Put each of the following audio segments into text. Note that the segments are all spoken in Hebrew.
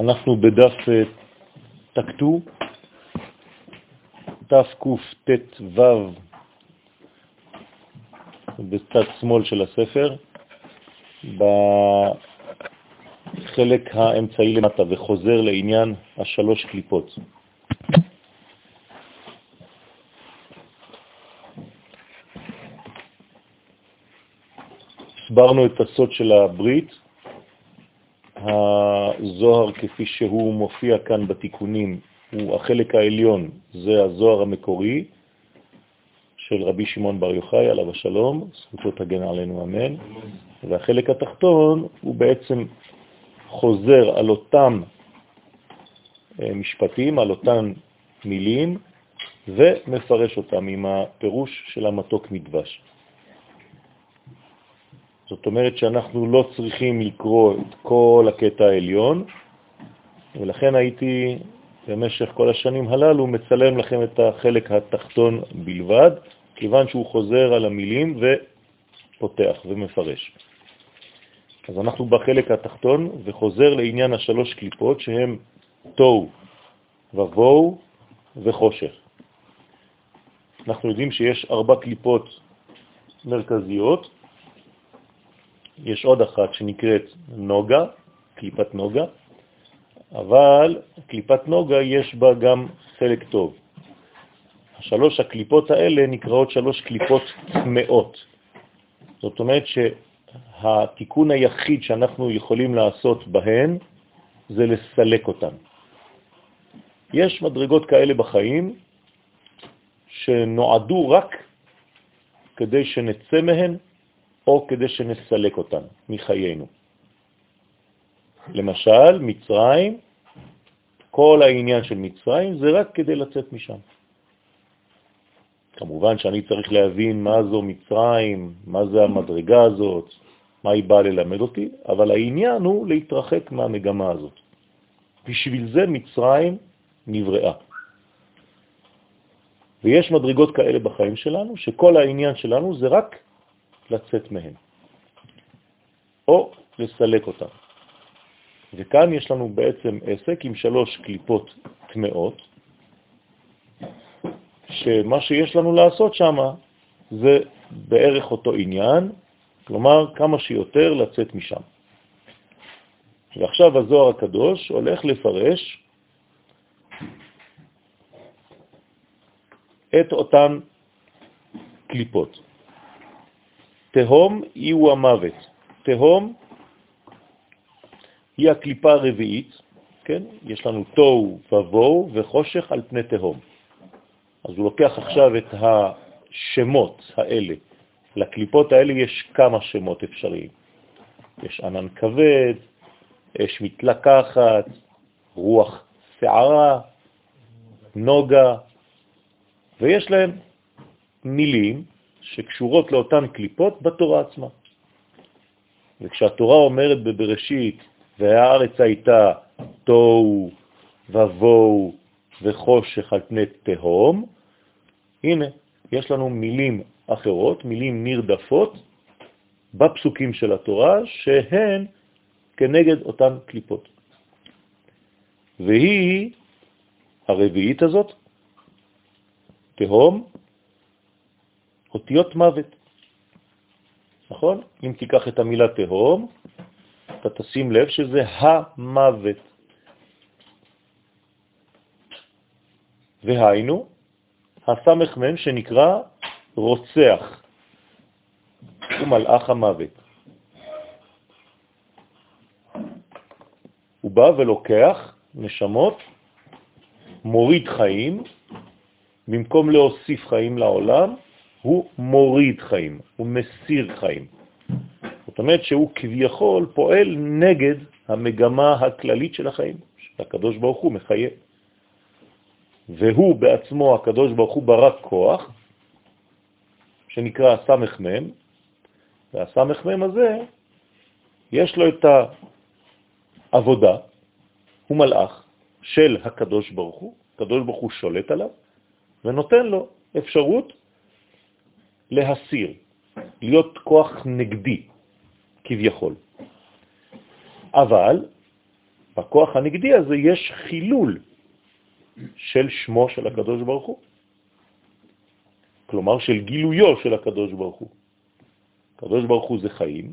אנחנו בדף אה, תקטו, תקט"ו בצד שמאל של הספר, בחלק האמצעי למטה, וחוזר לעניין השלוש קליפות. הסברנו את הסוד של הברית, הזוהר כפי שהוא מופיע כאן בתיקונים הוא החלק העליון, זה הזוהר המקורי של רבי שמעון בר יוחאי עליו השלום, זכותו תגן עלינו אמן, והחלק התחתון הוא בעצם חוזר על אותם אה, משפטים, על אותן מילים, ומפרש אותם עם הפירוש של המתוק מדבש. זאת אומרת שאנחנו לא צריכים לקרוא את כל הקטע העליון, ולכן הייתי במשך כל השנים הללו מצלם לכם את החלק התחתון בלבד, כיוון שהוא חוזר על המילים ופותח ומפרש. אז אנחנו בחלק התחתון וחוזר לעניין השלוש קליפות שהם תוהו, ובואו וחושך. אנחנו יודעים שיש ארבע קליפות מרכזיות, יש עוד אחת שנקראת נוגה, קליפת נוגה, אבל קליפת נוגה יש בה גם חלק טוב. השלוש הקליפות האלה נקראות שלוש קליפות טמאות. זאת אומרת שהתיקון היחיד שאנחנו יכולים לעשות בהן זה לסלק אותן. יש מדרגות כאלה בחיים שנועדו רק כדי שנצא מהן או כדי שנסלק אותן מחיינו. למשל, מצרים, כל העניין של מצרים זה רק כדי לצאת משם. כמובן שאני צריך להבין מה זו מצרים, מה זה המדרגה הזאת, מה היא באה ללמד אותי, אבל העניין הוא להתרחק מהמגמה הזאת. בשביל זה מצרים נבראה. ויש מדרגות כאלה בחיים שלנו, שכל העניין שלנו זה רק לצאת מהן, או לסלק אותן. וכאן יש לנו בעצם עסק עם שלוש קליפות טמאות, שמה שיש לנו לעשות שם זה בערך אותו עניין, כלומר כמה שיותר לצאת משם. ועכשיו הזוהר הקדוש הולך לפרש את אותן קליפות. תהום היא הוא המוות. תהום היא הקליפה הרביעית, כן? יש לנו תוהו ובוהו וחושך על פני תהום. אז הוא לוקח עכשיו את השמות האלה. לקליפות האלה יש כמה שמות אפשריים. יש ענן כבד, אש מתלקחת, רוח שערה, נוגה, ויש להם מילים שקשורות לאותן קליפות בתורה עצמה. וכשהתורה אומרת בבראשית, והארץ הייתה תוהו ובוהו וחושך על פני תהום, הנה, יש לנו מילים אחרות, מילים נרדפות, בפסוקים של התורה, שהן כנגד אותן קליפות. והיא הרביעית הזאת, תהום, אותיות מוות. נכון? אם תיקח את המילה תהום, אתה תשים לב שזה המוות. והיינו, הסמך מם שנקרא רוצח, הוא מלאך המוות. הוא בא ולוקח נשמות, מוריד חיים, במקום להוסיף חיים לעולם, הוא מוריד חיים, הוא מסיר חיים. זאת אומרת שהוא כביכול פועל נגד המגמה הכללית של החיים, שהקדוש ברוך הוא מחיה. והוא בעצמו, הקדוש ברוך הוא ברק כוח, שנקרא סמך מם, והסמך מם הזה, יש לו את העבודה, הוא מלאך של הקדוש ברוך הוא, הקדוש ברוך הוא שולט עליו, ונותן לו אפשרות להסיר, להיות כוח נגדי, כביכול. אבל בכוח הנגדי הזה יש חילול של שמו של הקדוש ברוך הוא. כלומר של גילויו של הקדוש ברוך הוא. הקדוש ברוך הוא זה חיים,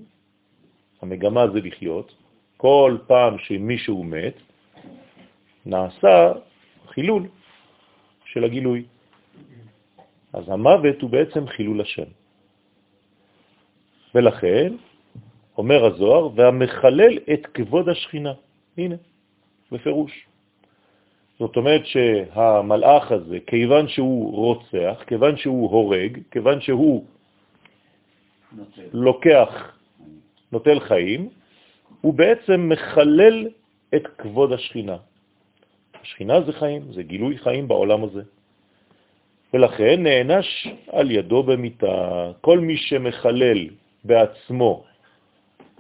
המגמה זה לחיות. כל פעם שמישהו מת, נעשה חילול של הגילוי. אז המוות הוא בעצם חילול השם. ולכן, אומר הזוהר, והמחלל את כבוד השכינה. הנה, בפירוש. זאת אומרת שהמלאך הזה, כיוון שהוא רוצח, כיוון שהוא הורג, כיוון שהוא נוטל. לוקח, נוטל חיים, הוא בעצם מחלל את כבוד השכינה. השכינה זה חיים, זה גילוי חיים בעולם הזה. ולכן נענש על ידו במיטה. כל מי שמחלל בעצמו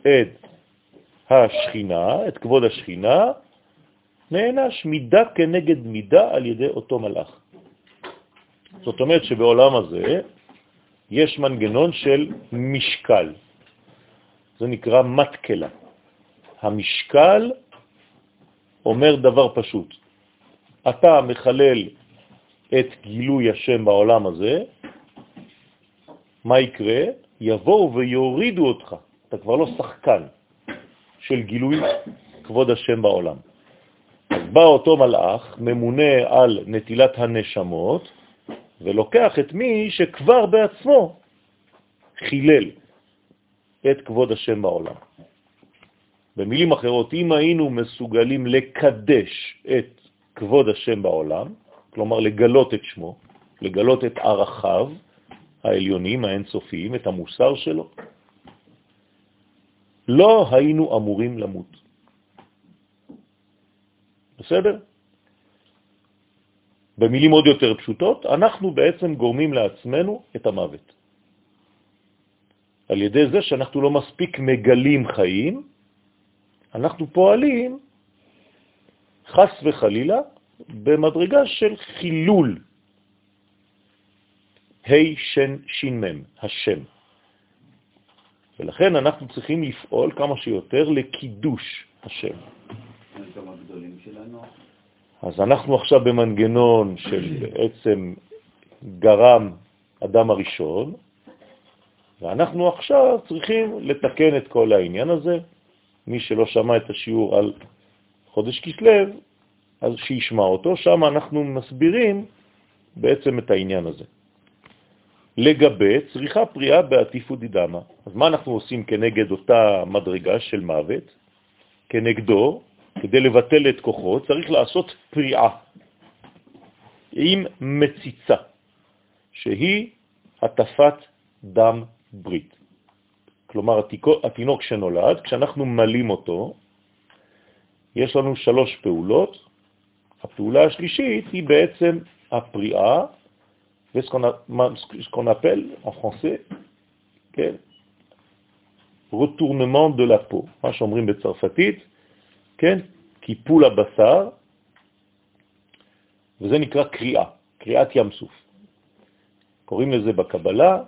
את השכינה, את כבוד השכינה, נענש מידה כנגד מידה על ידי אותו מלאך. זאת אומרת שבעולם הזה יש מנגנון של משקל. זה נקרא מתקלה. המשקל אומר דבר פשוט. אתה מחלל את גילוי השם בעולם הזה, מה יקרה? יבואו ויורידו אותך. אתה כבר לא שחקן של גילוי כבוד השם בעולם. אז בא אותו מלאך, ממונה על נטילת הנשמות, ולוקח את מי שכבר בעצמו חילל את כבוד השם בעולם. במילים אחרות, אם היינו מסוגלים לקדש את כבוד השם בעולם, כלומר לגלות את שמו, לגלות את ערכיו העליונים, האינסופיים, את המוסר שלו, לא היינו אמורים למות. בסדר? במילים עוד יותר פשוטות, אנחנו בעצם גורמים לעצמנו את המוות. על ידי זה שאנחנו לא מספיק מגלים חיים, אנחנו פועלים חס וחלילה במדרגה של חילול. ה' שן מם, השם. ולכן אנחנו צריכים לפעול כמה שיותר לקידוש השם. אז אנחנו עכשיו במנגנון של בעצם גרם אדם הראשון, ואנחנו עכשיו צריכים לתקן את כל העניין הזה. מי שלא שמע את השיעור על חודש כסלב, אז שישמע אותו, שם אנחנו מסבירים בעצם את העניין הזה. לגבי צריכה פריאה בעטיפות דידמה. אז מה אנחנו עושים כנגד אותה מדרגה של מוות? כנגדו, כדי לבטל את כוחו, צריך לעשות פריאה עם מציצה, שהיא הטפת דם ברית. כלומר, התינוק שנולד, כשאנחנו מלים אותו, יש לנו שלוש פעולות. הפעולה השלישית היא בעצם הפריאה, ce qu'on appelle en français, כן, retournement de la peau, מה שאומרים בצרפתית, כן, קיפול הבשר, וזה נקרא קריאה, קריאת ים סוף. קוראים לזה בקבלה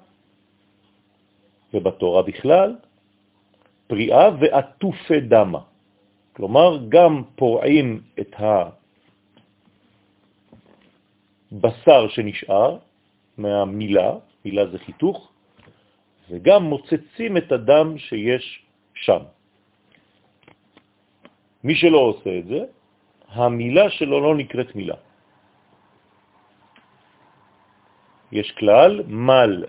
ובתורה בכלל, פריאה ועטופי דמה. כלומר, גם פורעים את הבשר שנשאר מהמילה, מילה זה חיתוך, וגם מוצצים את הדם שיש שם. מי שלא עושה את זה, המילה שלו לא נקראת מילה. יש כלל, מל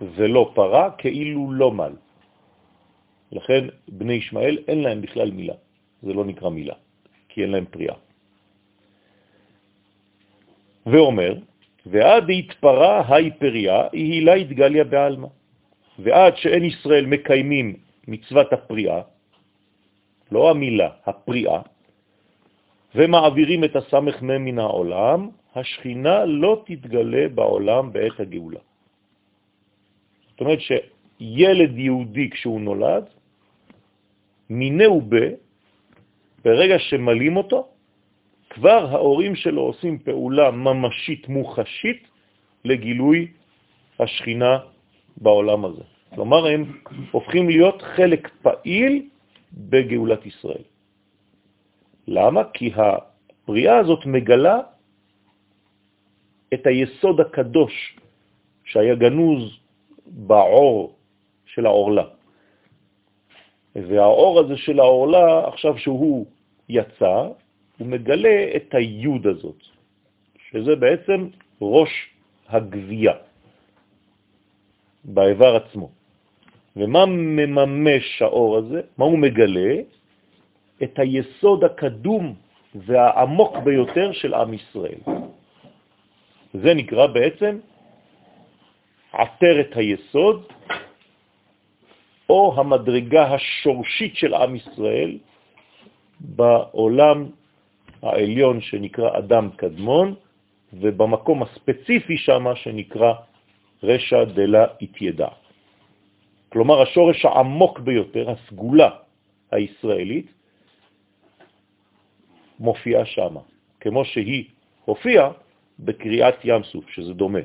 ולא פרה, כאילו לא מל. לכן בני ישמעאל אין להם בכלל מילה, זה לא נקרא מילה, כי אין להם פריאה. ואומר, ועד התפרה ההיפריה, היא הילה התגליה בעלמא. ועד שאין ישראל מקיימים מצוות הפריאה, לא המילה, הפריאה, ומעבירים את הסמך מם מן העולם, השכינה לא תתגלה בעולם בעת הגאולה. זאת אומרת שילד יהודי כשהוא נולד, מיני ב, ברגע שמלים אותו, כבר ההורים שלו עושים פעולה ממשית מוחשית לגילוי השכינה בעולם הזה. כלומר, הם הופכים להיות חלק פעיל בגאולת ישראל. למה? כי הבריאה הזאת מגלה את היסוד הקדוש שהיה גנוז בעור של העורלה. והאור הזה של העורלה, עכשיו שהוא יצא, הוא מגלה את היוד הזאת, שזה בעצם ראש הגבייה באיבר עצמו. ומה מממש האור הזה? מה הוא מגלה? את היסוד הקדום והעמוק ביותר של עם ישראל. זה נקרא בעצם עטרת היסוד, או המדרגה השורשית של עם ישראל בעולם העליון שנקרא אדם קדמון, ובמקום הספציפי שם שנקרא רשע דלה התיידע. כלומר, השורש העמוק ביותר, הסגולה הישראלית, מופיעה שם, כמו שהיא הופיעה בקריאת ים סוף, שזה דומה.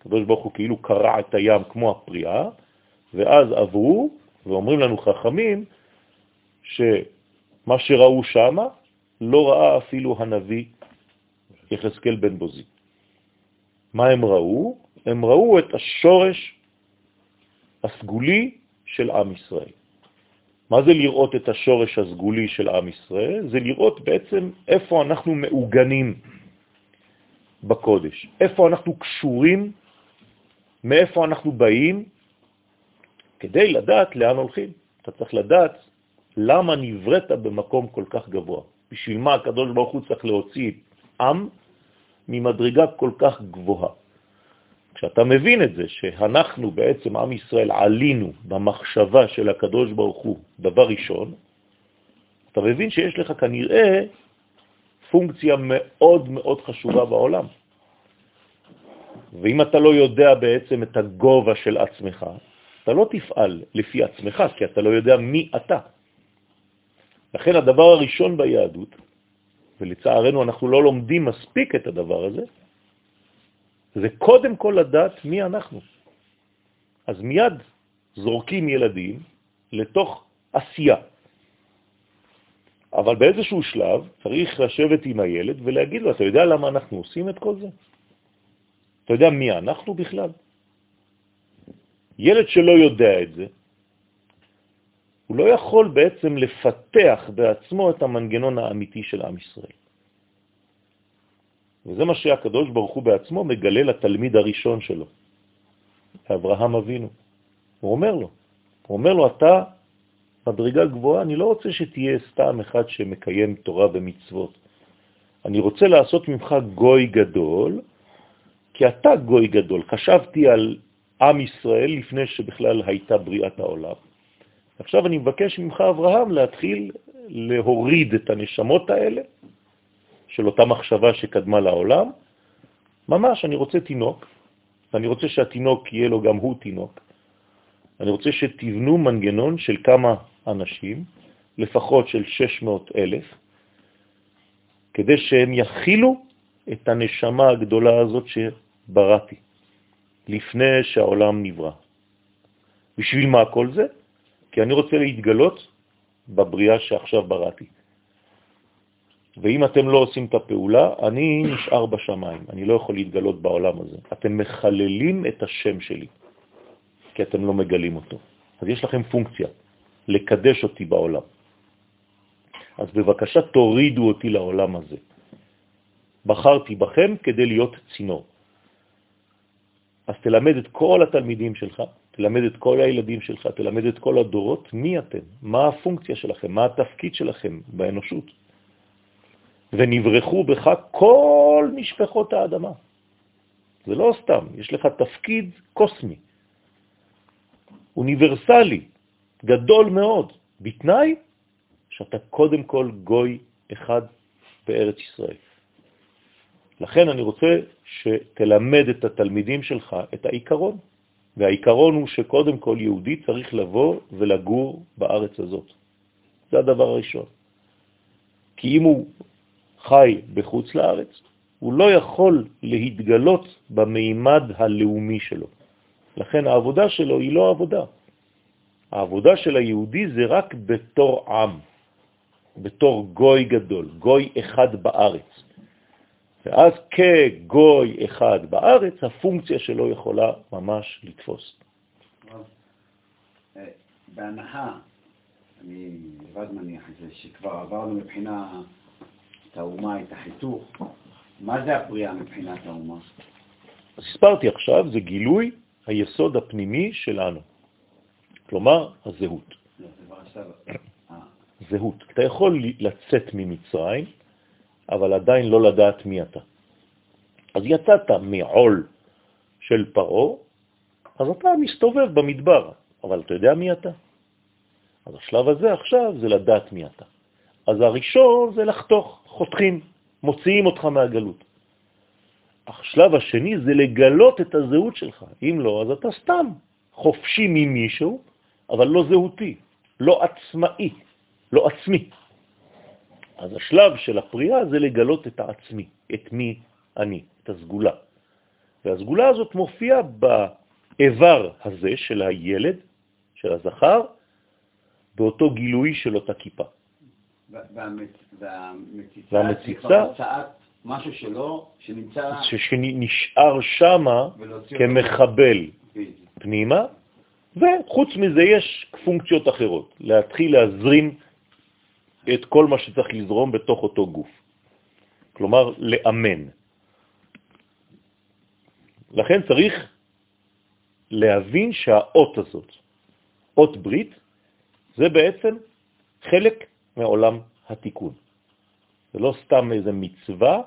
הקדוש ברוך הוא כאילו קרע את הים כמו הפריאה, ואז עברו, ואומרים לנו חכמים, שמה שראו שם לא ראה אפילו הנביא יחזקאל בן בוזי. מה הם ראו? הם ראו את השורש הסגולי של עם ישראל. מה זה לראות את השורש הסגולי של עם ישראל? זה לראות בעצם איפה אנחנו מעוגנים בקודש, איפה אנחנו קשורים, מאיפה אנחנו באים, כדי לדעת לאן הולכים. אתה צריך לדעת למה נבראת במקום כל כך גבוה. בשביל מה הקדוש ברוך הוא צריך להוציא עם ממדרגה כל כך גבוהה. כשאתה מבין את זה, שאנחנו בעצם, עם ישראל, עלינו במחשבה של הקדוש ברוך הוא, דבר ראשון, אתה מבין שיש לך כנראה פונקציה מאוד מאוד חשובה בעולם. ואם אתה לא יודע בעצם את הגובה של עצמך, אתה לא תפעל לפי עצמך, כי אתה לא יודע מי אתה. לכן הדבר הראשון ביהדות, ולצערנו אנחנו לא לומדים מספיק את הדבר הזה, זה קודם כל לדעת מי אנחנו. אז מיד זורקים ילדים לתוך עשייה. אבל באיזשהו שלב צריך לשבת עם הילד ולהגיד לו, אתה יודע למה אנחנו עושים את כל זה? אתה יודע מי אנחנו בכלל? ילד שלא יודע את זה, לא יכול בעצם לפתח בעצמו את המנגנון האמיתי של עם ישראל. וזה מה שהקדוש ברוך הוא בעצמו מגלה לתלמיד הראשון שלו, אברהם אבינו. הוא אומר לו, הוא אומר לו, אתה מדרגה גבוהה, אני לא רוצה שתהיה סתם אחד שמקיים תורה ומצוות. אני רוצה לעשות ממך גוי גדול, כי אתה גוי גדול. חשבתי על עם ישראל לפני שבכלל הייתה בריאת העולם. עכשיו אני מבקש ממך, אברהם, להתחיל להוריד את הנשמות האלה של אותה מחשבה שקדמה לעולם. ממש, אני רוצה תינוק, ואני רוצה שהתינוק יהיה לו גם הוא תינוק. אני רוצה שתבנו מנגנון של כמה אנשים, לפחות של 600 אלף, כדי שהם יכילו את הנשמה הגדולה הזאת שבראתי, לפני שהעולם נברא. בשביל מה כל זה? כי אני רוצה להתגלות בבריאה שעכשיו בראתי. ואם אתם לא עושים את הפעולה, אני נשאר בשמיים, אני לא יכול להתגלות בעולם הזה. אתם מחללים את השם שלי, כי אתם לא מגלים אותו. אז יש לכם פונקציה, לקדש אותי בעולם. אז בבקשה תורידו אותי לעולם הזה. בחרתי בכם כדי להיות צינור. אז תלמד את כל התלמידים שלך, תלמד את כל הילדים שלך, תלמד את כל הדורות, מי אתם, מה הפונקציה שלכם, מה התפקיד שלכם באנושות. ונברחו בך כל משפחות האדמה. זה לא סתם, יש לך תפקיד קוסמי, אוניברסלי, גדול מאוד, בתנאי שאתה קודם כל גוי אחד בארץ ישראל. לכן אני רוצה שתלמד את התלמידים שלך את העיקרון, והעיקרון הוא שקודם כל יהודי צריך לבוא ולגור בארץ הזאת. זה הדבר הראשון. כי אם הוא חי בחוץ לארץ, הוא לא יכול להתגלות במימד הלאומי שלו. לכן העבודה שלו היא לא עבודה. העבודה של היהודי זה רק בתור עם. בתור גוי גדול, גוי אחד בארץ. ואז כגוי אחד בארץ, הפונקציה שלו יכולה ממש לתפוס. אה, בהנחה, אני לבד מניח את זה, שכבר עברנו מבחינה את האומה, את החיתוך, מה זה הפריאה מבחינת האומה? אז הסברתי עכשיו, זה גילוי היסוד הפנימי שלנו, כלומר הזהות. לא, אה. זהות. אתה יכול לצאת ממצרים, אבל עדיין לא לדעת מי אתה. אז יצאת מעול של פרו, אז אתה מסתובב במדבר, אבל אתה יודע מי אתה. אז השלב הזה עכשיו זה לדעת מי אתה. אז הראשון זה לחתוך, חותכים, מוציאים אותך מהגלות. השלב השני זה לגלות את הזהות שלך. אם לא, אז אתה סתם חופשי ממישהו, אבל לא זהותי, לא עצמאי, לא עצמי. אז השלב של הפריאה זה לגלות את העצמי, את מי אני, את הסגולה. והסגולה הזאת מופיעה באיבר הזה של הילד, של הזכר, באותו גילוי של אותה כיפה. והמציצה, משהו שלו, שנמצא... שנשאר שמה כמחבל פנימה, וחוץ מזה יש פונקציות אחרות, להתחיל להזרים את כל מה שצריך לזרום בתוך אותו גוף. כלומר, לאמן. לכן צריך להבין שהאות הזאת, אות ברית, זה בעצם חלק מעולם התיקון. זה לא סתם איזה מצווה,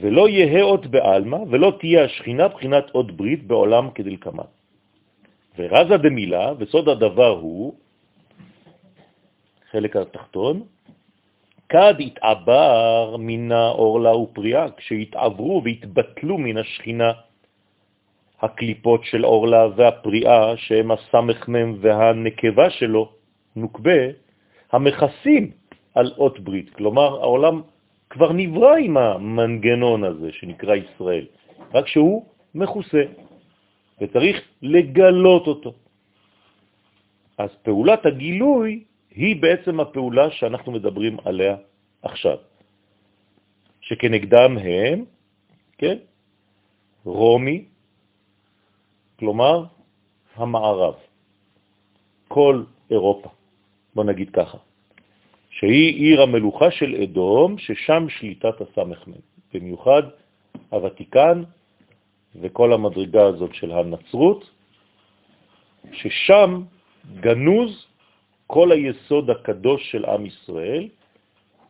ולא יהיה אות בעלמא, ולא תהיה השכינה בחינת אות ברית בעולם כדלקמן. ורזה דמילה, וסוד הדבר הוא, חלק התחתון, כד התעבר מן האורלה ופריאה, כשהתעברו והתבטלו מן השכינה הקליפות של אורלה והפריאה, שהם הסמ"ם והנקבה שלו, נוקבה, המכסים על אות ברית. כלומר, העולם כבר נברא עם המנגנון הזה שנקרא ישראל, רק שהוא מכוסה, וצריך לגלות אותו. אז פעולת הגילוי היא בעצם הפעולה שאנחנו מדברים עליה עכשיו, שכנגדם הם, כן, רומי, כלומר המערב, כל אירופה, בוא נגיד ככה, שהיא עיר המלוכה של אדום, ששם שליטת הסמ"ם, במיוחד הוותיקן וכל המדרגה הזאת של הנצרות, ששם גנוז כל היסוד הקדוש של עם ישראל,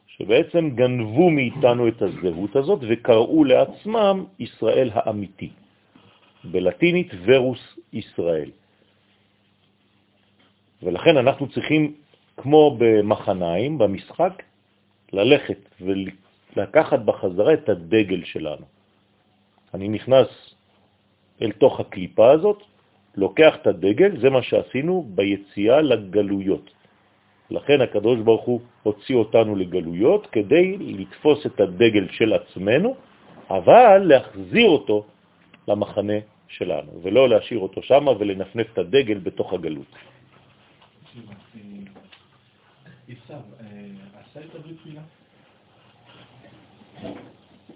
שבעצם גנבו מאיתנו את הזהות הזאת וקראו לעצמם ישראל האמיתי. בלטינית ורוס ישראל. ולכן אנחנו צריכים, כמו במחניים, במשחק, ללכת ולקחת בחזרה את הדגל שלנו. אני נכנס אל תוך הקליפה הזאת, לוקח את הדגל, זה מה שעשינו ביציאה לגלויות. לכן הקדוש ברוך הוא הוציא אותנו לגלויות כדי לתפוס את הדגל של עצמנו, אבל להחזיר אותו למחנה שלנו, ולא להשאיר אותו שם ולנפנף את הדגל בתוך הגלות.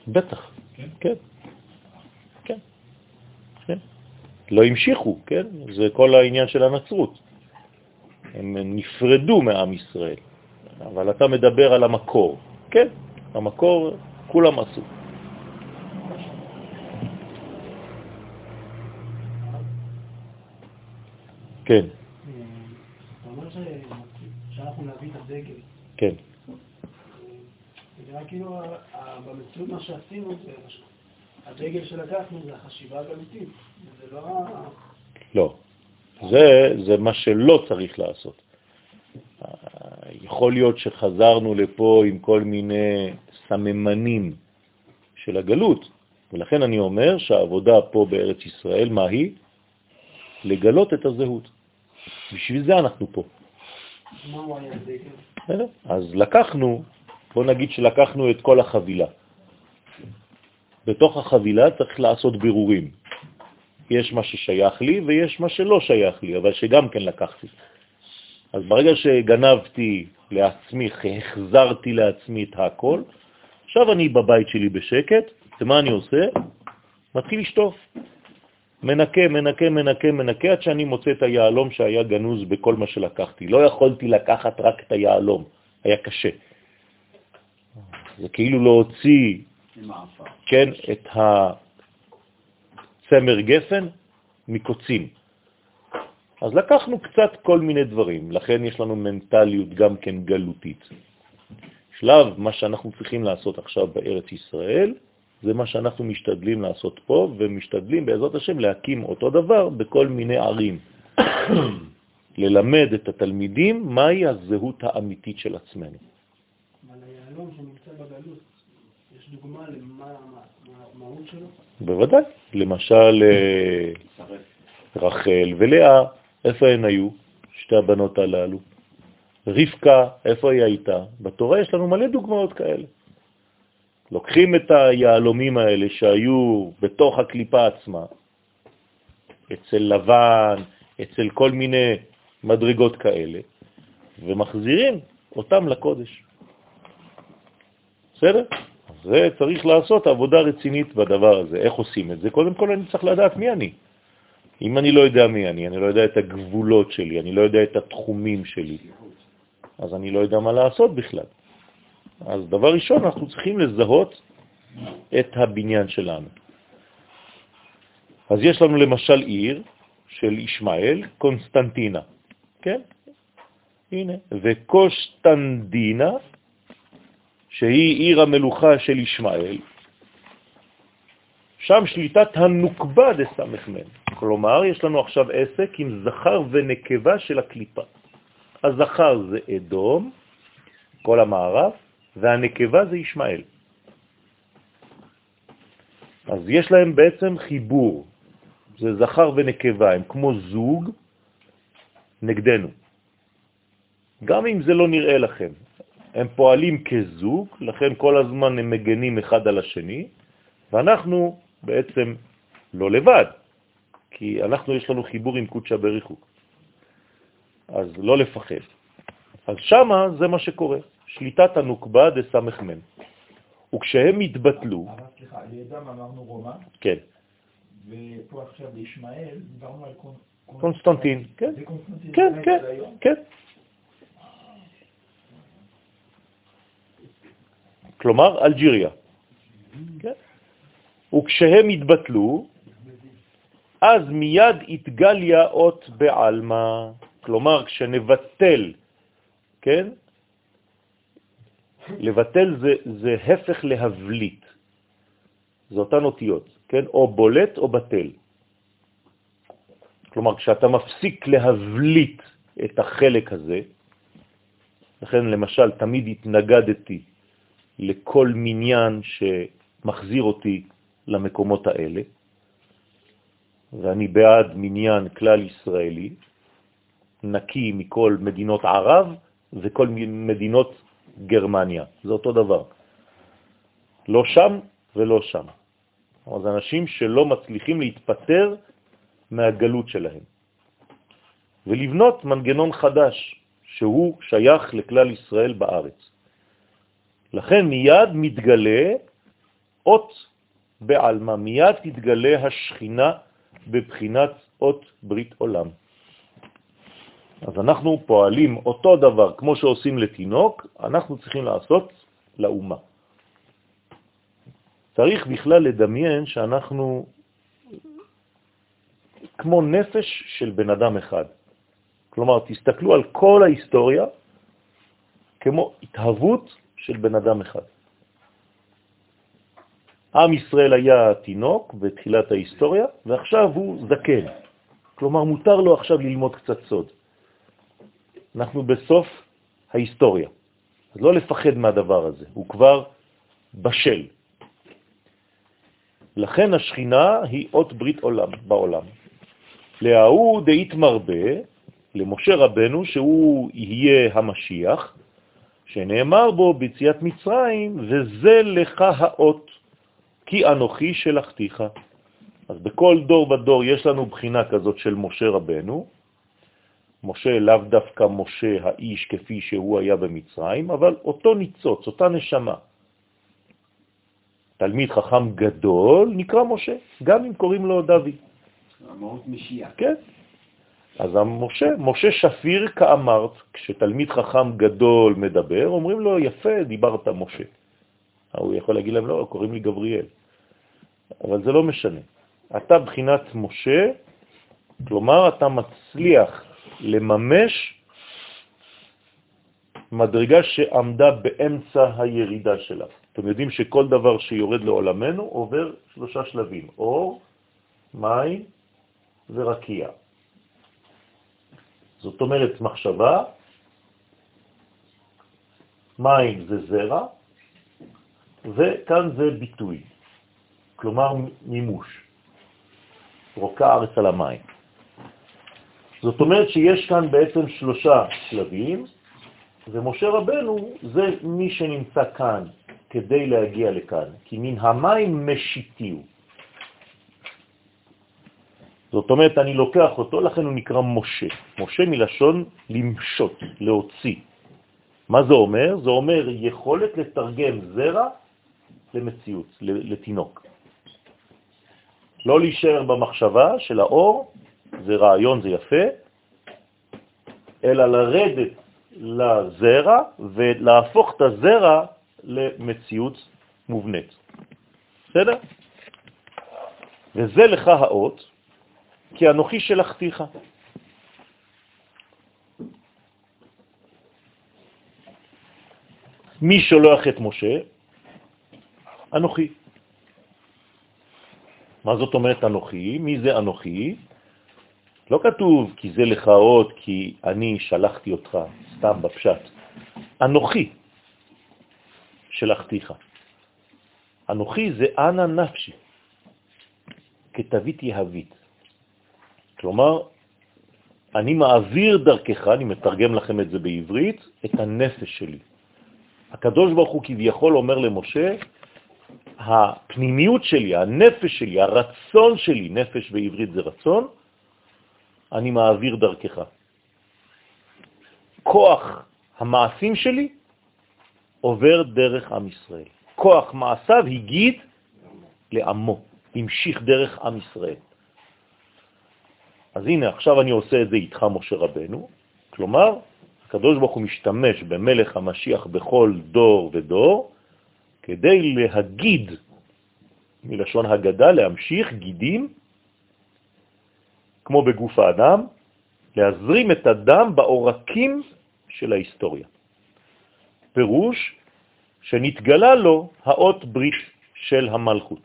בטח, כן? כן. כן. כן. לא המשיכו, כן? זה כל העניין של הנצרות. הם נפרדו מעם ישראל, אבל אתה מדבר על המקור. כן, המקור כולם עשו. כן. אתה אומר שאנחנו נביא את הדגל. כן. זה נראה כאילו במציאות מה שעשינו, הדגל שלקחנו זה החשיבה הגלותית, זה לא... לא. זה, זה מה שלא צריך לעשות. יכול להיות שחזרנו לפה עם כל מיני סממנים של הגלות, ולכן אני אומר שהעבודה פה בארץ ישראל, מה היא? לגלות את הזהות. בשביל זה אנחנו פה. אז לקחנו, בוא נגיד שלקחנו את כל החבילה. בתוך החבילה צריך לעשות בירורים. יש מה ששייך לי ויש מה שלא שייך לי, אבל שגם כן לקחתי. אז ברגע שגנבתי לעצמי, החזרתי לעצמי את הכל, עכשיו אני בבית שלי בשקט, ומה אני עושה? מתחיל לשטוף. מנקה, מנקה, מנקה, מנקה, עד שאני מוצא את היעלום שהיה גנוז בכל מה שלקחתי. לא יכולתי לקחת רק את היעלום, היה קשה. זה כאילו להוציא, כן, את הצמר גפן מקוצים. אז לקחנו קצת כל מיני דברים, לכן יש לנו מנטליות גם כן גלותית. שלב, מה שאנחנו צריכים לעשות עכשיו בארץ ישראל, זה מה שאנחנו משתדלים לעשות פה, ומשתדלים בעזרת השם להקים אותו דבר בכל מיני ערים. ללמד את התלמידים מהי הזהות האמיתית של עצמנו. אבל היהלום שנמצא בגלות, יש דוגמה למה המהות שלו? בוודאי. למשל, אה, רחל ולאה, איפה הן היו, שתי הבנות הללו? רבקה, איפה היא הייתה? בתורה יש לנו מלא דוגמאות כאלה. לוקחים את היעלומים האלה שהיו בתוך הקליפה עצמה, אצל לבן, אצל כל מיני מדרגות כאלה, ומחזירים אותם לקודש. בסדר? זה צריך לעשות עבודה רצינית בדבר הזה. איך עושים את זה? קודם כל אני צריך לדעת מי אני. אם אני לא יודע מי אני, אני לא יודע את הגבולות שלי, אני לא יודע את התחומים שלי, אז אני לא יודע מה לעשות בכלל. אז דבר ראשון, אנחנו צריכים לזהות את הבניין שלנו. אז יש לנו למשל עיר של ישמעאל, קונסטנטינה, כן? הנה, וקושטנדינה, שהיא עיר המלוכה של ישמעאל, שם שליטת הנוקבה דסמ"ם. כלומר, יש לנו עכשיו עסק עם זכר ונקבה של הקליפה. הזכר זה אדום, כל המערב, והנקבה זה ישמעאל. אז יש להם בעצם חיבור, זה זכר ונקבה, הם כמו זוג נגדנו. גם אם זה לא נראה לכם, הם פועלים כזוג, לכן כל הזמן הם מגנים אחד על השני, ואנחנו בעצם לא לבד, כי אנחנו יש לנו חיבור עם קודשא בריחוק. אז לא לפחד. אז שמה זה מה שקורה. שליטת הנוקבה דסמ"ם. וכשהם התבטלו... אבל סליחה, לידם אמרנו רומא. כן. ופה עכשיו בישמעאל דיברנו על קונסטנטין. כן, כן, כן, כן. כלומר, אלג'יריה. כן. וכשהם התבטלו, אז מיד התגליה אות בעלמה. כלומר, כשנבטל, כן, לבטל זה, זה הפך להבליט. זה אותן אותיות, כן? או בולט או בטל. כלומר, כשאתה מפסיק להבליט את החלק הזה, לכן למשל תמיד התנגדתי לכל מניין שמחזיר אותי למקומות האלה, ואני בעד מניין כלל ישראלי, נקי מכל מדינות ערב וכל מדינות גרמניה, זה אותו דבר. לא שם ולא שם. זה אנשים שלא מצליחים להתפטר מהגלות שלהם. ולבנות מנגנון חדש, שהוא שייך לכלל ישראל בארץ. לכן מיד מתגלה אות בעלמה, מיד תתגלה השכינה בבחינת אות ברית עולם. אז אנחנו פועלים אותו דבר, כמו שעושים לתינוק, אנחנו צריכים לעשות לאומה. צריך בכלל לדמיין שאנחנו כמו נפש של בן אדם אחד. כלומר, תסתכלו על כל ההיסטוריה כמו התהוות של בן אדם אחד. עם ישראל היה תינוק בתחילת ההיסטוריה, ועכשיו הוא זקן. כלומר, מותר לו עכשיו ללמוד קצת סוד. אנחנו בסוף ההיסטוריה. אז לא לפחד מהדבר הזה, הוא כבר בשל. לכן השכינה היא אות ברית עולם בעולם. להוא דאית מרבה, למשה רבנו, שהוא יהיה המשיח, שנאמר בו ביציאת מצרים, וזה לך האות, כי אנוכי שלחתיך. אז בכל דור ודור יש לנו בחינה כזאת של משה רבנו, משה לאו דווקא משה האיש כפי שהוא היה במצרים, אבל אותו ניצוץ, אותה נשמה. תלמיד חכם גדול נקרא משה, גם אם קוראים לו דוד. המהות משיח. כן. אז המשה, משה שפיר כאמרת, כשתלמיד חכם גדול מדבר, אומרים לו, יפה, דיברת משה. הוא יכול להגיד להם, לא, קוראים לי גבריאל. אבל זה לא משנה. אתה בחינת משה, כלומר, אתה מצליח לממש מדרגה שעמדה באמצע הירידה שלה. אתם יודעים שכל דבר שיורד לעולמנו עובר שלושה שלבים, אור, מים ורקיע. זאת אומרת מחשבה, מים זה זרע, וכאן זה ביטוי, כלומר מימוש, רוקה ארץ על המים. זאת אומרת שיש כאן בעצם שלושה שלבים, ומשה רבנו זה מי שנמצא כאן כדי להגיע לכאן, כי מן המים משיתיו. זאת אומרת, אני לוקח אותו, לכן הוא נקרא משה. משה מלשון למשות, להוציא. מה זה אומר? זה אומר יכולת לתרגם זרע למציאות, לתינוק. לא להישאר במחשבה של האור, זה רעיון, זה יפה, אלא לרדת לזרע ולהפוך את הזרע למציאות מובנית. בסדר? וזה לך האות, כי אנוכי שלחתיך. מי שולח את משה? אנוכי. מה זאת אומרת אנוכי? מי זה אנוכי? לא כתוב כי זה לך עוד, כי אני שלחתי אותך, סתם בפשט. אנוכי שלחתיך. אנוכי זה אנא נפשי, כתבית יהבית. כלומר, אני מעביר דרכך, אני מתרגם לכם את זה בעברית, את הנפש שלי. הקדוש ברוך הוא כביכול אומר למשה, הפנימיות שלי, הנפש שלי, הרצון שלי, נפש בעברית זה רצון, אני מעביר דרכך. כוח המעשים שלי עובר דרך עם ישראל. כוח מעשיו הגיד לעמו, המשיך דרך עם ישראל. אז הנה, עכשיו אני עושה את זה איתך, משה רבנו. כלומר, הקדוש ברוך הוא משתמש במלך המשיח בכל דור ודור, כדי להגיד, מלשון הגדה, להמשיך גידים, כמו בגוף האדם, להזרים את הדם בעורקים של ההיסטוריה. פירוש שנתגלה לו האות ברית של המלכות.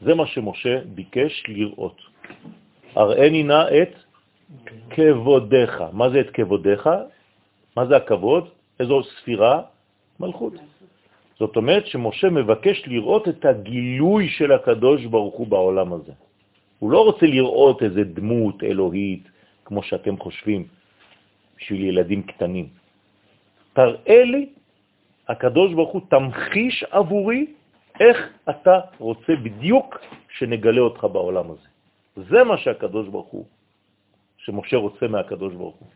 זה מה שמשה ביקש לראות. הראיני נא את כבודך. מה זה את כבודך? מה זה הכבוד? איזו ספירה? מלכות. זאת אומרת שמשה מבקש לראות את הגילוי של הקדוש ברוך הוא בעולם הזה. הוא לא רוצה לראות איזה דמות אלוהית, כמו שאתם חושבים, בשביל ילדים קטנים. תראה לי, הקדוש ברוך הוא תמחיש עבורי איך אתה רוצה בדיוק שנגלה אותך בעולם הזה. זה מה שהקדוש ברוך הוא, שמשה רוצה מהקדוש ברוך הוא.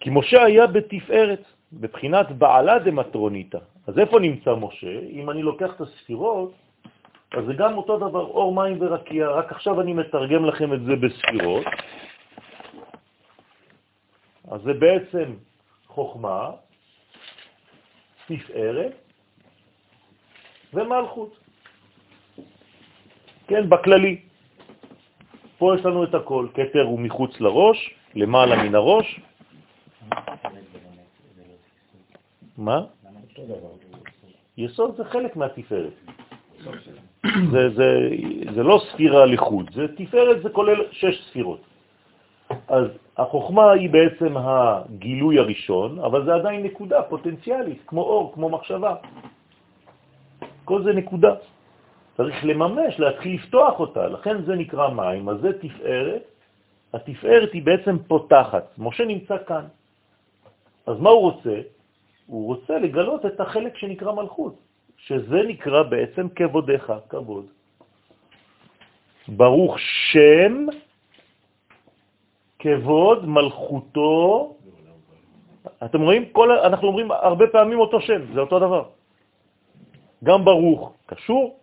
כי משה היה בתפארת, בבחינת בעלה דמטרוניתא. אז איפה נמצא משה? אם אני לוקח את הספירות, אז זה גם אותו דבר, אור, מים ורקיע, רק עכשיו אני מתרגם לכם את זה בספירות. אז זה בעצם חוכמה, תפארת ומלכות. כן, בכללי. פה יש לנו את הכל, כתר הוא מחוץ לראש, למעלה מן הראש. מה? יסוד זה חלק מהתפארת. זה, זה, זה לא ספירה לחוד, זה תפארת, זה כולל שש ספירות. אז החוכמה היא בעצם הגילוי הראשון, אבל זה עדיין נקודה פוטנציאלית, כמו אור, כמו מחשבה. כל זה נקודה. צריך לממש, להתחיל לפתוח אותה, לכן זה נקרא מים, אז זה תפארת. התפארת היא בעצם פותחת. משה נמצא כאן. אז מה הוא רוצה? הוא רוצה לגלות את החלק שנקרא מלכות, שזה נקרא בעצם כבודך, כבוד. ברוך שם כבוד מלכותו. אתם רואים? כל, אנחנו אומרים הרבה פעמים אותו שם, זה אותו דבר. גם ברוך קשור,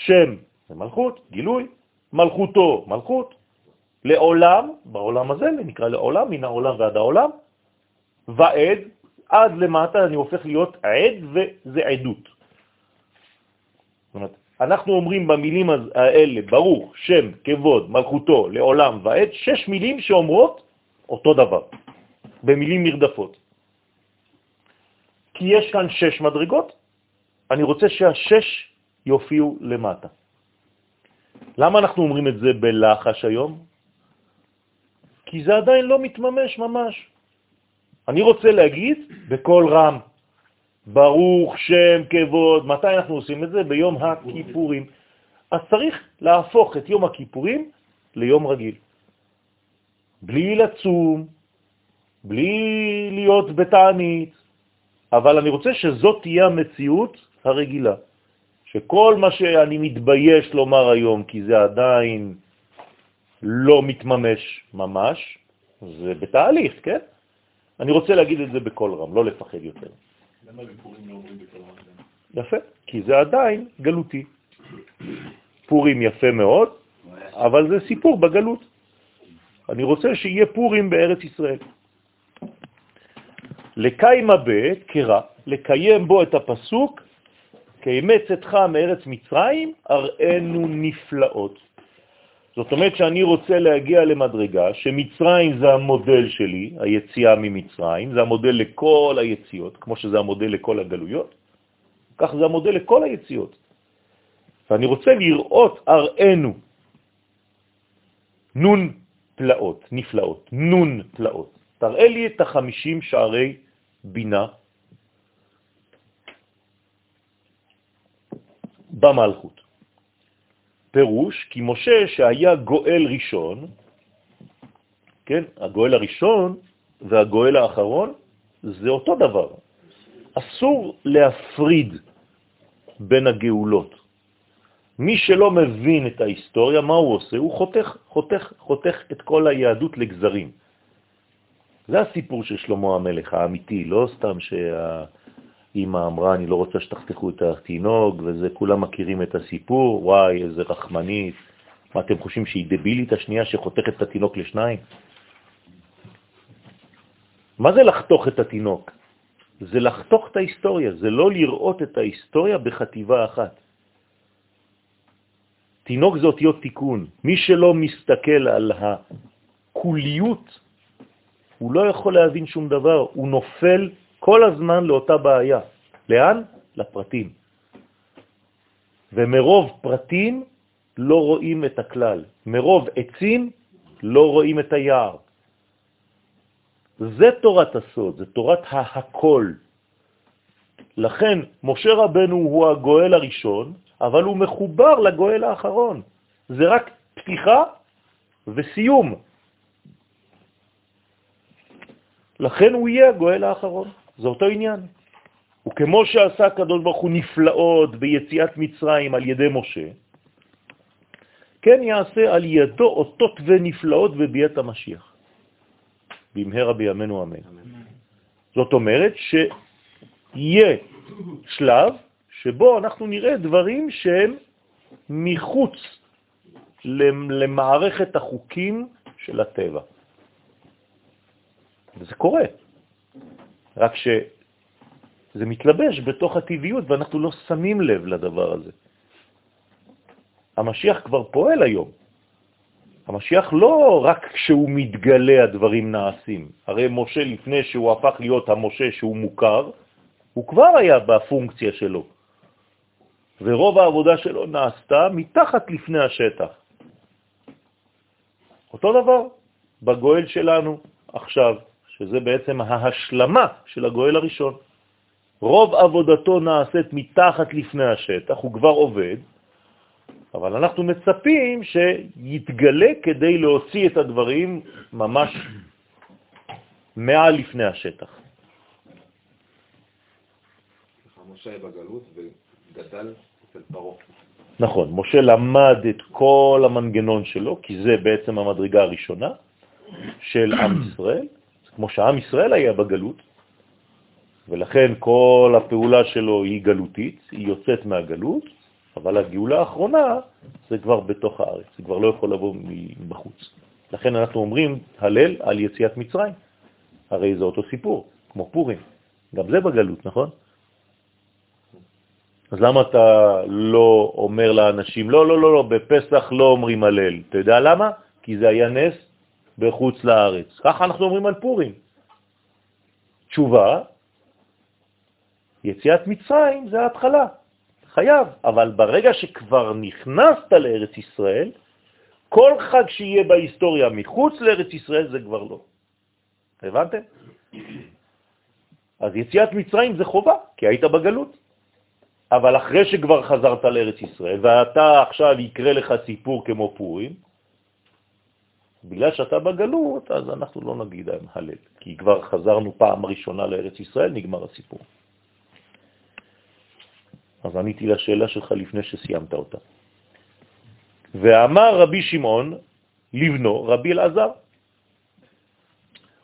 שם זה מלכות, גילוי, מלכותו מלכות, לעולם, בעולם הזה, נקרא לעולם, מן העולם ועד העולם, ועד, עד למטה אני הופך להיות עד וזה עדות. זאת אומרת, אנחנו אומרים במילים האלה, ברוך, שם, כבוד, מלכותו, לעולם ועד, שש מילים שאומרות אותו דבר, במילים נרדפות. כי יש כאן שש מדרגות, אני רוצה שהשש יופיעו למטה. למה אנחנו אומרים את זה בלחש היום? כי זה עדיין לא מתממש ממש. אני רוצה להגיד בקול רם, ברוך שם כבוד. מתי אנחנו עושים את זה? ביום הכיפורים. אז צריך להפוך את יום הכיפורים ליום רגיל. בלי לצום, בלי להיות בתענית, אבל אני רוצה שזאת תהיה המציאות הרגילה. שכל מה שאני מתבייש לומר היום, כי זה עדיין לא מתממש ממש, זה בתהליך, כן? אני רוצה להגיד את זה בקול רם, לא לפחד יותר. למה בפורים לא אומרים בקול רם? יפה, כי זה עדיין גלותי. פורים יפה מאוד, אבל זה סיפור בגלות. אני רוצה שיהיה פורים בארץ ישראל. לקיימה ב, קרא, לקיים בו את הפסוק, כימי צאתך מארץ מצרים, אראנו נפלאות. זאת אומרת שאני רוצה להגיע למדרגה שמצרים זה המודל שלי, היציאה ממצרים, זה המודל לכל היציאות, כמו שזה המודל לכל הגלויות, כך זה המודל לכל היציאות. ואני רוצה לראות אראנו, נון פלאות, נפלאות, נון פלאות. תראה לי את החמישים שערי בינה במלכות. פירוש, כי משה שהיה גואל ראשון, כן, הגואל הראשון והגואל האחרון זה אותו דבר. אסור להפריד בין הגאולות. מי שלא מבין את ההיסטוריה, מה הוא עושה? הוא חותך, חותך, חותך את כל היהדות לגזרים. זה הסיפור של שלמה המלך האמיתי, לא סתם שה... אמא אמרה, אני לא רוצה שתחתכו את התינוק, וזה, כולם מכירים את הסיפור, וואי, איזה רחמנית. מה, אתם חושבים שהיא דבילית השנייה שחותכת את התינוק לשניים? מה זה לחתוך את התינוק? זה לחתוך את ההיסטוריה, זה לא לראות את ההיסטוריה בחטיבה אחת. תינוק זה אותיות תיקון. מי שלא מסתכל על הכוליות, הוא לא יכול להבין שום דבר, הוא נופל כל הזמן לאותה בעיה. לאן? לפרטים. ומרוב פרטים לא רואים את הכלל. מרוב עצים לא רואים את היער. זה תורת הסוד, זה תורת ההכל. לכן משה רבנו הוא הגואל הראשון, אבל הוא מחובר לגואל האחרון. זה רק פתיחה וסיום. לכן הוא יהיה הגואל האחרון. זה אותו עניין. וכמו שעשה הקדוש ברוך הוא נפלאות ביציאת מצרים על ידי משה, כן יעשה על ידו אותות ונפלאות בביאת המשיח. במהרה בימינו אמן. אמן. זאת אומרת שיהיה שלב שבו אנחנו נראה דברים שהם מחוץ למערכת החוקים של הטבע. וזה קורה. רק שזה מתלבש בתוך הטבעיות ואנחנו לא שמים לב לדבר הזה. המשיח כבר פועל היום. המשיח לא רק כשהוא מתגלה הדברים נעשים. הרי משה לפני שהוא הפך להיות המשה שהוא מוכר, הוא כבר היה בפונקציה שלו. ורוב העבודה שלו נעשתה מתחת לפני השטח. אותו דבר בגואל שלנו עכשיו. שזה בעצם ההשלמה של הגואל הראשון. רוב עבודתו נעשית מתחת לפני השטח, הוא כבר עובד, אבל אנחנו מצפים שיתגלה כדי להוציא את הדברים ממש מעל לפני השטח. משה בגלות וגדל אצל פרעה. נכון, משה למד את כל המנגנון שלו, כי זה בעצם המדרגה הראשונה, של עם ישראל, כמו שעם ישראל היה בגלות, ולכן כל הפעולה שלו היא גלותית, היא יוצאת מהגלות, אבל הגאולה האחרונה זה כבר בתוך הארץ, זה כבר לא יכול לבוא מבחוץ. לכן אנחנו אומרים הלל על יציאת מצרים. הרי זה אותו סיפור, כמו פורים. גם זה בגלות, נכון? אז למה אתה לא אומר לאנשים, לא, לא, לא, לא, בפסח לא אומרים הלל. אתה יודע למה? כי זה היה נס בחוץ לארץ. ככה אנחנו אומרים על פורים. תשובה, יציאת מצרים זה ההתחלה, חייב, אבל ברגע שכבר נכנסת לארץ ישראל, כל חג שיהיה בהיסטוריה מחוץ לארץ ישראל זה כבר לא. הבנתם? אז יציאת מצרים זה חובה, כי היית בגלות. אבל אחרי שכבר חזרת לארץ ישראל, ואתה עכשיו יקרה לך סיפור כמו פורים, בגלל שאתה בגלות, אז אנחנו לא נגיד הלל, כי כבר חזרנו פעם ראשונה לארץ ישראל, נגמר הסיפור. אז עניתי לשאלה שלך לפני שסיימת אותה. ואמר רבי שמעון לבנו, רבי אלעזר,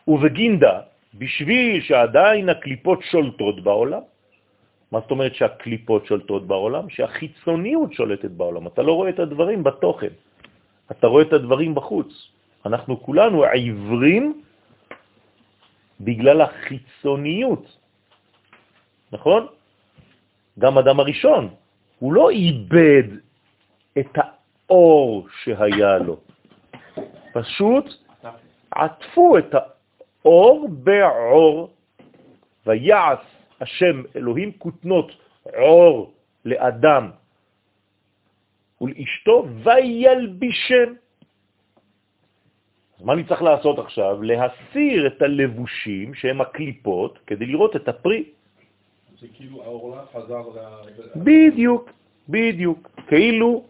ובגינדה, בשביל שעדיין הקליפות שולטות בעולם, מה זאת אומרת שהקליפות שולטות בעולם? שהחיצוניות שולטת בעולם. אתה לא רואה את הדברים בתוכן, אתה רואה את הדברים בחוץ. אנחנו כולנו עיוורים בגלל החיצוניות, נכון? גם אדם הראשון, הוא לא איבד את האור שהיה לו, פשוט עטפו את האור בעור, ויעש השם אלוהים כותנות עור לאדם ולאשתו וילבישם. אז מה אני צריך לעשות עכשיו? להסיר את הלבושים שהם הקליפות כדי לראות את הפרי. זה כאילו העורלה חזר ל... בדיוק, בדיוק. כאילו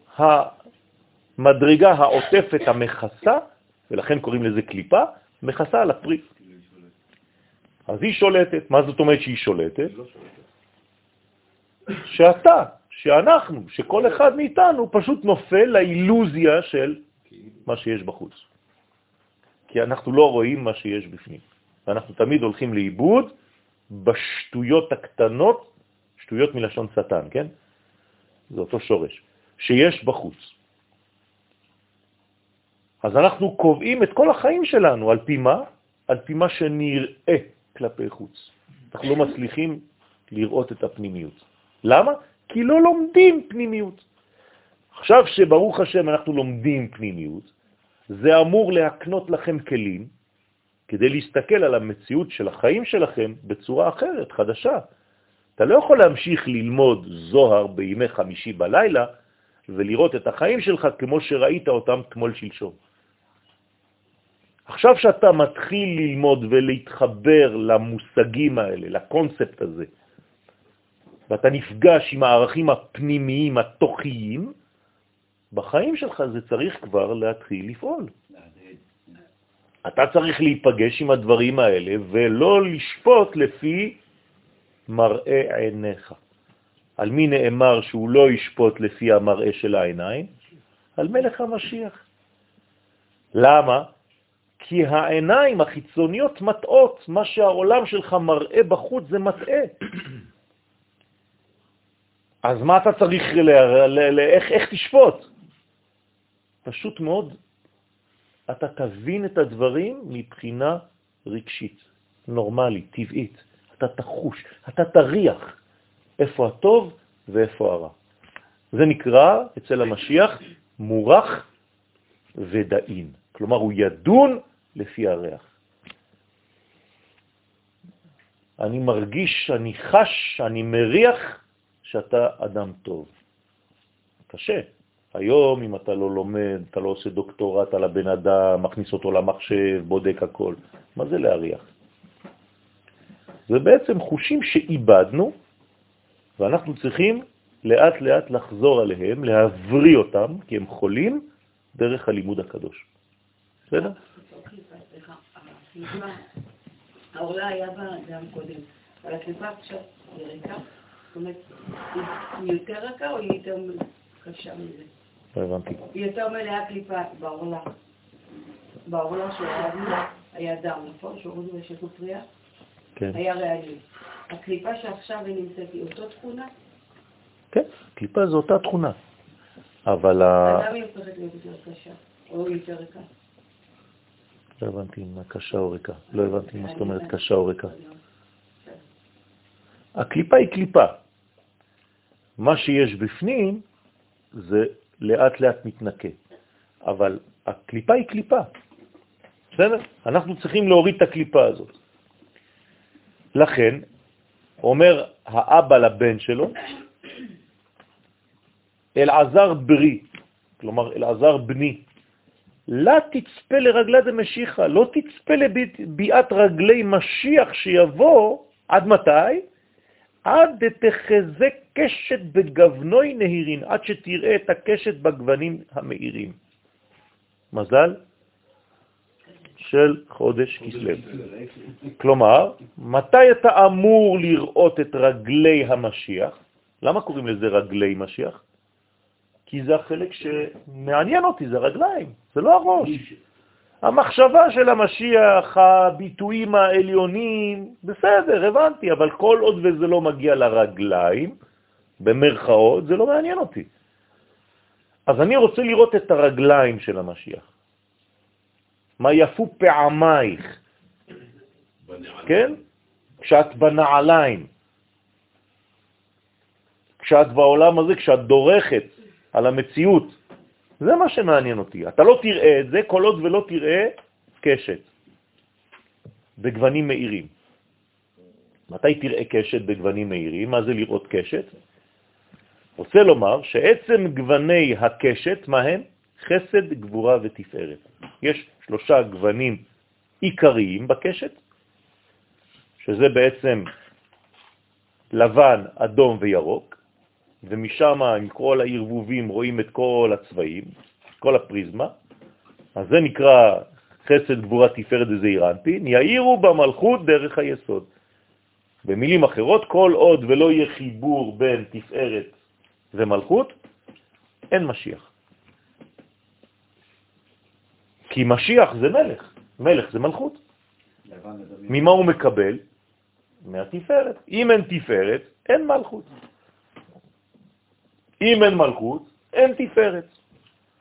המדרגה העוטפת המכסה, ולכן קוראים לזה קליפה, מכסה על הפרי. אז היא שולטת. מה זאת אומרת שהיא שולטת? לא שולטת. שאתה, שאנחנו, שכל אחד מאיתנו פשוט נופל לאילוזיה של מה שיש בחוץ. כי אנחנו לא רואים מה שיש בפנים. ואנחנו תמיד הולכים לאיבוד בשטויות הקטנות, שטויות מלשון שטן, כן? זה אותו שורש, שיש בחוץ. אז אנחנו קובעים את כל החיים שלנו, על פי מה? על פי מה שנראה כלפי חוץ. אנחנו לא מצליחים לראות את הפנימיות. למה? כי לא לומדים פנימיות. עכשיו שברוך השם אנחנו לומדים פנימיות, זה אמור להקנות לכם כלים כדי להסתכל על המציאות של החיים שלכם בצורה אחרת, חדשה. אתה לא יכול להמשיך ללמוד זוהר בימי חמישי בלילה ולראות את החיים שלך כמו שראית אותם תמול שלשום. עכשיו שאתה מתחיל ללמוד ולהתחבר למושגים האלה, לקונספט הזה, ואתה נפגש עם הערכים הפנימיים, התוכיים, בחיים שלך זה צריך כבר להתחיל לפעול. אתה צריך להיפגש עם הדברים האלה ולא לשפוט לפי מראה עיניך. על מי נאמר שהוא לא ישפוט לפי המראה של העיניים? על מלך המשיח. למה? כי העיניים החיצוניות מטעות, מה שהעולם שלך מראה בחוץ זה מטעה. אז מה אתה צריך, ל... ל... ל... איך, איך תשפוט? פשוט מאוד, אתה תבין את הדברים מבחינה רגשית, נורמלית, טבעית. אתה תחוש, אתה תריח איפה הטוב ואיפה הרע. זה נקרא אצל המשיח מורח ודאין. כלומר, הוא ידון לפי הריח. אני מרגיש, אני חש, אני מריח שאתה אדם טוב. קשה. היום, אם אתה לא לומד, אתה לא עושה דוקטורט על הבן אדם, מכניס אותו למחשב, בודק הכל, מה זה להריח? זה בעצם חושים שאיבדנו, ואנחנו צריכים לאט לאט לחזור עליהם, להבריא אותם, כי הם חולים, דרך הלימוד הקדוש. בסדר? העורלה היה בה גם קודם, אבל הקליפה עכשיו היא ריקה? זאת אומרת, היא יותר רכה או היא יותר קשה מזה? לא הבנתי. היא יותר מלאה קליפה בעורלה. בעורלה היה דם, נכון? שהורדנו ויש לו פריאה? כן, היה רעלים. הקליפה שעכשיו היא נמצאת היא אותו תכונה? כן, קליפה זו אותה תכונה. אבל ה... אדם היא הופכת להיות יותר קשה, או יותר ריקה. לא הבנתי מה קשה או ריקה. לא הבנתי מה זאת אומרת קשה או ריקה. הקליפה היא קליפה. מה שיש בפנים זה לאט לאט מתנקה. אבל הקליפה היא קליפה. בסדר? אנחנו צריכים להוריד את הקליפה הזאת. לכן, אומר האבא לבן שלו, אלעזר ברי, כלומר אלעזר בני, לה תצפה לרגלה דמשיחה, לא תצפה לביאת רגלי משיח שיבוא, עד מתי? עד דתחזה קשת בגוונוי נהירין, עד שתראה את הקשת בגוונים המאירים. מזל של חודש כסלו. כלומר, מתי אתה אמור לראות את רגלי המשיח? למה קוראים לזה רגלי משיח? כי זה החלק שמעניין אותי, זה רגליים, זה לא הראש. המחשבה של המשיח, הביטויים העליונים, בסדר, הבנתי, אבל כל עוד וזה לא מגיע לרגליים, במרכאות, זה לא מעניין אותי. אז אני רוצה לראות את הרגליים של המשיח. מה יפו פעמייך, כן? כשאת בנעליים, כשאת בעולם הזה, כשאת דורכת על המציאות, זה מה שמעניין אותי. אתה לא תראה את זה כל עוד ולא תראה קשת בגוונים מאירים. מתי תראה קשת בגוונים מאירים? מה זה לראות קשת? רוצה לומר שעצם גווני הקשת, מה הם? חסד, גבורה ותפארת. יש שלושה גוונים עיקריים בקשת, שזה בעצם לבן, אדום וירוק, ומשם עם כל הערבובים רואים את כל הצבעים, כל הפריזמה, אז זה נקרא חסד, גבורה, תפארת וזעירנטין, יאירו במלכות דרך היסוד. במילים אחרות, כל עוד ולא יהיה חיבור בין תפארת ומלכות, אין משיח. כי משיח זה מלך, מלך זה מלכות. ממה הוא מקבל? מהתפארת. אם אין תפארת, אין מלכות. אם אין מלכות, אין תפארת.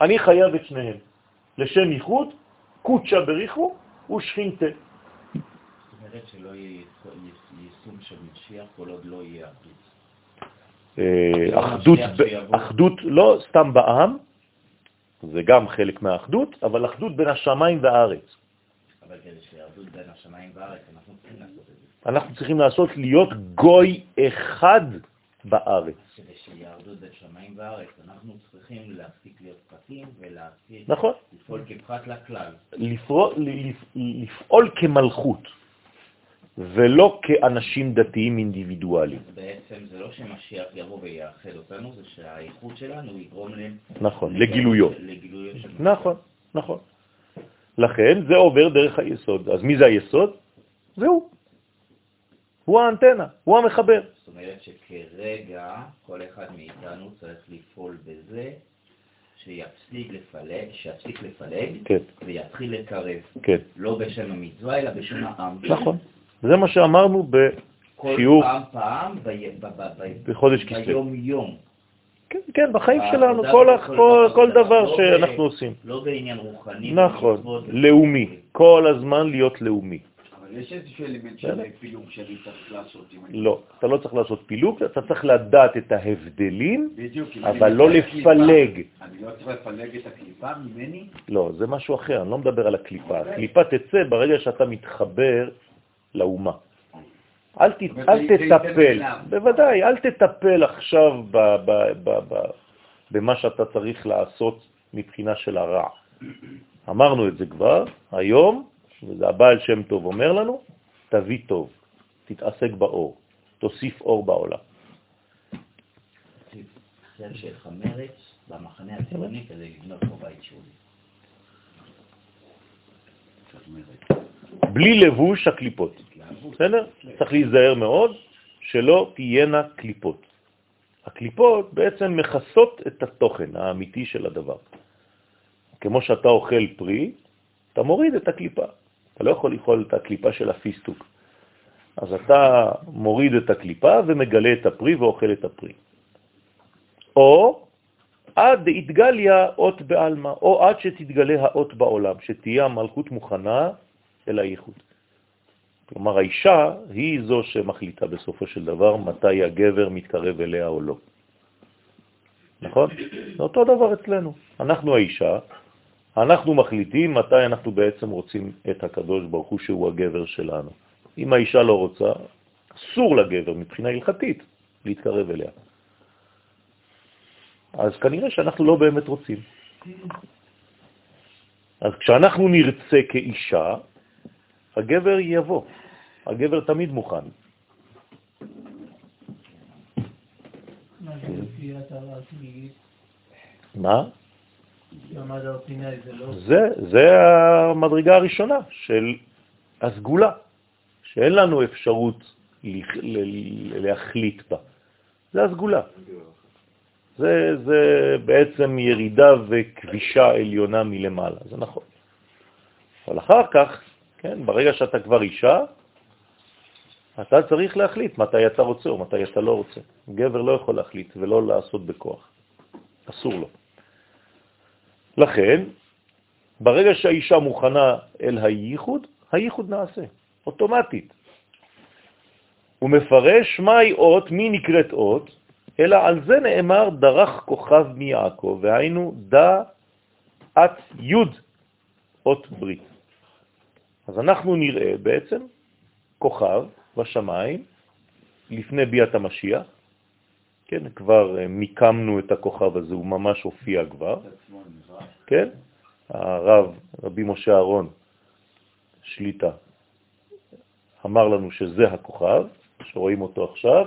אני חייב את שניהם. לשם ייחוד, קודשה בריחו ושכינתה. זאת אומרת שלא יהיה יישום של משיח כל עוד לא יהיה אחדות. אה, אחדות, אחדות לא סתם בעם, זה גם חלק מהאחדות, אבל אחדות בין השמיים והארץ. אבל כדי שירדות בין השמיים והארץ, אנחנו צריכים לעשות את זה. אנחנו צריכים לעשות להיות גוי אחד בארץ. כדי שירדות בין שמיים והארץ, אנחנו צריכים להפסיק להיות פרטים ולהפסיק נכון. לפעול כפרט לכלל. לפעול, לפעול כמלכות, ולא כאנשים דתיים אינדיבידואליים. בעצם זה לא שמשיח יבוא ויאחד אותנו, זה שהאיחוד שלנו יגרום להם... נכון, לגילויות. לגילויות של... נכון, נכון. לכן זה עובר דרך היסוד. אז מי זה היסוד? זהו. הוא האנטנה, הוא המחבר. זאת אומרת שכרגע כל אחד מאיתנו צריך לפעול בזה שיפסיק לפלג, שיפסיק לפלג כן, ויתחיל לקרב. כן. לא בשם המצווה, אלא בשם העם. נכון. זה מה שאמרנו כל בשיעור פעם פעם, ב- ב- ב- ב- בחודש כסלו. ביום-יום. כן, כן, בחיים שלנו, כל, בכל כל, דבר, כל דבר לא ב- שאנחנו עושים. לא בעניין רוחני. נכון. לאומי, כל הזמן להיות לאומי. אבל יש איזשהו אלמנט של פילוג שאני צריך לעשות. לא, אתה לא צריך לעשות פילוג, אתה צריך לדעת את ההבדלים, אבל לא לפלג. אני לא צריך לפלג את הקליפה ממני? לא, זה משהו אחר, אני לא מדבר על הקליפה. הקליפה תצא ברגע שאתה מתחבר לאומה. אל, ת, תטפל. בוודאי, אל תטפל עכשיו ב, ב, ב, ב, במה שאתה צריך לעשות מבחינה של הרע. אמרנו את זה כבר, היום, וזה הבעל שם טוב אומר לנו, תביא טוב, תתעסק באור, תוסיף אור בעולם. זה שלך מרץ במחנה הציוני כדי לבנות פה בית שלי. בלי לבוש הקליפות. בסדר? צריך להיזהר מאוד שלא תהיינה קליפות. הקליפות בעצם מכסות את התוכן האמיתי של הדבר. כמו שאתה אוכל פרי, אתה מוריד את הקליפה. אתה לא יכול לאכול את הקליפה של הפיסטוק. אז אתה מוריד את הקליפה ומגלה את הפרי ואוכל את הפרי. או עד התגליה אות בעלמא, או עד שתתגלה האות בעולם, שתהיה המלכות מוכנה אל הייחוד. כלומר, האישה היא זו שמחליטה בסופו של דבר מתי הגבר מתקרב אליה או לא. נכון? זה אותו דבר אצלנו. אנחנו האישה, אנחנו מחליטים מתי אנחנו בעצם רוצים את הקדוש ברוך הוא שהוא הגבר שלנו. אם האישה לא רוצה, אסור לגבר מבחינה הלכתית להתקרב אליה. אז כנראה שאנחנו לא באמת רוצים. אז כשאנחנו נרצה כאישה, הגבר יבוא. הגבר תמיד מוכן. מה? זה, זה המדרגה הראשונה של הסגולה, שאין לנו אפשרות להחליט בה. זה הסגולה. זה, זה בעצם ירידה וכבישה עליונה מלמעלה, זה נכון. אבל אחר כך, כן, ברגע שאתה כבר אישה, אתה צריך להחליט מתי אתה רוצה או מתי אתה לא רוצה. גבר לא יכול להחליט ולא לעשות בכוח. אסור לו. לכן, ברגע שהאישה מוכנה אל הייחוד, הייחוד נעשה, אוטומטית. הוא מפרש מהי אות, מי נקראת אות, אלא על זה נאמר דרך כוכב מיעקב, והיינו דה את יוד אות ברית. אז אנחנו נראה בעצם כוכב בשמיים לפני ביאת המשיח, כן, כבר אה, מיקמנו את הכוכב הזה, הוא ממש הופיע כבר, כן, הרב, רבי משה אהרון, שליטה, אמר לנו שזה הכוכב, שרואים אותו עכשיו,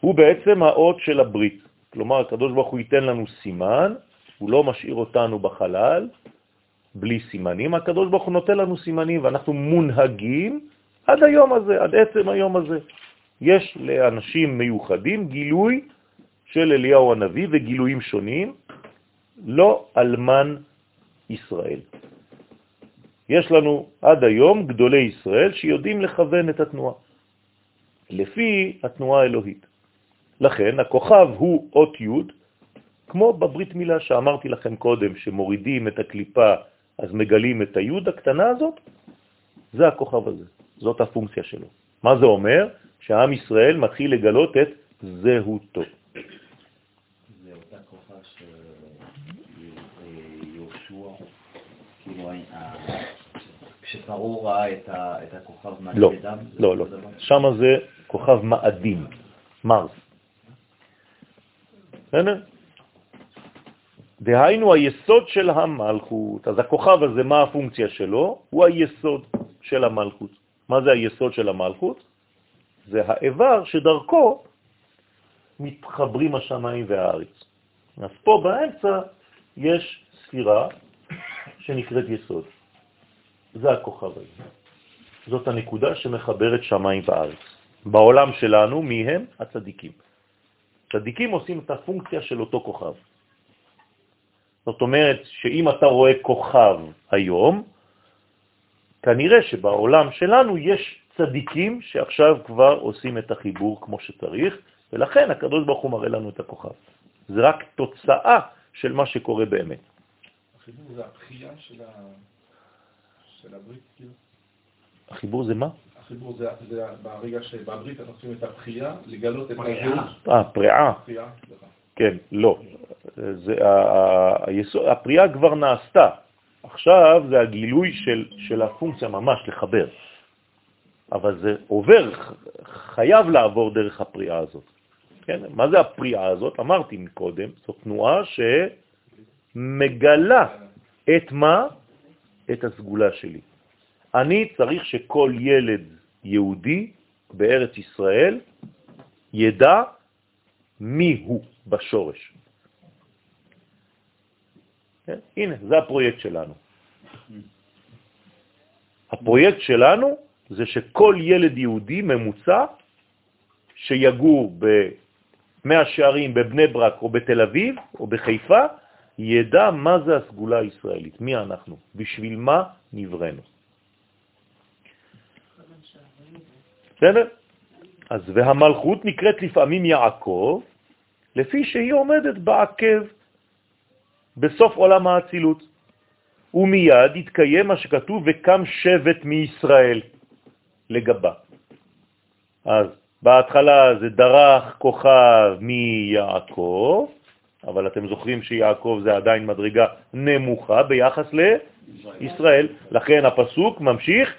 הוא בעצם האות של הברית. כלומר, הקדוש ברוך הוא ייתן לנו סימן, הוא לא משאיר אותנו בחלל בלי סימנים, הקדוש ברוך הוא נותן לנו סימנים ואנחנו מונהגים עד היום הזה, עד עצם היום הזה. יש לאנשים מיוחדים גילוי של אליהו הנביא וגילויים שונים, לא אלמן ישראל. יש לנו עד היום גדולי ישראל שיודעים לכוון את התנועה, לפי התנועה האלוהית. לכן הכוכב הוא אות י', כמו בברית מילה שאמרתי לכם קודם, שמורידים את הקליפה אז מגלים את היוד הקטנה הזאת, זה הכוכב הזה, זאת הפונקציה שלו. מה זה אומר? שהעם ישראל מתחיל לגלות את זהותו. זה אותה כוכב שיהושע, כאילו כשפרעה ראה את הכוכב לא, לא, לא, שם זה כוכב מאדים, מרס. בסדר? דהיינו היסוד של המלכות. אז הכוכב הזה, מה הפונקציה שלו? הוא היסוד של המלכות. מה זה היסוד של המלכות? זה האיבר שדרכו מתחברים השמיים והארץ. אז פה באמצע יש ספירה שנקראת יסוד. זה הכוכב הזה. זאת הנקודה שמחברת שמיים וארץ. בעולם שלנו, מי הם? הצדיקים. צדיקים עושים את הפונקציה של אותו כוכב. זאת אומרת שאם אתה רואה כוכב היום, כנראה שבעולם שלנו יש צדיקים שעכשיו כבר עושים את החיבור כמו שצריך, ולכן הקדוש ברוך הוא מראה לנו את הכוכב. זה רק תוצאה של מה שקורה באמת. החיבור זה הבחייה של, ה... של הברית, כאילו? החיבור זה מה? החיבור זה, זה ברגע שבברית אנחנו עושים את הבחייה, לגלות את הזהות. אה, פריאה. כן, לא. זה, היסוד, הפריאה כבר נעשתה. עכשיו זה הגילוי של, של הפונקציה ממש לחבר. אבל זה עובר, חייב לעבור דרך הפריאה הזאת. כן? מה זה הפריאה הזאת? אמרתי מקודם, זו תנועה שמגלה את מה? את הסגולה שלי. אני צריך שכל ילד יהודי בארץ ישראל ידע מי הוא בשורש. כן? הנה, זה הפרויקט שלנו. הפרויקט שלנו זה שכל ילד יהודי ממוצע שיגור במאה שערים, בבני ברק או בתל אביב או בחיפה, ידע מה זה הסגולה הישראלית, מי אנחנו, בשביל מה נבראנו. בסדר? אז והמלכות נקראת לפעמים יעקב, לפי שהיא עומדת בעקב בסוף עולם האצילות. ומיד יתקיים מה שכתוב, וקם שבט מישראל לגבה. אז בהתחלה זה דרך כוכב מיעקב, אבל אתם זוכרים שיעקב זה עדיין מדרגה נמוכה ביחס לישראל. לכן הפסוק ממשיך,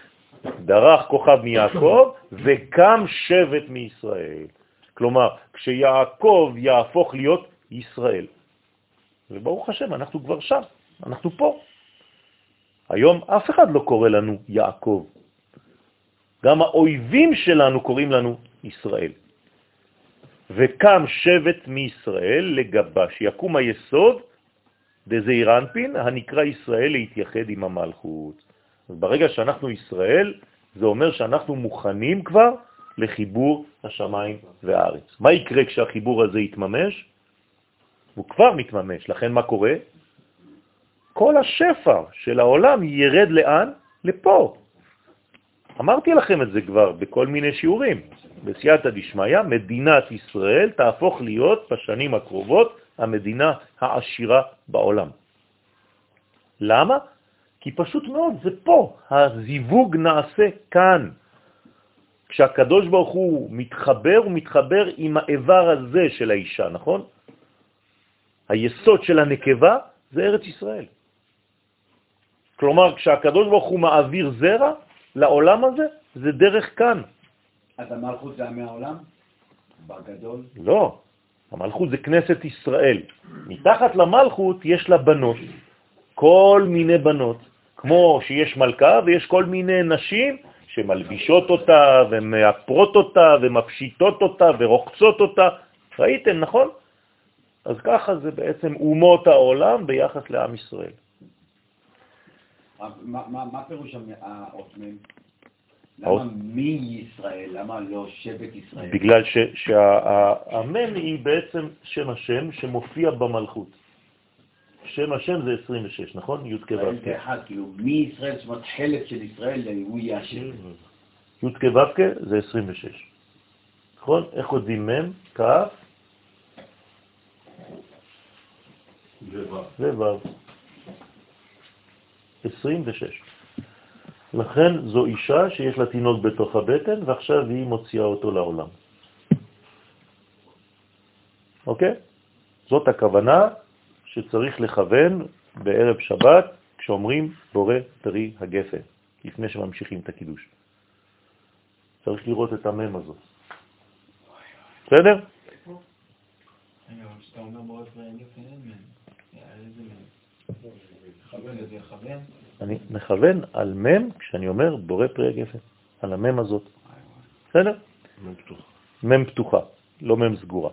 דרך כוכב מיעקב וקם שבט מישראל. כלומר, כשיעקב יהפוך להיות ישראל. וברוך השם, אנחנו כבר שם, אנחנו פה. היום אף אחד לא קורא לנו יעקב. גם האויבים שלנו קוראים לנו ישראל. וקם שבט מישראל לגבה, שיקום היסוד דזעיר אנפין, הנקרא ישראל להתייחד עם המלכות. אז ברגע שאנחנו ישראל, זה אומר שאנחנו מוכנים כבר לחיבור השמיים והארץ. מה יקרה כשהחיבור הזה יתממש? הוא כבר מתממש, לכן מה קורה? כל השפע של העולם ירד לאן? לפה. אמרתי לכם את זה כבר בכל מיני שיעורים. בסייעתא דשמיא, מדינת ישראל תהפוך להיות בשנים הקרובות המדינה העשירה בעולם. למה? כי פשוט מאוד זה פה, הזיווג נעשה כאן. כשהקדוש ברוך הוא מתחבר, הוא מתחבר עם האיבר הזה של האישה, נכון? היסוד של הנקבה זה ארץ ישראל. כלומר, כשהקדוש ברוך הוא מעביר זרע לעולם הזה, זה דרך כאן. אז המלכות זה עמי העולם? בגדול? לא, המלכות זה כנסת ישראל. מתחת למלכות יש לה בנות, כל מיני בנות. כמו שיש מלכה ויש כל מיני נשים שמלבישות אותה ומאפרות אותה ומפשיטות אותה ורוחצות אותה. ראיתם, נכון? אז ככה זה בעצם אומות העולם ביחס לעם ישראל. מה, פירוש האות מ'? למה מי ישראל? למה לא שבט ישראל? בגלל שהמם היא בעצם שם השם שמופיע במלכות. שם השם זה 26, נכון? י' כ' ו' זה אחד, כאילו, מי ישראל, זאת אומרת, חלק של ישראל, הוא יהיה השם. י' כ' ו' זה 26. נכון? איך כותבים מ', כ' וו'. 26. לכן זו אישה שיש לה תינוק בתוך הבטן, ועכשיו היא מוציאה אותו לעולם. אוקיי? זאת הכוונה שצריך לכוון בערב שבת כשאומרים בורא פרי הגפן, לפני שממשיכים את הקידוש. צריך לראות את המם הזאת. בסדר? כשאתה אומר בורא פרי הגפן אין מם. אני מכוון על מם כשאני אומר בורא פרי הגפן, על המם הזאת. בסדר? מם פתוחה. מם פתוחה, לא מם סגורה.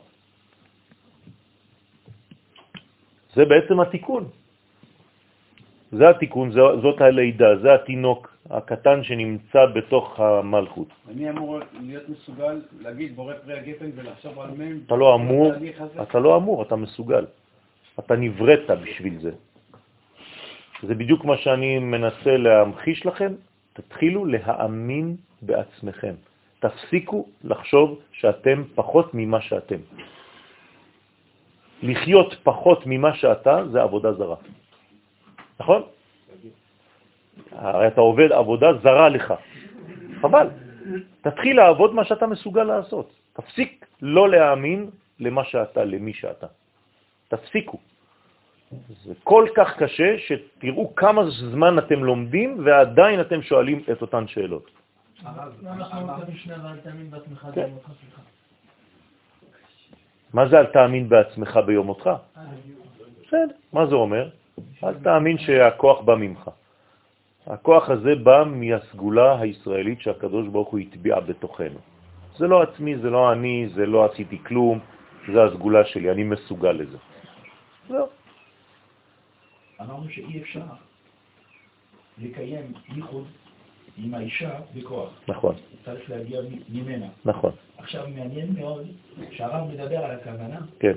זה בעצם התיקון. זה התיקון, זאת הלידה, זה התינוק הקטן שנמצא בתוך המלכות. אני אמור להיות מסוגל להגיד בורא פרי הגפן ולחשוב על מם? אתה לא אמור, אתה לא אמור, אתה מסוגל. אתה נבראת בשביל זה. זה בדיוק מה שאני מנסה להמחיש לכם. תתחילו להאמין בעצמכם. תפסיקו לחשוב שאתם פחות ממה שאתם. לחיות פחות ממה שאתה זה עבודה זרה. נכון? הרי אתה עובד עבודה זרה לך. חבל. תתחיל לעבוד מה שאתה מסוגל לעשות. תפסיק לא להאמין למה שאתה, למי שאתה. תפסיקו. זה כל כך קשה שתראו כמה זמן אתם לומדים ועדיין אתם שואלים את אותן שאלות. מה זה אל תאמין בעצמך ביום אותך? בסדר, מה זה אומר? אל תאמין שהכוח בא ממך. הכוח הזה בא מהסגולה הישראלית שהקדוש ברוך הוא הטביע בתוכנו. זה לא עצמי, זה לא אני, זה לא עשיתי כלום, זה הסגולה שלי, אני מסוגל לזה. זהו. אמרנו שאי אפשר לקיים ייחוד עם האישה בכוח. נכון. צריך להגיע ממנה. נכון. עכשיו מעניין מאוד שהרב מדבר על הכוונה, כן.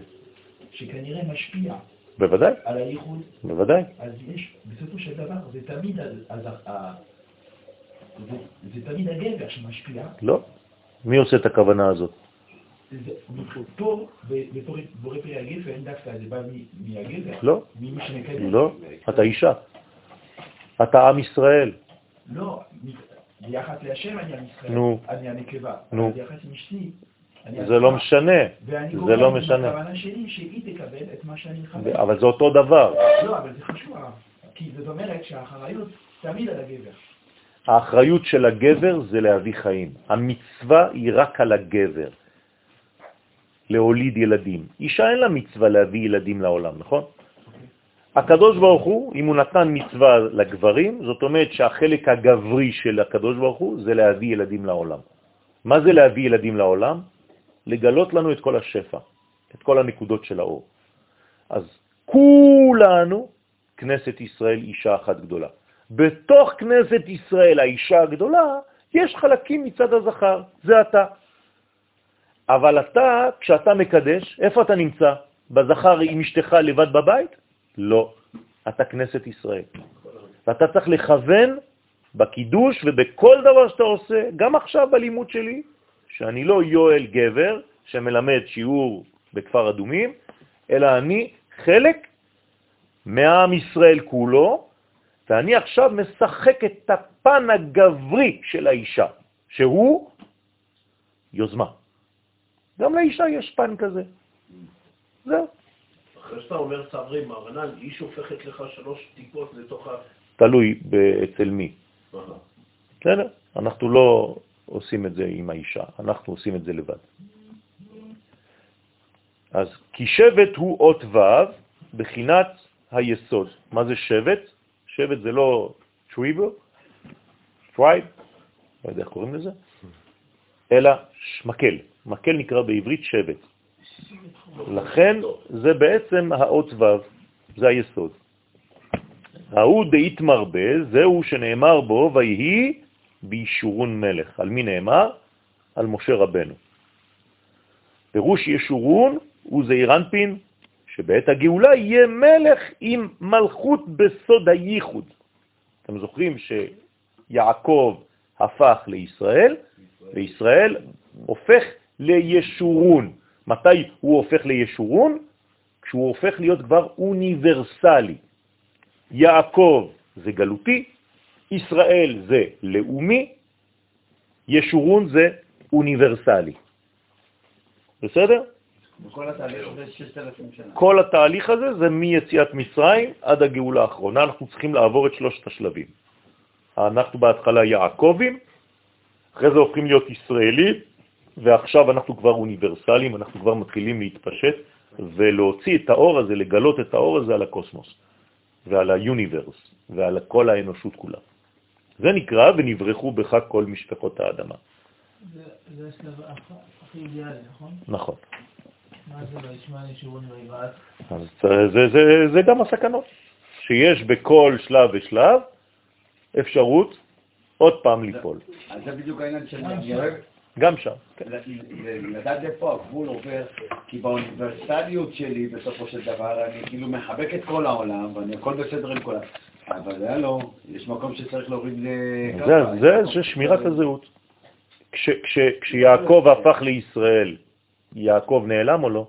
שכנראה משפיע בוודאי, על הייחוד, בוודאי. אז יש, בסופו של דבר, זה תמיד, אז ה- ה- זה- זה תמיד הגבר שמשפיע, לא. מי עושה את הכוונה הזאת? זה- פה, ב- בתור בורא פרי הגפן, דווקא זה בא מ- מהגבר, לא. ממי שמקדם. לא. אתה אישה. אתה עם ישראל. לא, ביחס להשם אני עם ישראל, נו. אני הנקבה, נו. ביחס עם אשתי, זה לא. משנה. זה לא משנה. בכוונה שלי שהיא תקבל את מה שאני מכוון. אבל זה אותו דבר. לא, אבל זה חשוב. כי זאת אומרת שהאחריות תמיד על הגבר. האחריות של הגבר זה להביא חיים. המצווה היא רק על הגבר, להוליד ילדים. אישה אין לה מצווה להביא ילדים לעולם, נכון? הקדוש ברוך הוא, אם הוא נתן מצווה לגברים, זאת אומרת שהחלק הגברי של הקדוש ברוך הוא זה להביא ילדים לעולם. מה זה להביא ילדים לעולם? לגלות לנו את כל השפע, את כל הנקודות של האור. אז כולנו, כנסת ישראל, אישה אחת גדולה. בתוך כנסת ישראל, האישה הגדולה, יש חלקים מצד הזכר, זה אתה. אבל אתה, כשאתה מקדש, איפה אתה נמצא? בזכר עם אשתך לבד בבית? לא. אתה כנסת ישראל. ואתה צריך לכוון בקידוש ובכל דבר שאתה עושה, גם עכשיו בלימוד שלי, שאני לא יואל גבר שמלמד שיעור בכפר אדומים, אלא אני חלק מעם ישראל כולו, ואני עכשיו משחק את הפן הגברי של האישה, שהוא יוזמה. גם לאישה יש פן כזה. זהו. אחרי שאתה אומר צברי מרנן, היא שופכת לך שלוש טיפות לתוך ה... תלוי אצל מי. בסדר? אנחנו לא עושים את זה עם האישה, אנחנו עושים את זה לבד. אז כי שבט הוא אות ו' בחינת היסוד. מה זה שבט? שבט זה לא טריבו, tribe, לא יודע איך קוראים לזה, אלא מקל. מקל נקרא בעברית שבט. לכן זה בעצם האות ו', זה היסוד. ההוא דאיתמר ביה, זהו שנאמר בו, ויהי בישורון מלך. על מי נאמר? על משה רבנו. פירוש ישורון הוא זעיר אנפין, שבעת הגאולה יהיה מלך עם מלכות בסוד הייחוד. אתם זוכרים שיעקב הפך לישראל, וישראל הופך לישורון. מתי הוא הופך לישורון? כשהוא הופך להיות כבר אוניברסלי. יעקב זה גלותי, ישראל זה לאומי, ישורון זה אוניברסלי. בסדר? וכל התהליך הזה 6,000 שנה. כל התהליך הזה זה מיציאת מצרים עד הגאולה האחרונה, אנחנו צריכים לעבור את שלושת השלבים. אנחנו בהתחלה יעקבים, אחרי זה הופכים להיות ישראלים, ועכשיו אנחנו כבר אוניברסליים, אנחנו כבר מתחילים להתפשט ולהוציא את האור הזה, לגלות את האור הזה על הקוסמוס ועל היוניברס ועל כל האנושות כולה. זה נקרא ונברחו בך כל משפחות האדמה. זה- זה השלב הכ- הכי אידיאלי, נכון? נכון. ויבעט? אז זה, זה, זה, זה גם הסכנות, שיש בכל שלב ושלב אפשרות עוד פעם ליפול. אז זה בדיוק העניין של... גם שם. כן. לדעת איפה הגבול עובר, כי באוניברסליות שלי בסופו של דבר אני כאילו מחבק את כל העולם ואני הכל בסדר עם כולם. אבל הלו, יש מקום שצריך להוריד זה, לקרקע. זה, זה שמירת הזהות. כש, כש, כשיעקב הפך לישראל, יעקב נעלם או לא?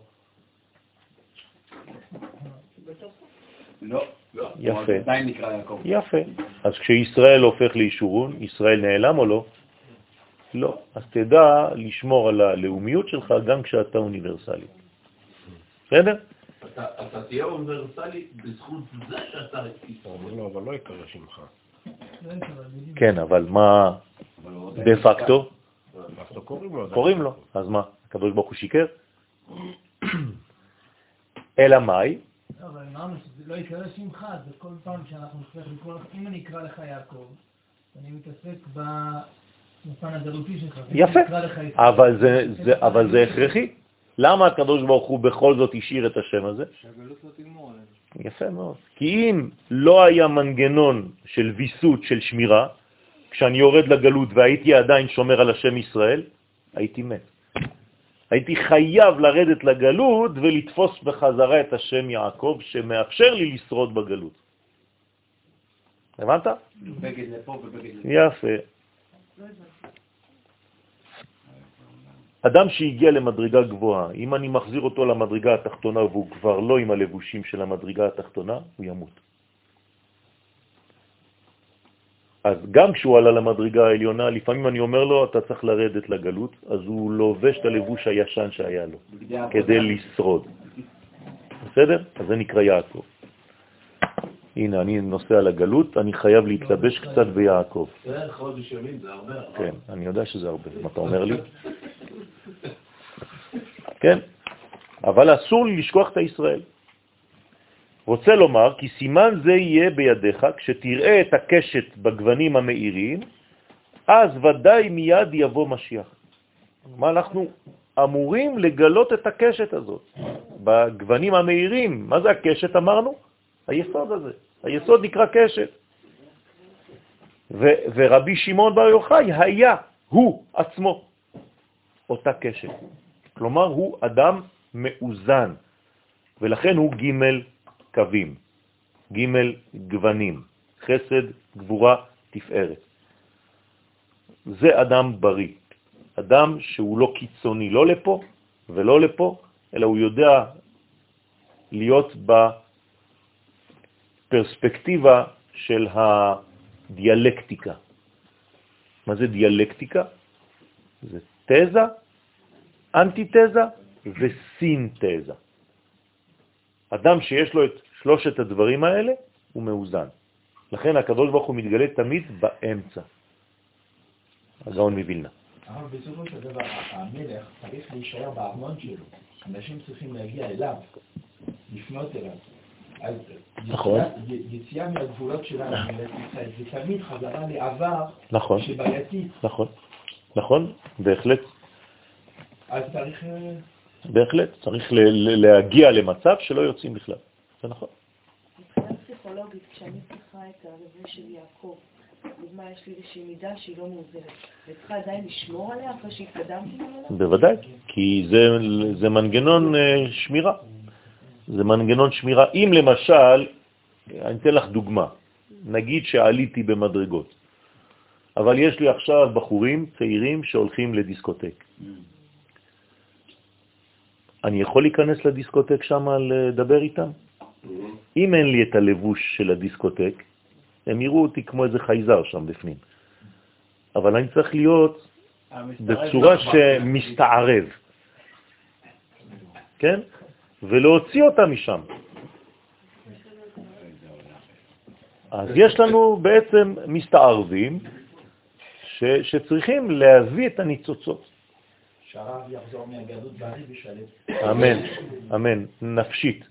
לא, יפה. הוא עדיין נקרא יעקב. יפה. אז כשישראל הופך לישורון, ישראל נעלם או לא? לא. אז תדע לשמור על הלאומיות שלך גם כשאתה אוניברסלי. בסדר? אתה אתה תהיה אוניברסלי בזכות זה שאתה אומר לו, אבל לא שמך. לא יקרה, בדיוק. כן, אבל מה דה. פקטו? לא קוראים לו. עדיין. קוראים לו. אז מה, הקדוש ברוך הוא שיקר? אלא מאי? לא, אבל אמרנו שזה לא יקרא שמך, זה כל פעם שאנחנו נצטרך לקרוא לך, אם אני אקרא לך יעקב, אני מתעסק יפה. אבל זה, זה, אבל זה הכרחי. למה הקדוש ברוך הוא בכל זאת השאיר את השם הזה? שהגלות לא תגמור עלינו. יפה מאוד. כי אם לא היה מנגנון של ויסות, של שמירה, כשאני יורד לגלות והייתי עדיין שומר על השם ישראל, הייתי מת. הייתי חייב לרדת לגלות ולתפוס בחזרה את השם יעקב שמאפשר לי לשרוד בגלות. הבנת? בגד לפה ובגד לפה. יפה. אדם שהגיע למדרגה גבוהה, אם אני מחזיר אותו למדרגה התחתונה והוא כבר לא עם הלבושים של המדרגה התחתונה, הוא ימות. אז גם כשהוא עלה למדרגה העליונה, לפעמים אני אומר לו, אתה צריך לרדת לגלות, אז הוא לובש את הלבוש הישן שהיה לו, כדי לשרוד. בסדר? אז זה נקרא יעקב. הנה, אני נוסע לגלות, אני חייב להתלבש קצת ביעקב. זה חודש ימים, זה הרבה. כן, אני יודע שזה הרבה, מה אתה אומר לי? כן, אבל אסור לי לשכוח את הישראל. רוצה לומר כי סימן זה יהיה בידיך כשתראה את הקשת בגוונים המאירים, אז ודאי מיד יבוא משיח. מה אנחנו אמורים לגלות את הקשת הזאת בגוונים המאירים. מה זה הקשת אמרנו? היסוד הזה. היסוד נקרא קשת. ו- ורבי שמעון בר יוחאי היה, הוא עצמו, אותה קשת. כלומר, הוא אדם מאוזן, ולכן הוא ג' קווים, ג' גוונים, חסד, גבורה, תפארת. זה אדם בריא, אדם שהוא לא קיצוני, לא לפה ולא לפה, אלא הוא יודע להיות בפרספקטיבה של הדיאלקטיקה. מה זה דיאלקטיקה? זה תזה, אנטיתזה וסינתזה. אדם שיש לו את שלושת הדברים האלה, הוא מאוזן. לכן הקדוש ברוך הוא מתגלה תמיד באמצע. הגאון מווילנה. אבל בסופו של דבר, המלך צריך להישאר בארמון שלו. אנשים צריכים להגיע אליו, לפנות אליו. נכון. יציאה- מהגבולות שלנו, ישראל, זה תמיד חזרה לעבר נכון, שבעייתי. נכון, נכון, בהחלט, אז צריך... אה, בהחלט. צריך ל- ל- להגיע למצב שלא יוצאים בכלל. זה נכון. מבחינה פסיכולוגית, כשאני צריכה את הלבוש של יעקב, לדוגמה, יש לי איזושהי מידה שהיא לא מאוזנת, אני צריכה עדיין לשמור עליה אחרי שהתקדמתי ממנה? בוודאי, כי זה, זה מנגנון אה, שמירה. זה מנגנון שמירה. אם למשל, אני אתן לך דוגמה, נגיד שעליתי במדרגות, אבל יש לי עכשיו בחורים צעירים שהולכים לדיסקוטק. אני יכול להיכנס לדיסקוטק שם לדבר איתם? אם אין לי את הלבוש של הדיסקוטק, הם יראו אותי כמו איזה חייזר שם בפנים. אבל אני צריך להיות בצורה שמסתערב, כן? ולהוציא אותה משם. אז יש לנו בעצם מסתערבים ש, שצריכים להביא את הניצוצות. שהרב יחזור מהגלות בריא ושלם. אמן, אמן, נפשית,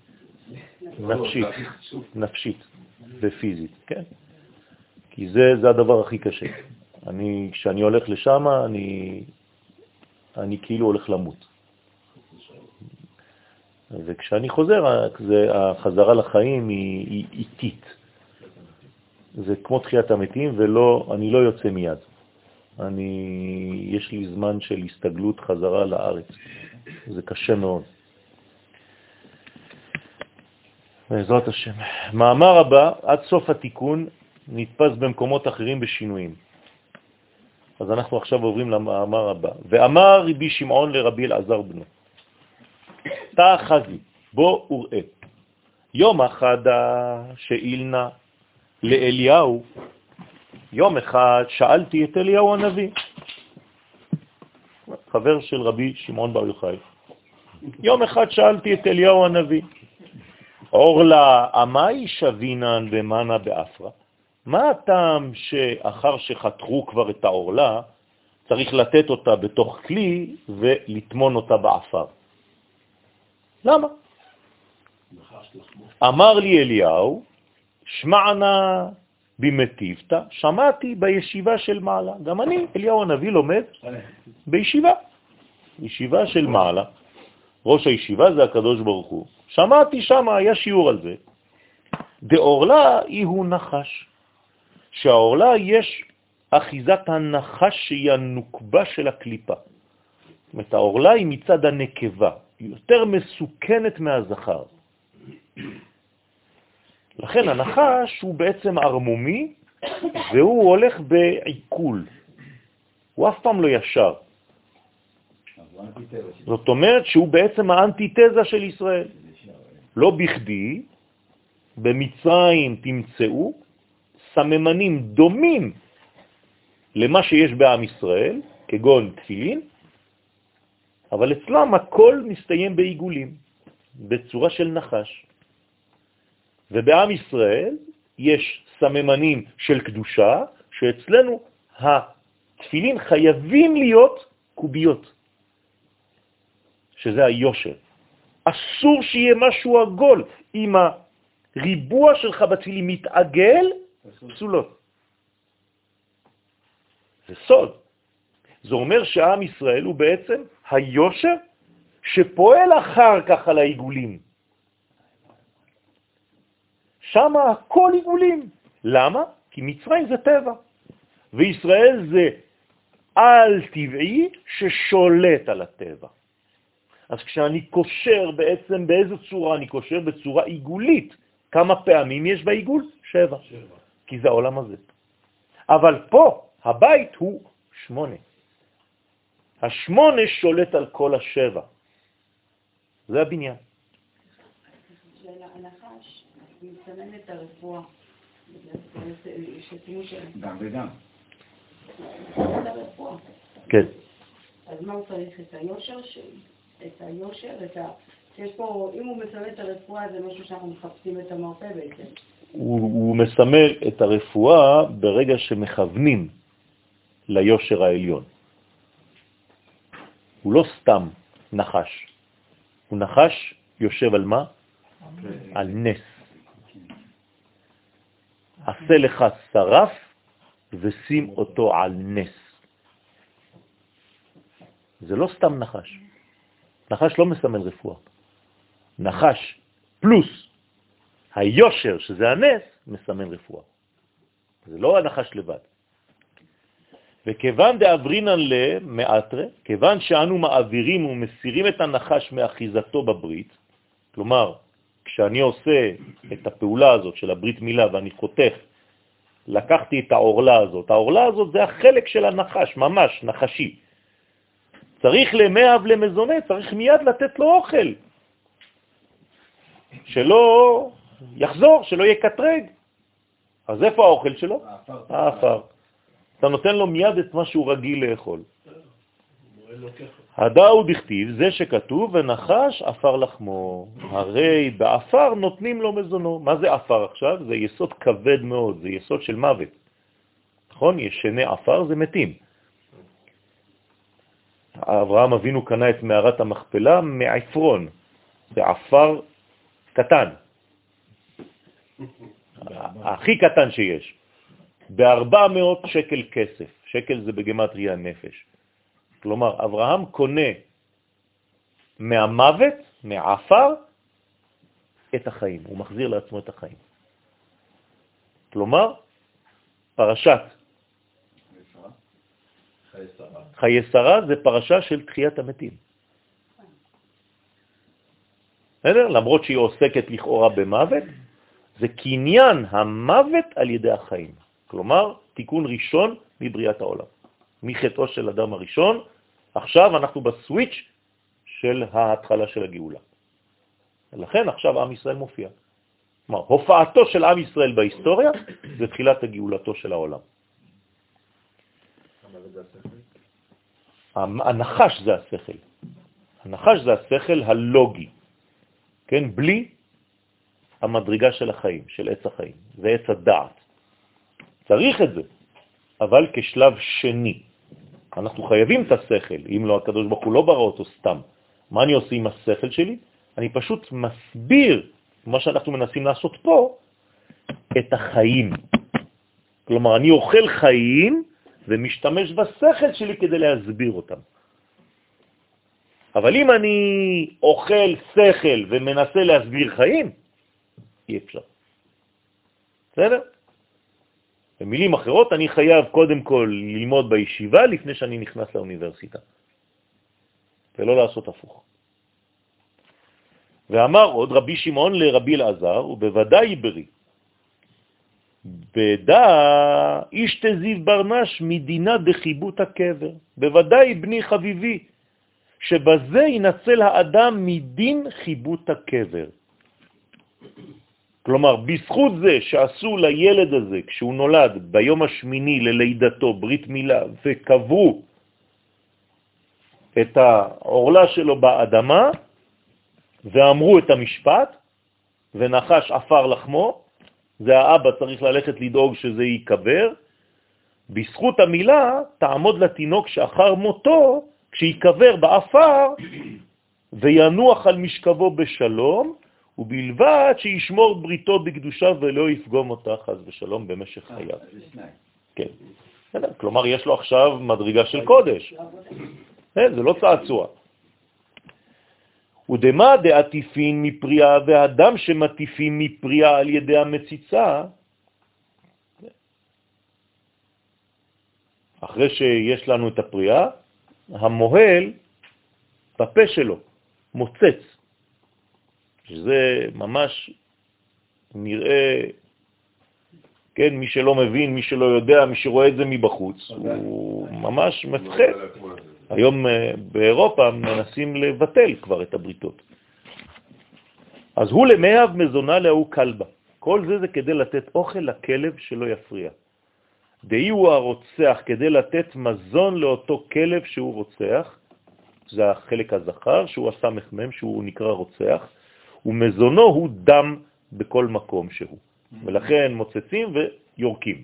נפשית, נפשית ופיזית, כן? כי זה, זה הדבר הכי קשה. אני, כשאני הולך לשם, אני, אני כאילו הולך למות. וכשאני חוזר, זה, החזרה לחיים היא, היא איטית. זה כמו תחיית המתים, ולא, אני לא יוצא מיד. אני, יש לי זמן של הסתגלות חזרה לארץ. זה קשה מאוד. בעזרת השם. מאמר הבא, עד סוף התיקון, נתפס במקומות אחרים בשינויים. אז אנחנו עכשיו עוברים למאמר הבא. ואמר רבי שמעון לרבי אלעזר בנו, תא חזי, בוא וראה. יום אחד שאילנה לאליהו, יום אחד שאלתי את אליהו הנביא, חבר של רבי שמעון בר יוחאי. יום אחד שאלתי את אליהו הנביא, ערלה, אמאי שוויין לה במנא בעפרא? מה הטעם שאחר שחתכו כבר את הערלה, צריך לתת אותה בתוך כלי ולטמון אותה בעפר? למה? אמר לי אליהו, שמענא במתיבתא, שמעתי בישיבה של מעלה. גם אני, אליהו הנביא, לומד בישיבה, ישיבה של מעלה. ראש הישיבה זה הקדוש ברוך הוא. שמעתי שם, היה שיעור על זה. דאורלה היא הוא נחש. שהאורלה יש אחיזת הנחש שהיא הנוקבה של הקליפה. זאת אומרת, העורלה היא מצד הנקבה, יותר מסוכנת מהזכר. לכן הנחש הוא בעצם ערמומי, והוא הולך בעיכול. הוא אף פעם לא ישר. זאת אומרת שהוא בעצם האנטיתזה של ישראל. לא בכדי, במצרים תמצאו סממנים דומים למה שיש בעם ישראל, כגון תפילין, אבל אצלם הכל מסתיים בעיגולים, בצורה של נחש. ובעם ישראל יש סממנים של קדושה, שאצלנו התפילין חייבים להיות קוביות, שזה היושר. אסור שיהיה משהו עגול. אם הריבוע שלך בתפילין מתעגל, פסולות. זה סוד. זה אומר שעם ישראל הוא בעצם היושר שפועל אחר כך על העיגולים. שם הכל עיגולים. למה? כי מצרים זה טבע, וישראל זה על-טבעי ששולט על הטבע. אז כשאני קושר בעצם, באיזו צורה אני קושר? בצורה עיגולית. כמה פעמים יש בעיגול? שבע. שבע. כי זה העולם הזה. אבל פה, הבית הוא שמונה. השמונה שולט על כל השבע. זה הבניין. הנחש מסמן את הרפואה. גם וגם. כן. אז מה הוא צריך? את היושר את היושר, את ה... יש פה, אם הוא מסמל את הרפואה, זה משהו שאנחנו מחפשים את המרפא בעצם. הוא, הוא מסמל את הרפואה ברגע שמכוונים ליושר העליון. הוא לא סתם נחש. הוא נחש יושב על מה? על נס. עשה לך שרף ושים אותו על נס. זה לא סתם נחש. נחש לא מסמל רפואה. נחש פלוס היושר, שזה הנס, מסמן רפואה. זה לא הנחש לבד. וכיוון דאברינן למאטרה, כיוון שאנו מעבירים ומסירים את הנחש מאחיזתו בברית, כלומר, כשאני עושה את הפעולה הזאת של הברית מילה ואני חותך, לקחתי את האורלה הזאת, האורלה הזאת זה החלק של הנחש, ממש נחשי. צריך למאב למזונה, צריך מיד לתת לו אוכל, שלא יחזור, שלא יקטרג. אז איפה האוכל שלו? העפר. אתה נותן לו מיד את מה שהוא רגיל לאכול. הדא הוא דכתיב, זה שכתוב, ונחש עפר לחמו. הרי בעפר נותנים לו מזונו. מה זה עפר עכשיו? זה יסוד כבד מאוד, זה יסוד של מוות. נכון? ישני עפר זה מתים. אברהם אבינו קנה את מערת המכפלה מעפרון, זה עפר קטן, הכי קטן שיש, ב-400 שקל כסף, שקל זה בגמטריה נפש. כלומר, אברהם קונה מהמוות, מעפר, את החיים, הוא מחזיר לעצמו את החיים. כלומר, פרשת חיי שרה זה פרשה של תחיית המתים. בסדר? למרות שהיא עוסקת לכאורה במוות, זה קניין המוות על ידי החיים. כלומר, תיקון ראשון מבריאת העולם. מחטאו של אדם הראשון, עכשיו אנחנו בסוויץ' של ההתחלה של הגאולה. לכן עכשיו עם ישראל מופיע. כלומר, הופעתו של עם ישראל בהיסטוריה זה תחילת הגאולתו של העולם. הנחש זה השכל. הנחש זה השכל הלוגי, כן? בלי המדרגה של החיים, של עץ החיים, זה עץ הדעת. צריך את זה, אבל כשלב שני. אנחנו חייבים את השכל, אם לא, הקדוש ברוך הוא לא ברא אותו סתם. מה אני עושה עם השכל שלי? אני פשוט מסביר מה שאנחנו מנסים לעשות פה, את החיים. כלומר, אני אוכל חיים ומשתמש בשכל שלי כדי להסביר אותם. אבל אם אני אוכל שכל ומנסה להסביר חיים, אי אפשר. בסדר? במילים אחרות, אני חייב קודם כל ללמוד בישיבה לפני שאני נכנס לאוניברסיטה. ולא לעשות הפוך. ואמר עוד רבי שמעון לרבי אלעזר, ובוודאי ברי, בדע איש תזיב ברנש מדינה דחיבות הקבר. בוודאי בני חביבי, שבזה ינצל האדם מדין חיבות הקבר. כלומר, בזכות זה שעשו לילד הזה, כשהוא נולד ביום השמיני ללידתו ברית מילה, וקברו את העורלה שלו באדמה, ואמרו את המשפט, ונחש עפר לחמו, זה האבא צריך ללכת לדאוג שזה ייקבר, בזכות המילה תעמוד לתינוק שאחר מותו, כשיקבר בעפר, וינוח על משכבו בשלום, ובלבד שישמור בריתו בקדושה ולא יפגום אותה חס ושלום במשך חייו. כן. כלומר, יש לו עכשיו מדרגה של קודש. כן, זה לא צעצוע. ודמה דעטיפין מפריאה, והדם שמטיפים מפריאה על ידי המציצה, אחרי שיש לנו את הפריאה, המוהל בפה שלו מוצץ, שזה ממש נראה, כן, מי שלא מבין, מי שלא יודע, מי שרואה את זה מבחוץ, הוא ממש מפחד. היום אה, באירופה מנסים לבטל כבר את הבריתות. אז הוא למאהב מזונה להוא כלבה. כל זה זה כדי לתת אוכל לכלב שלא יפריע. דהי הוא הרוצח כדי לתת מזון לאותו כלב שהוא רוצח, זה החלק הזכר, שהוא הסמ"ם, שהוא נקרא רוצח, ומזונו הוא דם בכל מקום שהוא. ולכן מוצצים ויורקים.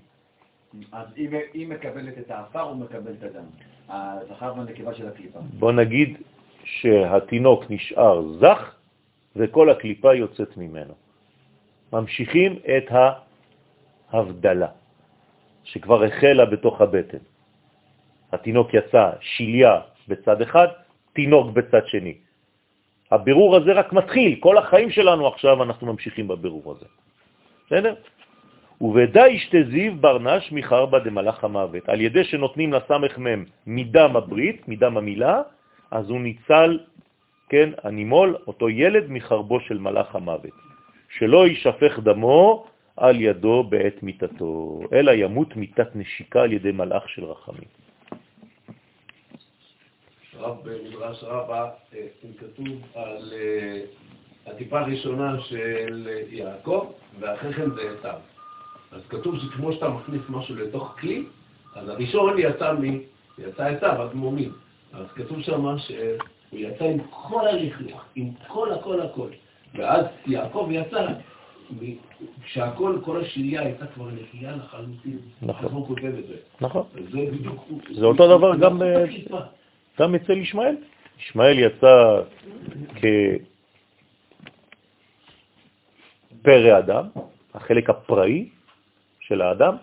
אז היא מקבלת את האפר, הוא מקבל את הדם. הזכר והנקבה של הקליפה. בוא נגיד שהתינוק נשאר זך וכל הקליפה יוצאת ממנו. ממשיכים את ההבדלה שכבר החלה בתוך הבטן. התינוק יצא שיליה בצד אחד, תינוק בצד שני. הבירור הזה רק מתחיל, כל החיים שלנו עכשיו אנחנו ממשיכים בבירור הזה. בסדר? ובדי ישתה זיו ברנש מחרבה דמלאך המוות. על ידי שנותנים לסמך מם מדם הברית, מדם המילה, אז הוא ניצל, כן, הנימול, אותו ילד מחרבו של מלאך המוות. שלא יישפך דמו על ידו בעת מיתתו, אלא ימות מיתת נשיקה על ידי מלאך של רחמים. רב במדרש רבה, אה, כתוב על אה, הטיפה הראשונה של יעקב, ואחרי כן זה עשיו. אז כתוב שכמו שאתה מכניס משהו לתוך כלי, אז הראשון יצא מ... יצא עשיו, הדמומים. אז כתוב שם שהוא יצא עם כל הלכלוך, עם כל הכל הכל. ואז יעקב יצא, כשהכל, כל השלייה הייתה כבר נקייה לחלוטין. נכון. הוא כותב את זה? נכון. זה בדיוק... זה אותו דבר גם, גם אצל ישמעאל. ישמעאל יצא כפרא אדם, החלק הפראי, של האדם,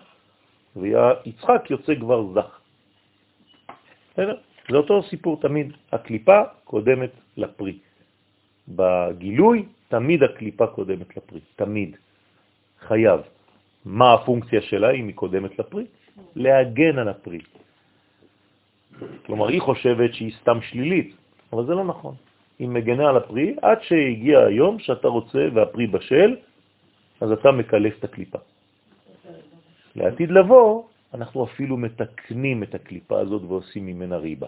ויצחק יוצא כבר זך. זה אותו סיפור תמיד, הקליפה קודמת לפרי. בגילוי תמיד הקליפה קודמת לפרי, תמיד. חייב. מה הפונקציה שלה אם היא קודמת לפרי? להגן על הפרי. כלומר, היא חושבת שהיא סתם שלילית, אבל זה לא נכון. היא מגנה על הפרי עד שהגיע היום שאתה רוצה והפרי בשל, אז אתה מקלף את הקליפה. לעתיד לבוא, אנחנו אפילו מתקנים את הקליפה הזאת ועושים ממנה ריבה.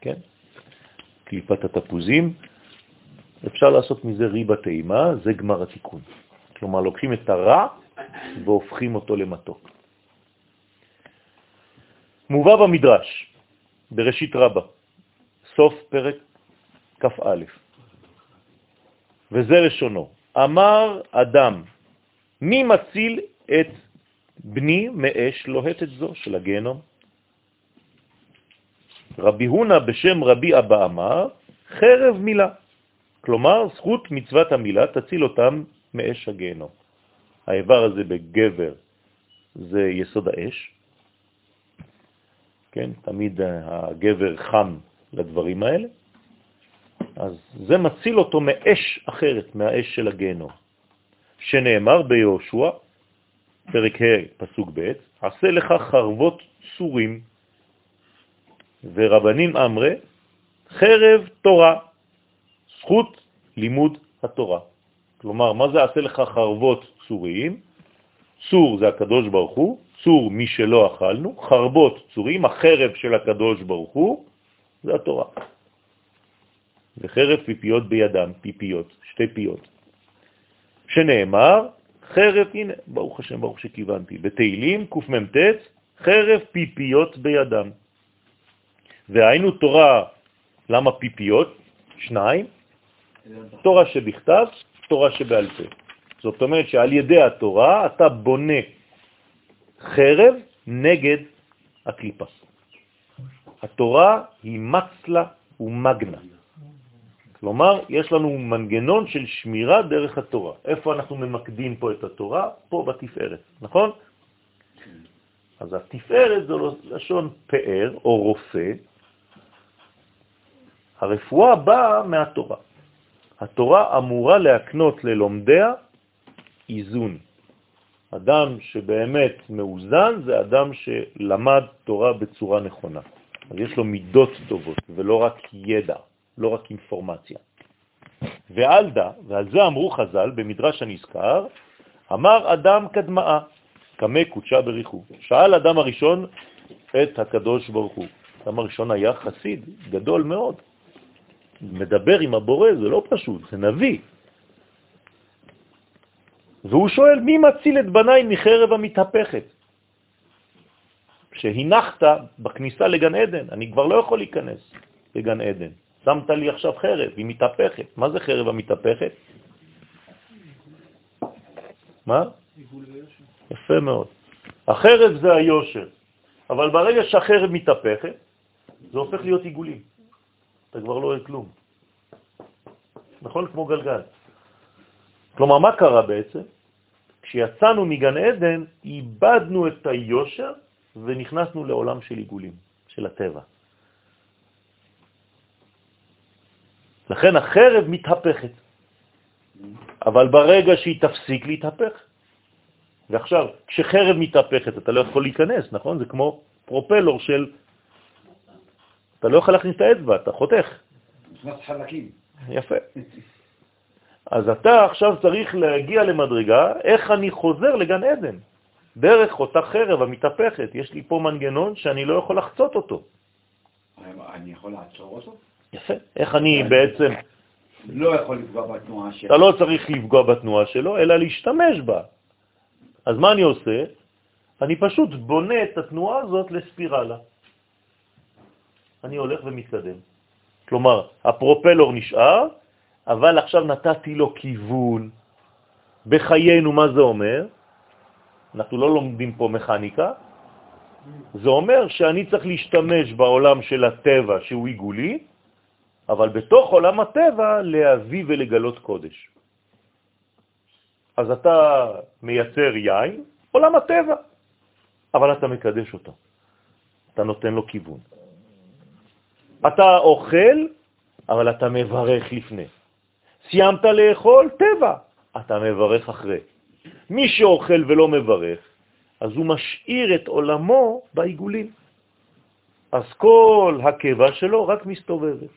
כן? קליפת התפוזים, אפשר לעשות מזה ריבה טעימה, זה גמר התיקון. כלומר, לוקחים את הרע והופכים אותו למתוק. מובא במדרש, בראשית רבה, סוף פרק כ"א, וזה לשונו, אמר אדם מי מציל את בני מאש לוהטת זו של הגיהנום? רבי הונה בשם רבי אבא אמר, חרב מילה. כלומר, זכות מצוות המילה תציל אותם מאש הגיהנום. האיבר הזה בגבר זה יסוד האש. כן, תמיד הגבר חם לדברים האלה. אז זה מציל אותו מאש אחרת, מהאש של הגיהנום. שנאמר ביהושע, פרק ה', פסוק ב', עשה לך חרבות צורים. ורבנים אמרי, חרב תורה, זכות לימוד התורה. כלומר, מה זה עשה לך חרבות צוריים? צור זה הקדוש ברוך הוא, צור מי שלא אכלנו, חרבות צוריים, החרב של הקדוש ברוך הוא, זה התורה. וחרב פיפיות בידם, פיפיות, שתי פיות. שנאמר, חרב, הנה, ברוך השם, ברוך שכיוונתי, בתהילים קמ"ט, חרב פיפיות בידם. והיינו תורה, למה פיפיות? שניים, תורה שבכתב, תורה שבעל פה. זאת אומרת שעל ידי התורה אתה בונה חרב נגד הקליפה. התורה היא מצלה ומגנה. כלומר, יש לנו מנגנון של שמירה דרך התורה. איפה אנחנו ממקדים פה את התורה? פה בתפארת, נכון? אז התפארת זו לשון פאר או רופא. הרפואה באה מהתורה. התורה אמורה להקנות ללומדיה איזון. אדם שבאמת מאוזן זה אדם שלמד תורה בצורה נכונה. אז יש לו מידות טובות ולא רק ידע. לא רק אינפורמציה. ועל דה, ועל זה אמרו חז"ל במדרש הנזכר, אמר אדם קדמאה, קמא קודשה בריחו. שאל אדם הראשון את הקדוש ברוך הוא. אדם הראשון היה חסיד גדול מאוד. מדבר עם הבורא זה לא פשוט, זה נביא. והוא שואל, מי מציל את בניי מחרב המתהפכת? שהנחת בכניסה לגן עדן, אני כבר לא יכול להיכנס לגן עדן. שמת לי עכשיו חרב, היא מתהפכת. מה זה חרב המתהפכת? מה? יפה מאוד. החרב זה היושר, אבל ברגע שהחרב מתהפכת, זה הופך להיות עיגולים. אתה כבר לא רואה כלום. נכון? כמו גלגל. כלומר, מה קרה בעצם? כשיצאנו מגן עדן, איבדנו את היושר ונכנסנו לעולם של עיגולים, של הטבע. לכן החרב מתהפכת. אבל ברגע שהיא תפסיק להתהפך, ועכשיו, כשחרב מתהפכת אתה לא יכול להיכנס, נכון? זה כמו פרופלור של... אתה לא יכול להכניס את האצבע, אתה חותך. נכנס חלקים. יפה. אז אתה עכשיו צריך להגיע למדרגה, איך אני חוזר לגן עדן? דרך אותה חרב המתהפכת. יש לי פה מנגנון שאני לא יכול לחצות אותו. אני יכול לעצור אותו? יפה. איך אני בעצם... לא יכול לפגוע בתנועה שלו. אתה לא צריך לפגוע בתנועה שלו, אלא להשתמש בה. אז מה אני עושה? אני פשוט בונה את התנועה הזאת לספירלה. אני הולך ומתקדם. כלומר, הפרופלור נשאר, אבל עכשיו נתתי לו כיוון. בחיינו, מה זה אומר? אנחנו לא לומדים פה מכניקה. זה אומר שאני צריך להשתמש בעולם של הטבע שהוא עיגולי, אבל בתוך עולם הטבע להביא ולגלות קודש. אז אתה מייצר יין, עולם הטבע, אבל אתה מקדש אותו. אתה נותן לו כיוון. אתה אוכל, אבל אתה מברך לפני. סיימת לאכול, טבע, אתה מברך אחרי. מי שאוכל ולא מברך, אז הוא משאיר את עולמו בעיגולים. אז כל הקבע שלו רק מסתובבת.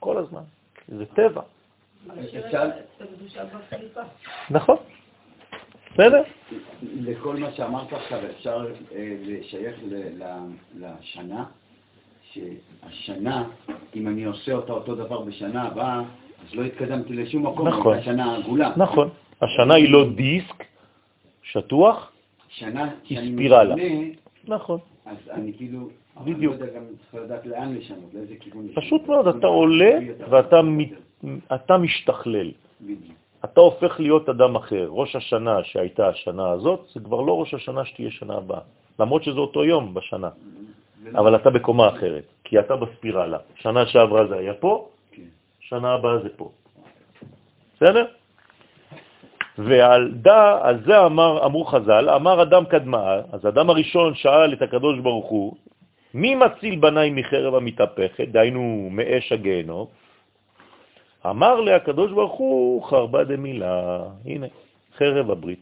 כל הזמן. זה טבע. נכון. בסדר? לכל מה שאמרת עכשיו אפשר אה, לשייך לשנה, שהשנה, אם אני עושה אותה אותו דבר בשנה הבאה, אז לא התקדמתי לשום מקום, נכון. השנה העגולה. נכון. השנה היא לא דיסק שטוח, שנה היא ספירלה. נכון. אז אני כאילו, בדיוק. אני לא יודע גם צריך לדעת לאן לשנות, לאיזה כיוון. פשוט מאוד, אתה עולה ואתה אתה משתכלל. בדיוק. אתה הופך להיות אדם אחר. ראש השנה שהייתה השנה הזאת, זה כבר לא ראש השנה שתהיה שנה הבאה, למרות שזה אותו יום בשנה. אבל אתה בקומה אחרת, כי אתה בספירלה. שנה שעברה זה היה פה, כן. שנה הבאה זה פה. בסדר? ועל דה, על זה אמר, אמרו חז"ל, אמר אדם קדמה, אז אדם הראשון שאל את הקדוש ברוך הוא, מי מציל בניי מחרב המתהפכת, דהיינו מאש הגיהנום? אמר לה הקדוש ברוך הוא, חרבה דמילה, הנה, חרב הברית.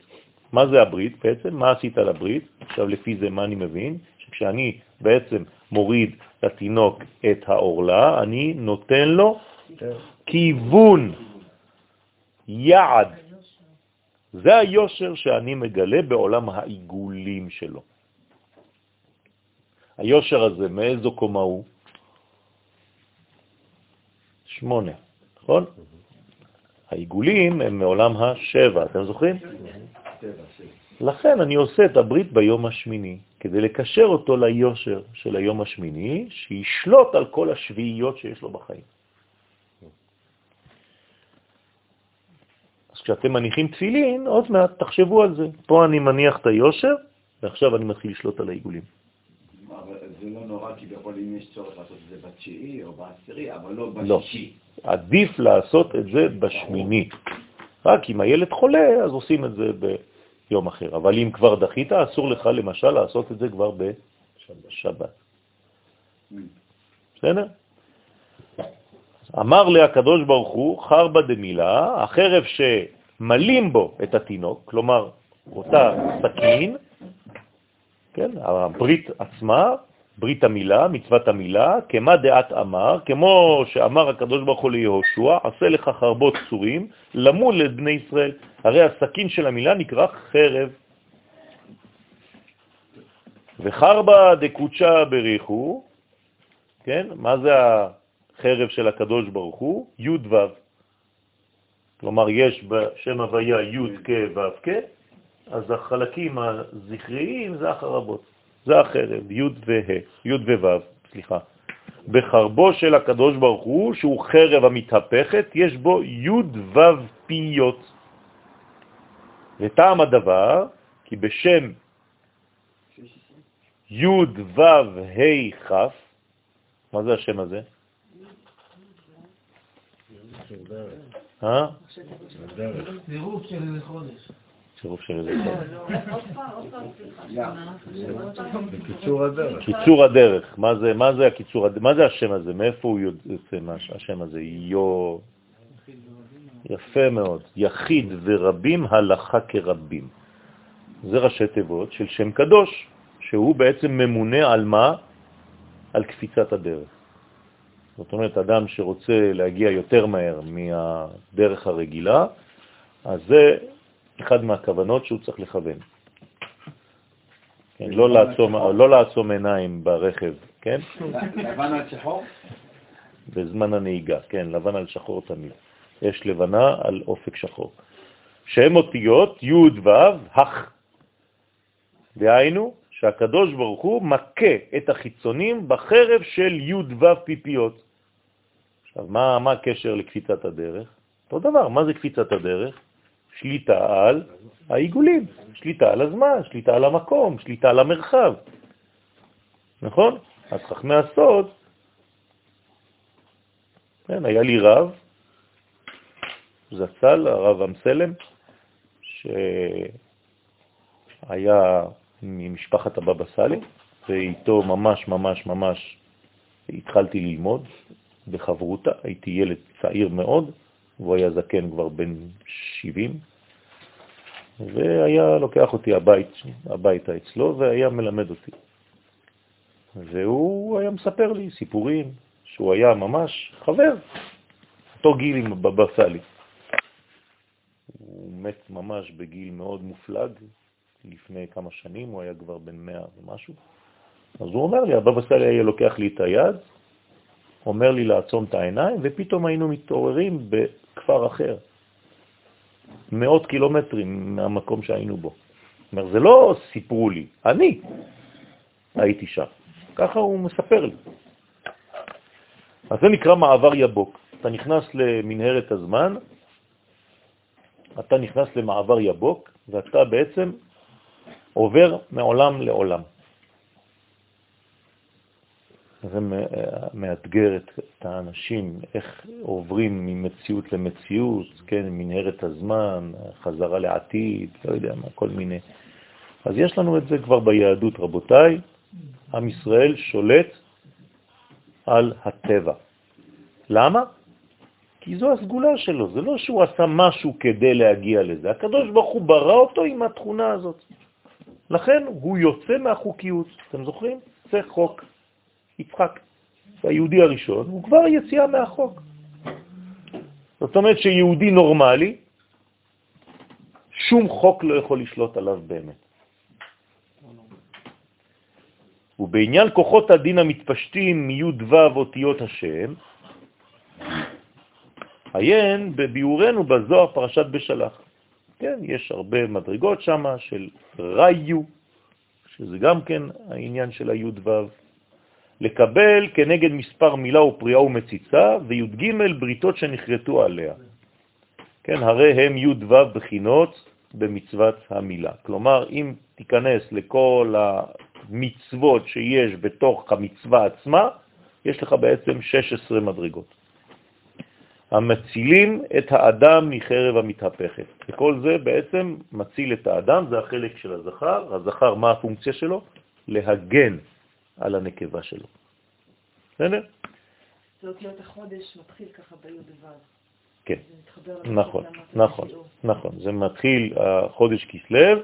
מה זה הברית בעצם? מה עשית לברית? עכשיו לפי זה מה אני מבין? כשאני בעצם מוריד לתינוק את העורלה, אני נותן לו כיוון, יעד. זה היושר שאני מגלה בעולם העיגולים שלו. היושר הזה, מאיזו קומה הוא? שמונה, נכון? העיגולים הם מעולם השבע, אתם זוכרים? לכן אני עושה את הברית ביום השמיני, כדי לקשר אותו ליושר של היום השמיני, שישלוט על כל השביעיות שיש לו בחיים. אז כשאתם מניחים תפילין, עוד מעט תחשבו על זה. פה אני מניח את היושר, ועכשיו אני מתחיל לשלוט על העיגולים. אבל זה לא נורא כביכול אם יש צורך לעשות את זה בתשיעי או בעשירי, אבל לא לא. בשישי. עדיף לעשות את זה בשמיני. רק אם הילד חולה, אז עושים את זה ביום אחר. אבל אם כבר דחית, אסור לך למשל לעשות את זה כבר בשבת. בסדר? אמר לה הקדוש ברוך הוא, חרבה דמילה, החרב שמלים בו את התינוק, כלומר, אותה סכין, כן, הברית עצמה, ברית המילה, מצוות המילה, כמה דעת אמר, כמו שאמר הקדוש ברוך הוא ליהושע, עשה לך חרבות צורים, למול לבני ישראל. הרי הסכין של המילה נקרא חרב. וחרבה דקוצ'ה בריחו, כן, מה זה החרב של הקדוש ברוך הוא? י' ו'. כלומר, יש בשם הוויה י' כ' ו' כ', אז החלקים הזכריים זה החרבות. זה החרב, י' וה', י' וו', סליחה. בחרבו של הקדוש ברוך הוא, שהוא חרב המתהפכת, יש בו י' ו' פיות. וטעם הדבר, כי בשם י' ו' ה' כ', מה זה השם הזה? אה? צירוף של חודש. צירוף של איזה הדרך. קיצור הדרך, מה זה, מה זה הקיצור הדרך? מה זה השם הזה? מאיפה הוא יוצא מה- השם הזה? יו... יפה מאוד. יחיד ורבים, הלכה כרבים. זה ראשי תיבות של שם קדוש, שהוא בעצם ממונה על מה? על קפיצת הדרך. זאת אומרת, אדם שרוצה להגיע יותר מהר מהדרך הרגילה, אז זה אחד מהכוונות שהוא צריך לכוון. כן, לא, לעצום, לא לעצום עיניים ברכב, כן? לבן על שחור? בזמן הנהיגה, כן, לבן על שחור תמיד. יש לבנה על אופק שחור. שהם אותיות י' ו' הך. דהיינו שהקדוש ברוך הוא מכה את החיצונים בחרב של י' ו' פיפיות. עכשיו, מה, מה הקשר לקפיצת הדרך? אותו דבר, מה זה קפיצת הדרך? שליטה על העיגולים, שליטה על הזמן, שליטה על המקום, שליטה על המרחב. נכון? אז חכמי הסוד, כן, היה לי רב, זצ"ל, הרב אמסלם, שהיה ממשפחת הבבא סאלי, ואיתו ממש ממש ממש התחלתי ללמוד בחברותה, הייתי ילד צעיר מאוד, והוא היה זקן כבר בן 70, והיה לוקח אותי הבית, הביתה אצלו והיה מלמד אותי. והוא היה מספר לי סיפורים שהוא היה ממש חבר, אותו גיל עם בבא סאלי. הוא מת ממש בגיל מאוד מופלג, לפני כמה שנים, הוא היה כבר בן מאה ומשהו. אז הוא אומר לי, הבבא סאלי היה לוקח לי את היד, אומר לי לעצום את העיניים, ופתאום היינו מתעוררים בכפר אחר, מאות קילומטרים מהמקום שהיינו בו. זאת אומרת, זה לא סיפרו לי, אני הייתי שם. ככה הוא מספר לי. אז זה נקרא מעבר יבוק. אתה נכנס למנהרת הזמן, אתה נכנס למעבר יבוק, ואתה בעצם עובר מעולם לעולם. זה מאתגר את האנשים, איך עוברים ממציאות למציאות, כן, מנהרת הזמן, חזרה לעתיד, לא יודע מה, כל מיני. אז יש לנו את זה כבר ביהדות, רבותיי. עם ישראל שולט על הטבע. למה? כי זו הסגולה שלו, זה לא שהוא עשה משהו כדי להגיע לזה. הקדוש ברוך הוא ברא אותו עם התכונה הזאת. לכן הוא יוצא מהחוקיות. אתם זוכרים? זה חוק יצחק, היהודי הראשון, הוא כבר יציאה מהחוק. זאת אומרת שיהודי נורמלי, שום חוק לא יכול לשלוט עליו באמת. ובעניין כוחות הדין המתפשטים מי' ו' אותיות השם, עיין בביאורנו בזוהר פרשת בשלח. כן, יש הרבה מדרגות שם של ראיו, שזה גם כן העניין של הי' ו', לקבל כנגד מספר מילה ופריאה ומציצה, וי"ג בריתות שנחרטו עליה. כן, הרי הם י' ו' בחינות במצוות המילה. כלומר, אם תיכנס לכל המצוות שיש בתוך המצווה עצמה, יש לך בעצם 16 מדרגות. המצילים את האדם מחרב המתהפכת. וכל זה בעצם מציל את האדם, זה החלק של הזכר. הזכר, מה הפונקציה שלו? להגן על הנקבה שלו. בסדר? זה אותיות החודש מתחיל ככה בי"ו. כן, נכון, נכון, נכון. זה מתחיל החודש כסלו,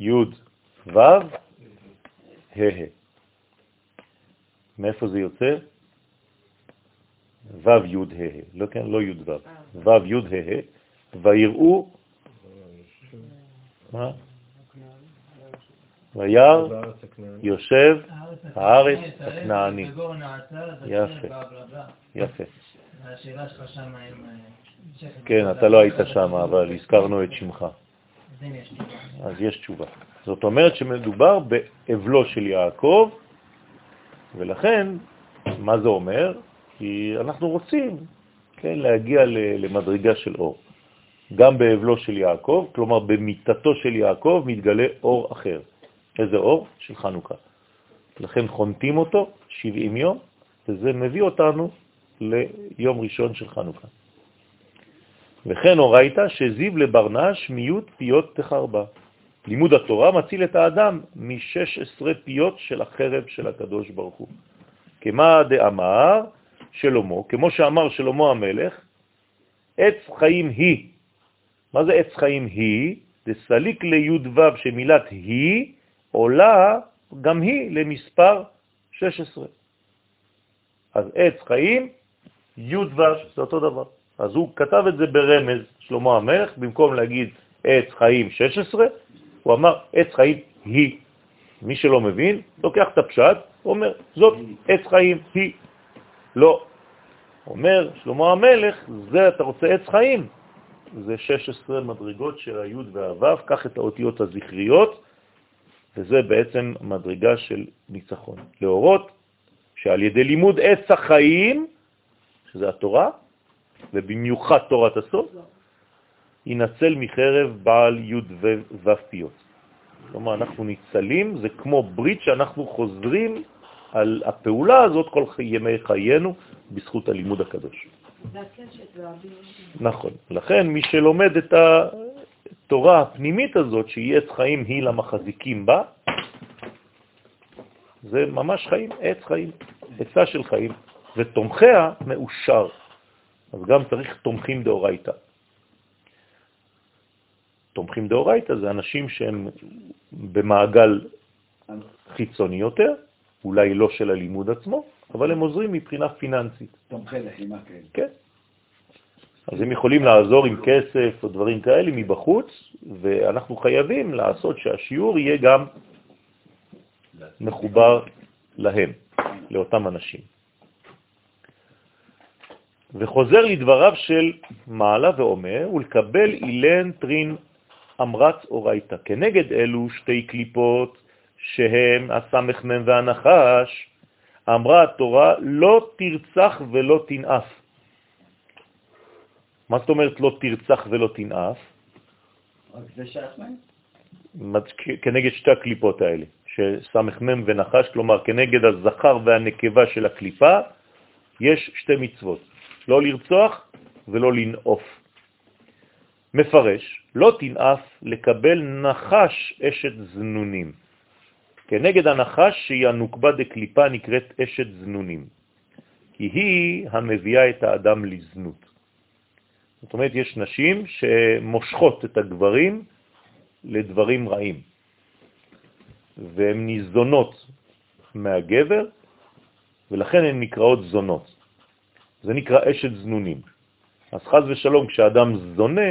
י' ו', ה' ה'. מאיפה זה יוצא? ו' י' ה' ה', לא כן, לא י' ו', ו' י' ה' ה', ויראו, מה? וירא יושב הארץ הכנעני. יפה, יפה. השאלה שלך שם אם... כן, אתה לא היית שם, אבל הזכרנו את שמך. אז יש תשובה. זאת אומרת שמדובר באבלו של יעקב, ולכן, מה זה אומר? כי אנחנו רוצים כן, להגיע למדרגה של אור. גם באבלו של יעקב, כלומר במיטתו של יעקב מתגלה אור אחר. איזה אור? של חנוכה. לכן חונטים אותו 70 יום, וזה מביא אותנו ליום ראשון של חנוכה. וכן הורייתא שזיו לברנש מיעוט פיות תחרבה. לימוד התורה מציל את האדם מ-16 פיות של החרב של הקדוש ברוך הוא. כמה דאמר שלמה, כמו שאמר שלמה המלך, עץ חיים היא. מה זה עץ חיים היא? דסליק לי"ו שמילת היא עולה גם היא למספר 16. אז עץ חיים, י' ו', זה אותו דבר. אז הוא כתב את זה ברמז, שלמה המלך, במקום להגיד עץ חיים 16, הוא אמר עץ חיים היא. מי שלא מבין, לוקח את הפשט, אומר, זאת עץ חיים היא. לא. אומר שלמה המלך, זה אתה רוצה עץ חיים. זה 16 מדרגות של היוד והוו, קח את האותיות הזכריות, וזה בעצם מדרגה של ניצחון. להורות שעל ידי לימוד עץ החיים, שזה התורה, ובמיוחד תורת הסוף, ינצל מחרב בעל י' ו' פיות. כלומר, אנחנו ניצלים, זה כמו ברית שאנחנו חוזרים על הפעולה הזאת כל ימי חיינו בזכות הלימוד הקדוש. נכון. לכן מי שלומד את התורה הפנימית הזאת, שהיא עץ חיים היא למחזיקים בה, זה ממש חיים, עץ חיים, עצה של חיים, ותומכיה מאושר. אז גם צריך תומכים דאורייתא. תומכים דאורייתא זה אנשים שהם במעגל חיצוני יותר, אולי לא של הלימוד עצמו, אבל הם עוזרים מבחינה פיננסית. תומכי לחימה, כן. כן. אז הם יכולים לעזור עם כסף או דברים כאלה מבחוץ, ואנחנו חייבים לעשות שהשיעור יהיה גם מחובר להם, לאותם אנשים. וחוזר לדבריו של מעלה ואומר, ולקבל אילן טרין אמרץ אורייתא. כנגד אלו שתי קליפות שהם הסמ"ם והנחש, אמרה התורה, לא תרצח ולא תנאף. מה זאת אומרת לא תרצח ולא תנאף? כנגד שתי הקליפות האלה, שסמ"ם ונחש, כלומר כנגד הזכר והנקבה של הקליפה, יש שתי מצוות, לא לרצוח ולא לנאוף. מפרש, לא תנאף לקבל נחש אשת זנונים. כנגד הנחש שהיא הנוקבה דקליפה נקראת אשת זנונים, כי היא המביאה את האדם לזנות. זאת אומרת, יש נשים שמושכות את הגברים לדברים רעים, והן ניזונות מהגבר, ולכן הן נקראות זונות. זה נקרא אשת זנונים. אז חז ושלום, כשאדם זונה,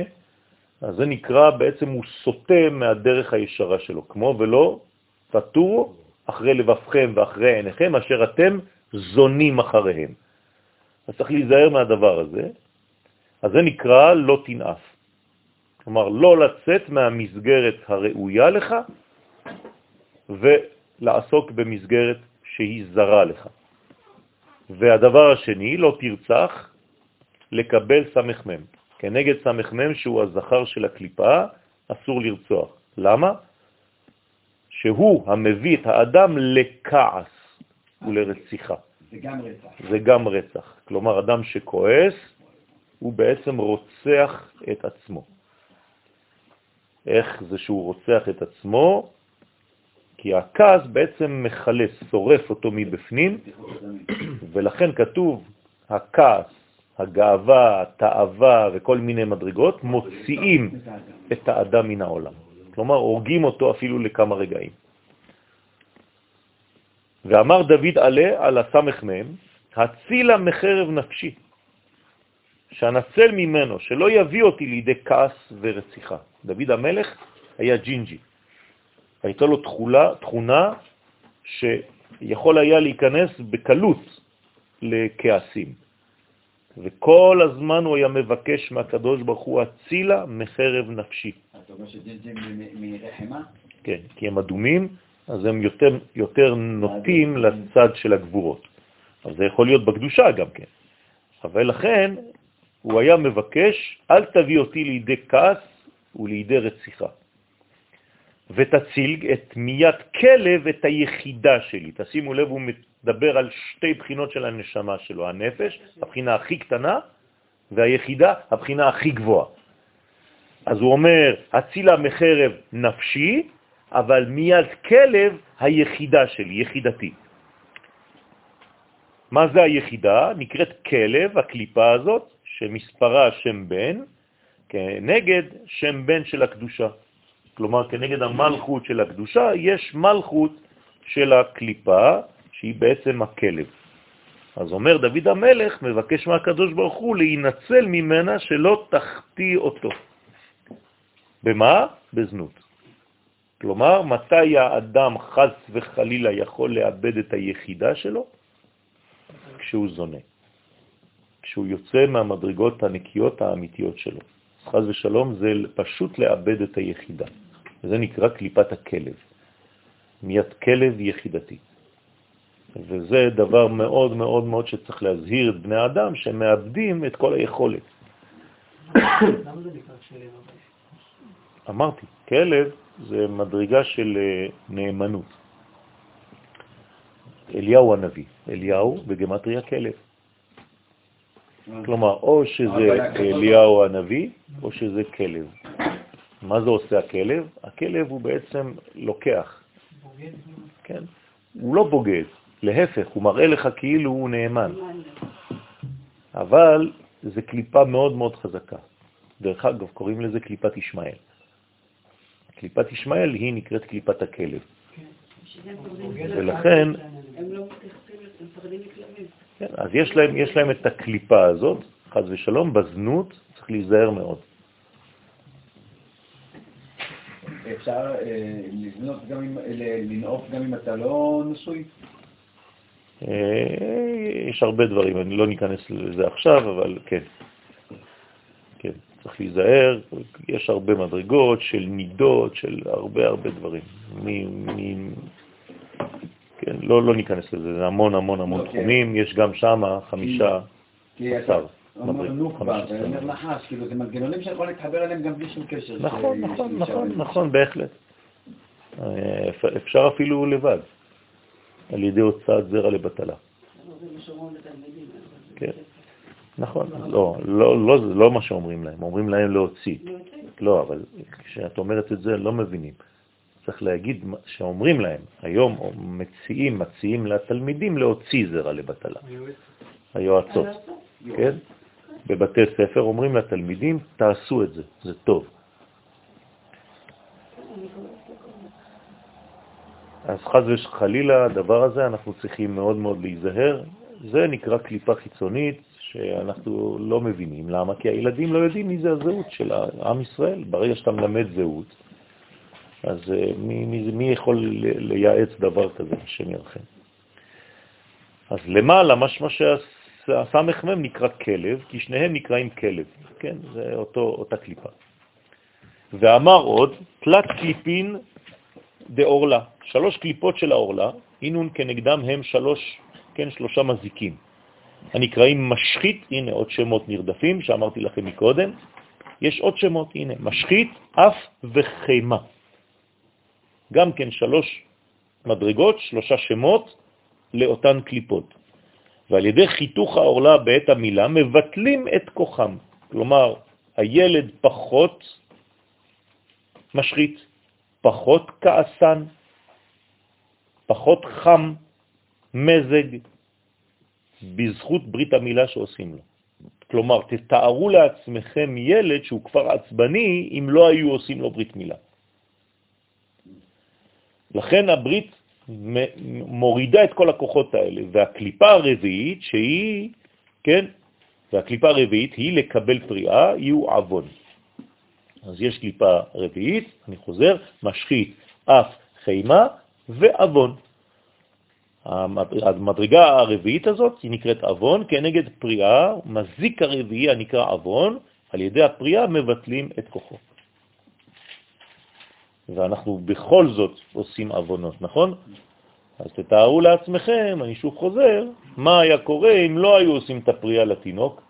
אז זה נקרא, בעצם הוא סוטה מהדרך הישרה שלו, כמו ולא תטורו אחרי לבבכם ואחרי עיניכם, אשר אתם זונים אחריהם. אז צריך להיזהר מהדבר הזה, אז זה נקרא לא תנאף. כלומר, לא לצאת מהמסגרת הראויה לך ולעסוק במסגרת שהיא זרה לך. והדבר השני, לא תרצח, לקבל סמ"ם. כנגד סמ"ם שהוא הזכר של הקליפה, אסור לרצוח. למה? שהוא המביא את האדם לכעס ולרציחה. זה גם רצח. זה גם רצח. כלומר, אדם שכועס, הוא בעצם רוצח את עצמו. איך זה שהוא רוצח את עצמו? כי הכעס בעצם מחלס, שורף אותו מבפנים, ולכן כתוב, הכעס, הגאווה, התאווה וכל מיני מדרגות מוציאים את האדם מן העולם. כלומר, הורגים אותו אפילו לכמה רגעים. ואמר דוד עלה על הסמ"ם, הצילה מחרב נפשי, שאנצל ממנו, שלא יביא אותי לידי כעס ורציחה. דוד המלך היה ג'ינג'י. הייתה לו תחולה, תכונה שיכול היה להיכנס בקלות לכעסים. וכל הזמן הוא היה מבקש מהקדוש ברוך הוא הצילה מחרב נפשי. אתה אומר שג'ינג'י מרחמה? כן, כי הם אדומים, אז הם יותר, יותר נוטים לצד של הגבורות. אז זה יכול להיות בקדושה גם כן. אבל לכן הוא היה מבקש, אל תביא אותי לידי כעס ולידי רציחה. ותציל את מיית כלב את היחידה שלי. תשימו לב, הוא מדבר על שתי בחינות של הנשמה שלו, הנפש, הבחינה הכי קטנה, והיחידה, הבחינה הכי גבוהה. אז הוא אומר, הצילה מחרב נפשי, אבל מיד כלב היחידה שלי, יחידתי. מה זה היחידה? נקראת כלב, הקליפה הזאת, שמספרה שם בן, כנגד שם בן של הקדושה. כלומר, כנגד המלכות של הקדושה, יש מלכות של הקליפה, שהיא בעצם הכלב. אז אומר דוד המלך, מבקש מהקדוש ברוך הוא להינצל ממנה שלא תחטיא אותו. במה? בזנות. כלומר, מתי האדם חס וחלילה יכול לאבד את היחידה שלו? כשהוא זונה. כשהוא יוצא מהמדרגות הנקיות האמיתיות שלו. חז ושלום זה פשוט לאבד את היחידה. וזה נקרא קליפת הכלב. מיית כלב יחידתי. וזה דבר מאוד מאוד מאוד שצריך להזהיר את בני האדם שמאבדים את כל היכולת. למה זה נקרא כלב? אמרתי, כלב זה מדרגה של אה, נאמנות. אליהו הנביא, אליהו בגמטריה כלב. כלומר, או שזה אליהו הנביא, או שזה כלב. מה זה עושה הכלב? הכלב הוא בעצם לוקח. כן. הוא לא בוגד, להפך, הוא מראה לך כאילו הוא נאמן. אבל זה קליפה מאוד מאוד חזקה. דרך אגב, קוראים לזה קליפת ישמעאל. קליפת ישמעאל היא נקראת קליפת הכלב. ולכן... הם לא מתייחסים, הם מפחדים מכלבים. כן, אז יש להם, יש להם את הקליפה הזאת, חז ושלום, בזנות צריך להיזהר מאוד. אפשר אה, לנעוף גם אם- אתה לא נשוי? אה, יש הרבה דברים, אני לא ניכנס לזה עכשיו, אבל כן. כן, צריך להיזהר, יש הרבה מדרגות של נידות, של הרבה הרבה דברים. לא, לא ניכנס לזה, זה המון המון המון אוקיי. תחומים, יש גם שם חמישה, עשר כאילו זה מנגנונים שיכול להתחבר אליהם גם בלי שום קשר. נכון, נכון, נכון. נכון, בהחלט. אה, אפ- אפשר אפילו לבד, על ידי הוצאת זרע לבטלה. כן. נכון, לא, לא, לא, לא מה שאומרים להם, אומרים להם להוציא. לא, אבל כשאת אומרת את זה, לא מבינים. צריך להגיד שאומרים להם, היום מציעים, מציעים לתלמידים להוציא זרע לבטלה. היועצות, כן? בבתי ספר אומרים לתלמידים, תעשו את זה, זה טוב. אז חז וחלילה, הדבר הזה, אנחנו צריכים מאוד מאוד להיזהר. זה נקרא קליפה חיצונית שאנחנו לא מבינים. למה? כי הילדים לא יודעים מי זה הזהות של עם ישראל. ברגע שאתה מלמד זהות, אז אה, מי, מי, מי יכול לייעץ דבר כזה, השם ירחם? אז למעלה, משמע שהסמ"ם נקרא כלב, כי שניהם נקראים כלב, כן? זה אותו, אותה קליפה. ואמר עוד, תלת קליפין דאורלה, שלוש קליפות של האורלה, אינון כנגדם הם שלוש, כן, שלושה מזיקים, הנקראים משחית, הנה עוד שמות נרדפים שאמרתי לכם מקודם, יש עוד שמות, הנה, משחית, אף וחימה. גם כן שלוש מדרגות, שלושה שמות לאותן קליפות. ועל ידי חיתוך האורלה בעת המילה מבטלים את כוחם. כלומר, הילד פחות משחית, פחות כעסן, פחות חם, מזג, בזכות ברית המילה שעושים לו. כלומר, תתארו לעצמכם ילד שהוא כבר עצבני אם לא היו עושים לו ברית מילה. לכן הברית מורידה את כל הכוחות האלה, והקליפה הרביעית שהיא, כן, והקליפה הרביעית היא לקבל פריאה, יהיו עוון. אז יש קליפה רביעית, אני חוזר, משחית, אף, חימה ועוון. המדרגה הרביעית הזאת היא נקראת אבון, כנגד פריאה, מזיק הרביעי הנקרא אבון, על ידי הפריאה מבטלים את כוחו. ואנחנו בכל זאת עושים אבונות, נכון? אז תתארו לעצמכם, אני שוב חוזר, מה היה קורה אם לא היו עושים את הפריאה לתינוק?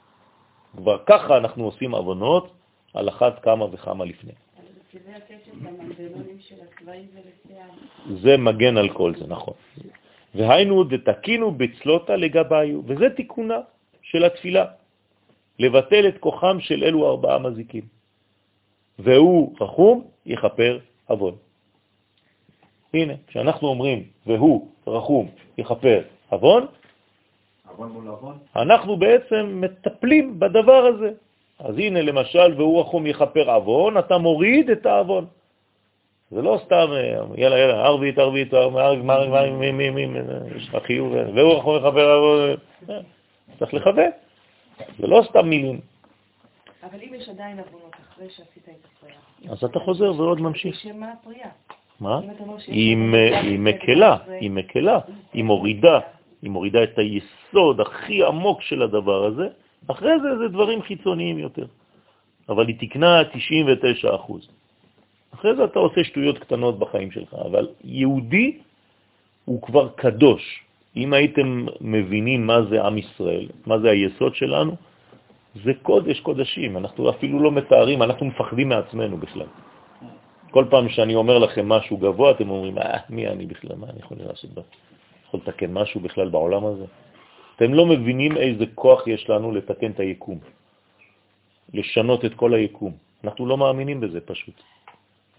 כבר ככה אנחנו עושים אבונות על אחת כמה וכמה לפני. זה מגן על כל זה, נכון. והיינו דתקינו בצלותה לגביו, וזה תיקונה של התפילה, לבטל את כוחם של אלו ארבעה מזיקים. והוא רחום, יכפר עוון. הנה, כשאנחנו אומרים, והוא רחום, יכפר עוון, אנחנו בעצם מטפלים בדבר הזה. אז הנה, למשל, והוא רחום יכפר עוון, אתה מוריד את העוון. זה לא סתם, יאללה, יאללה, ערבית, ערבית, יש לך חיוב, והוא רחום יכפר עוון, צריך לכוון. זה לא סתם מילים. אבל אם יש עדיין עוונות אחרי שעשית את הפריאה, אז אתה חוזר ועוד ממשיך. בשם מה הפריאה? מה? היא מקלה, היא מקלה, היא מורידה, היא מורידה את היסוד הכי עמוק של הדבר הזה, אחרי זה זה דברים חיצוניים יותר. אבל היא תקנה 99 אחוז. אחרי זה אתה עושה שטויות קטנות בחיים שלך, אבל יהודי הוא כבר קדוש. אם הייתם מבינים מה זה עם ישראל, מה זה היסוד שלנו, זה קודש קודשים, אנחנו אפילו לא מתארים, אנחנו מפחדים מעצמנו בכלל. כל פעם שאני אומר לכם משהו גבוה, אתם אומרים, אה, מי אני בכלל, מה אני יכול לעשות? יכול לתקן משהו בכלל בעולם הזה? אתם לא מבינים איזה כוח יש לנו לתקן את היקום, לשנות את כל היקום. אנחנו לא מאמינים בזה פשוט.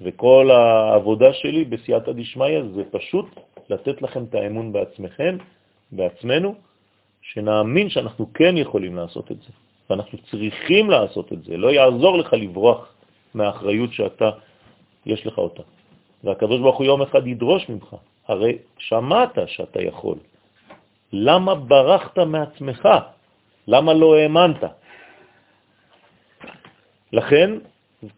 וכל העבודה שלי בסייעתא דשמיא זה פשוט לתת לכם את האמון בעצמכם, בעצמנו, שנאמין שאנחנו כן יכולים לעשות את זה. ואנחנו צריכים לעשות את זה. לא יעזור לך לברוח מהאחריות שאתה, יש לך אותה. והקדוש ברוך הוא יום אחד ידרוש ממך. הרי שמעת שאתה יכול. למה ברחת מעצמך? למה לא האמנת? לכן,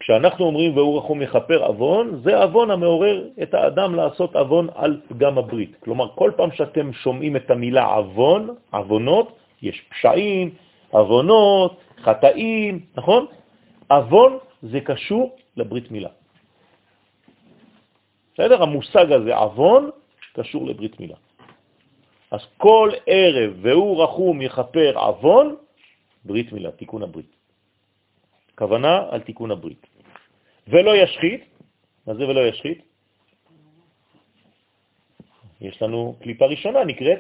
כשאנחנו אומרים והוא רחום יכפר אבון, זה אבון המעורר את האדם לעשות אבון על פגם הברית. כלומר, כל פעם שאתם שומעים את המילה אבון, אבונות, יש פשעים, אבונות, חטאים, נכון? אבון זה קשור לברית מילה. בסדר? המושג הזה, אבון, קשור לברית מילה. אז כל ערב והוא רחום יכפר אבון, ברית מילה, תיקון הברית. כוונה על תיקון הברית. ולא ישחית, מה זה ולא ישחית? יש לנו קליפה ראשונה, נקראת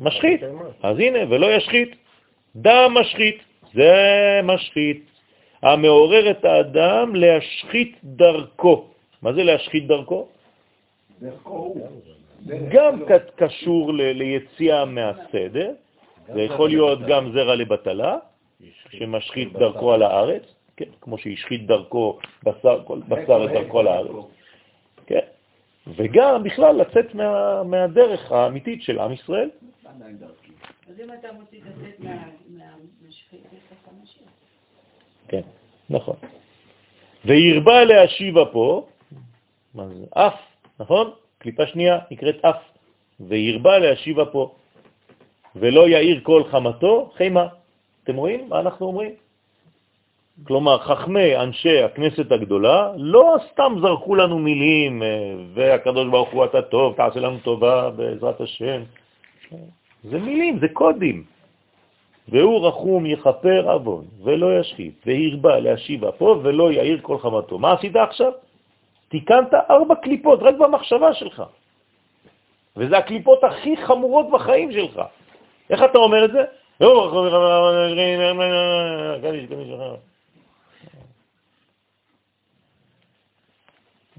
משחית. אז הנה, ולא ישחית. דם משחית, זה משחית, המעורר את האדם להשחית דרכו. מה זה להשחית דרכו? גם קשור ליציאה מהסדר, זה יכול להיות גם זרע לבטלה, שמשחית דרכו על הארץ, כן, כמו שהשחית דרכו בשר, בשר את דרכו על הארץ. כן. וגם בכלל לצאת מה, מהדרך האמיתית של עם ישראל. כן, נכון. והרבה להשיבה פה, מה זה? אף, נכון? קליפה שנייה נקראת אף. והרבה להשיבה פה, ולא יאיר כל חמתו חימה. אתם רואים מה אנחנו אומרים? כלומר, חכמי אנשי הכנסת הגדולה לא סתם זרקו לנו מילים, אה, והקדוש ברוך הוא אתה טוב, תעשה לנו טובה בעזרת השם. זה מילים, זה קודים. והוא רחום יכפר עוון ולא ישחית, והרבה להשיב אפו ולא יאיר כל חמתו. מה עשית עכשיו? תיקנת ארבע קליפות רק במחשבה שלך. וזה הקליפות הכי חמורות בחיים שלך. איך אתה אומר את זה?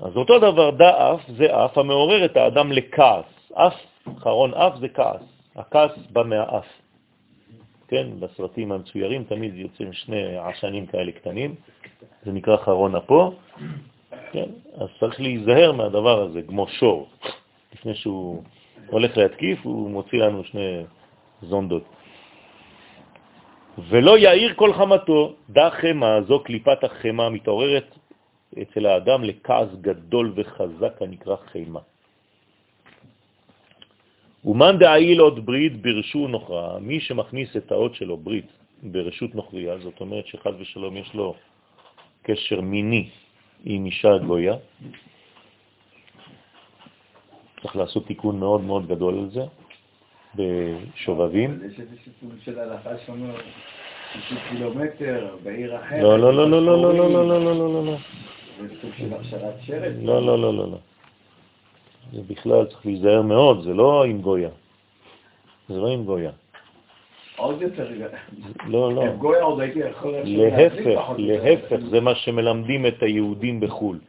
אז אותו דבר, דא אף זה אף המעורר את האדם לכעס. אף, חרון אף זה כעס. הכעס בא מהאף. כן, בסרטים המצוירים תמיד יוצאים שני עשנים כאלה קטנים, זה נקרא חרון אפו, כן, אז צריך להיזהר מהדבר הזה, כמו שור. לפני שהוא הולך להתקיף, הוא מוציא לנו שני זונדות. ולא יאיר כל חמתו, דא חמה, זו קליפת החמה מתעוררת אצל האדם לכעס גדול וחזק הנקרא חימה. ומאן דעיל עוד ברית ברשו נוכרה, מי שמכניס את האות שלו ברית ברשות נוכריה, זאת אומרת שחד ושלום יש לו קשר מיני עם אישה גויה, צריך לעשות תיקון מאוד מאוד גדול על זה, בשובבים. יש איזה סוג של הלכה שאומר 60 קילומטר בעיר אחרת. לא, לא, לא, לא, לא, לא, לא, לא, לא, לא, לא, לא. זה סוג של הכשרת שרץ. לא, לא, לא, לא, לא. זה בכלל צריך להיזהר מאוד, זה לא עם גויה. זה לא עם גויה. עוד יותר, לא, לא. עם גויה עוד הייתי יכול... להפך, להפך, זה מה שמלמדים את היהודים בחו"ל.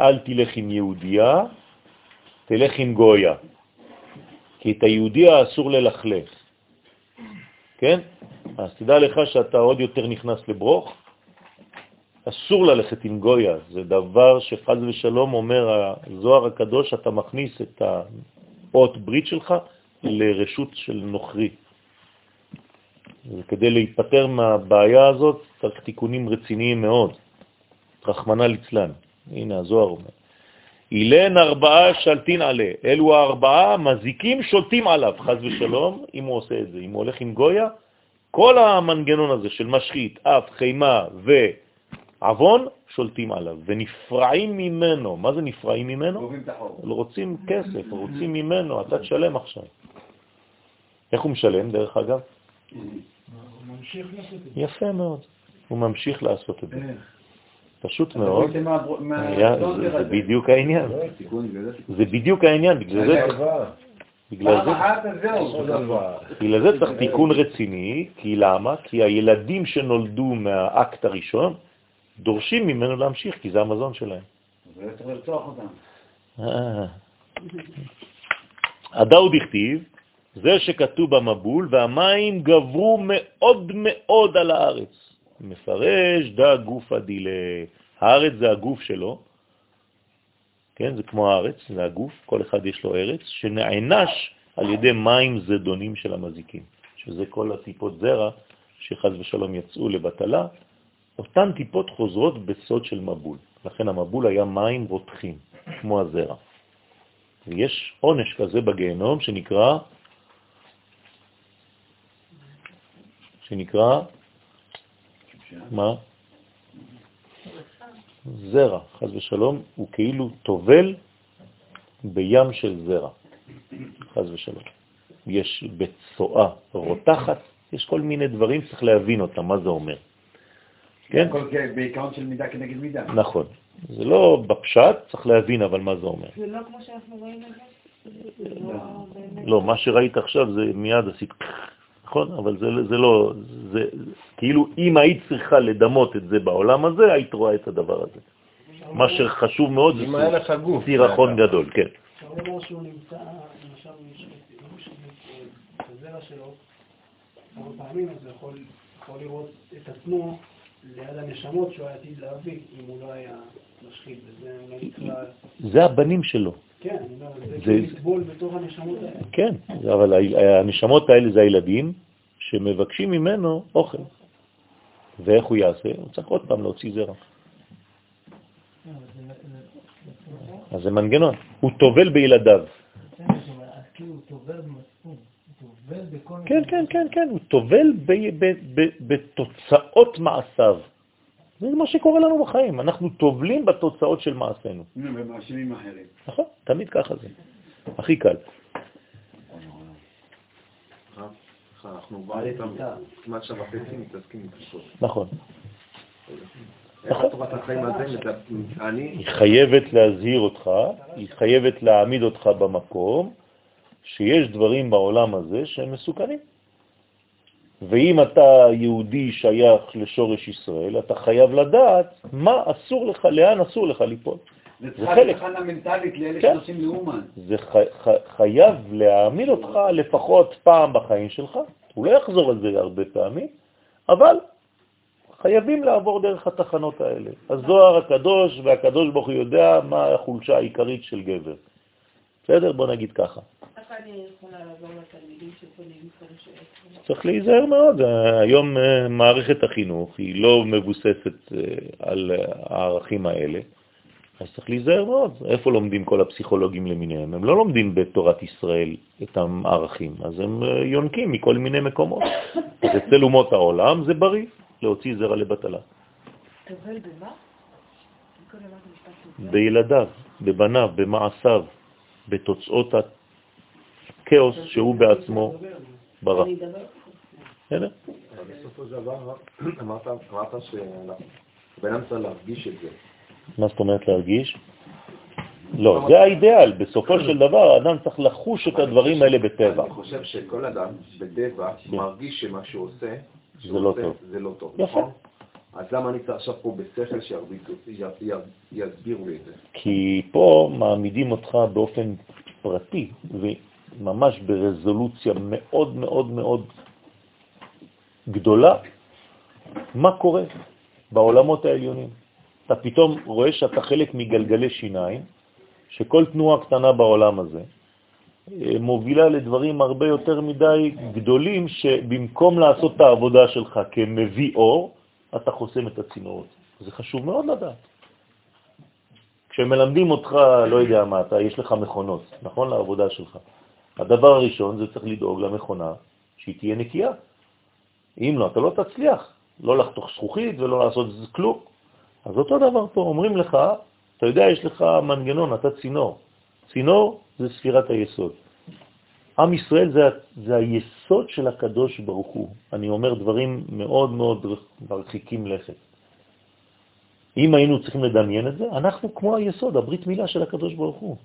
אל תלך עם יהודייה, תלך עם גויה. כי את היהודייה אסור ללכלך. כן? אז תדע לך שאתה עוד יותר נכנס לברוך. אסור ללכת עם גויה, זה דבר שחז ושלום אומר הזוהר הקדוש, אתה מכניס את האות ברית שלך לרשות של נוכרי. וכדי להיפטר מהבעיה הזאת צריך תיקונים רציניים מאוד, רחמנה ליצלן. הנה הזוהר אומר. אילן ארבעה שלטין עלה, אלו הארבעה מזיקים שולטים עליו, חז ושלום, אם הוא עושה את זה. אם הוא הולך עם גויה, כל המנגנון הזה של משחית, אף, חימה ועוון, שולטים עליו, ונפרעים ממנו. מה זה נפרעים ממנו? רוצים כסף, רוצים ממנו, אתה תשלם עכשיו. איך הוא משלם, דרך אגב? יפה מאוד. הוא ממשיך לעשות את זה. פשוט מאוד. זה בדיוק העניין. זה בדיוק העניין. בגלל זה, בגלל זה צריך תיקון רציני, כי למה? כי הילדים שנולדו מהאקט הראשון דורשים ממנו להמשיך, כי זה המזון שלהם. זה צריך לרצוח אותם. הדאו דכתיב, זה שכתוב במבול, והמים גברו מאוד מאוד על הארץ. מפרש דה גוף הדילה. הארץ זה הגוף שלו, כן, זה כמו הארץ, זה הגוף, כל אחד יש לו ארץ, שנענש על ידי מים זדונים של המזיקים, שזה כל הטיפות זרע שחז ושלום יצאו לבטלה, אותן טיפות חוזרות בסוד של מבול. לכן המבול היה מים רותחים, כמו הזרע. ויש עונש כזה בגיהנום שנקרא שנקרא, מה? זרע, חז ושלום, הוא כאילו טובל בים של זרע, חז ושלום. יש בצואה רותחת, יש כל מיני דברים, צריך להבין אותם, מה זה אומר. כן? הכל בעיקרון של מידה כנגד מידה. נכון. זה לא בפשט, צריך להבין אבל מה זה אומר. זה לא כמו שאנחנו רואים את זה? לא, מה שראית עכשיו זה מיד עשית נכון? אבל זה, זה לא, זה, כאילו אם היית צריכה לדמות את זה בעולם הזה, היית רואה את הדבר הזה. מה שחשוב מאוד זה סירחון גדול, כן. אפשר לומר שהוא נמצא, למשל, בזרע שלו, כמה פעמים, אז הוא יכול לראות את עצמו ליד הנשמות שהוא היה עתיד להביא, אם הוא לא היה משחית, וזה אולי נקרא... זה הבנים שלו. כן, אני אומר, זה זה- לטבול בתוך הנשמות האלה. כן, אבל הנשמות האלה זה הילדים שמבקשים ממנו אוכל. ואיך הוא יעשה? הוא צריך עוד פעם להוציא זרע. אז זה מנגנון. הוא טובל בילדיו. כן, כאילו הוא טובל במצפון, הוא טובל בכל... כן, כן, כן, כן, הוא טובל בתוצאות מעשיו. זה מה שקורה לנו בחיים, אנחנו טובלים בתוצאות של מעשינו. נו, ומאשימים אחרים. נכון, תמיד ככה זה. הכי קל. אנחנו כבר איתם כמעט שעה וחצי מתעסקים עם נכון. איך התורת החיים הזה, מדבר- אני, היא חייבת להזהיר אותך, היא חייבת להעמיד אותך במקום שיש דברים בעולם הזה שהם מסוכנים. ואם אתה יהודי שייך לשורש ישראל, אתה חייב לדעת מה אסור לך, לאן אסור לך ליפול. זה זה חלק. תחנה מנטלית לאלה כן. שעושים לאומן. זה ח, ח, חייב להעמיד אותך לפחות פעם בחיים שלך, הוא לא יחזור על זה הרבה פעמים, אבל חייבים לעבור דרך התחנות האלה. הזוהר הקדוש והקדוש ברוך הוא יודע מה החולשה העיקרית של גבר. בסדר? בוא נגיד ככה. איך אני יכולה לעזור לתלמידים שפונים? צריך להיזהר מאוד. היום אה, מערכת החינוך היא לא מבוססת אה, על אה, הערכים האלה, אז צריך להיזהר מאוד. איפה לומדים כל הפסיכולוגים למיניהם? הם לא לומדים בתורת ישראל את הערכים, אז הם יונקים מכל מיני מקומות. אז אצל אומות העולם זה בריא להוציא זרע לבטלה. טובל במה? בילדיו, בבניו, במעשיו, בתוצאות הכאוס שהוא בעצמו ברא. בסדר? בסופו של דבר, אמרת, שבן אדם צריך להרגיש את זה. מה זאת אומרת להרגיש? לא, זה האידאל. בסופו של דבר האדם צריך לחוש את הדברים האלה בטבע. אני חושב שכל אדם בטבע מרגיש שמה שהוא עושה, זה לא טוב. זה לא טוב, יפה. נכון? אז למה אני צריך עכשיו פה בשכל שירביצו- י- י- יסבירו לי את זה? כי פה מעמידים אותך באופן פרטי וממש ברזולוציה מאוד מאוד מאוד גדולה, מה קורה בעולמות העליונים. אתה פתאום רואה שאתה חלק מגלגלי שיניים, שכל תנועה קטנה בעולם הזה אה, מובילה לדברים הרבה יותר מדי גדולים, שבמקום לעשות את העבודה שלך כמביא אור, אתה חוסם את הצינורות. זה חשוב מאוד לדעת. כשמלמדים אותך, לא יודע מה, אתה, יש לך מכונות, נכון? לעבודה שלך. הדבר הראשון זה צריך לדאוג למכונה שהיא תהיה נקייה. אם לא, אתה לא תצליח, לא לחתוך זכוכית ולא לעשות כלום. אז אותו דבר פה, אומרים לך, אתה יודע, יש לך מנגנון, אתה צינור. צינור זה ספירת היסוד. עם ישראל זה, זה היסוד של הקדוש ברוך הוא. אני אומר דברים מאוד מאוד מרחיקים לכת. אם היינו צריכים לדמיין את זה, אנחנו כמו היסוד, הברית מילה של הקדוש ברוך הוא.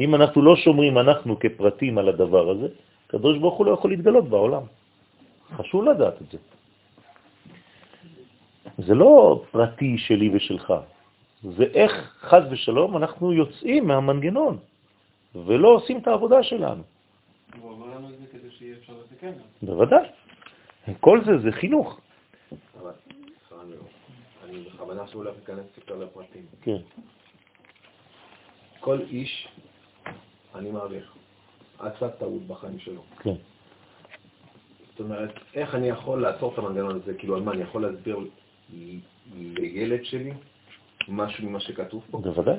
אם אנחנו לא שומרים אנחנו כפרטים על הדבר הזה, הקדוש ברוך הוא לא יכול להתגלות בעולם. חשוב לדעת את זה. זה לא פרטי שלי ושלך, זה איך חז ושלום אנחנו יוצאים מהמנגנון ולא עושים את העבודה שלנו. הוא אומר לנו את זה כדי שיהיה אפשר לתקן. בוודאי. כל זה זה חינוך. אני אני בכוונה שהוא הולך להיכנס יותר לפרטים. כן. כל איש, אני מעריך, עשה טעות בחיים שלו. כן. זאת אומרת, איך אני יכול לעצור את המנגנון הזה? כאילו, על מה, אני יכול להסביר לילד שלי משהו ממה שכתוב פה? בוודאי.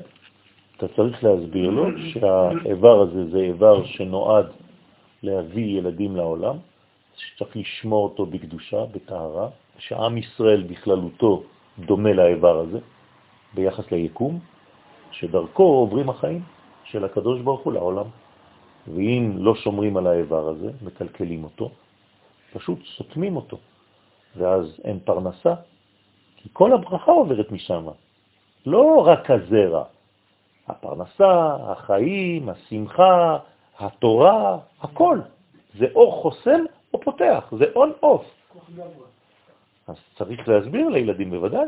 אתה צריך להסביר לו שהאיבר הזה זה איבר שנועד להביא ילדים לעולם, שצריך לשמור אותו בקדושה, בטהרה, שעם ישראל בכללותו דומה לאיבר הזה ביחס ליקום, שדרכו עוברים החיים של הקדוש ברוך הוא לעולם. ואם לא שומרים על האיבר הזה, מקלקלים אותו, פשוט סותמים אותו, ואז אין פרנסה, כי כל הברכה עוברת משם, לא רק הזרע, הפרנסה, החיים, השמחה, התורה, הכל. זה או חוסם או פותח, זה און אוף. אז צריך להסביר לילדים בוודאי.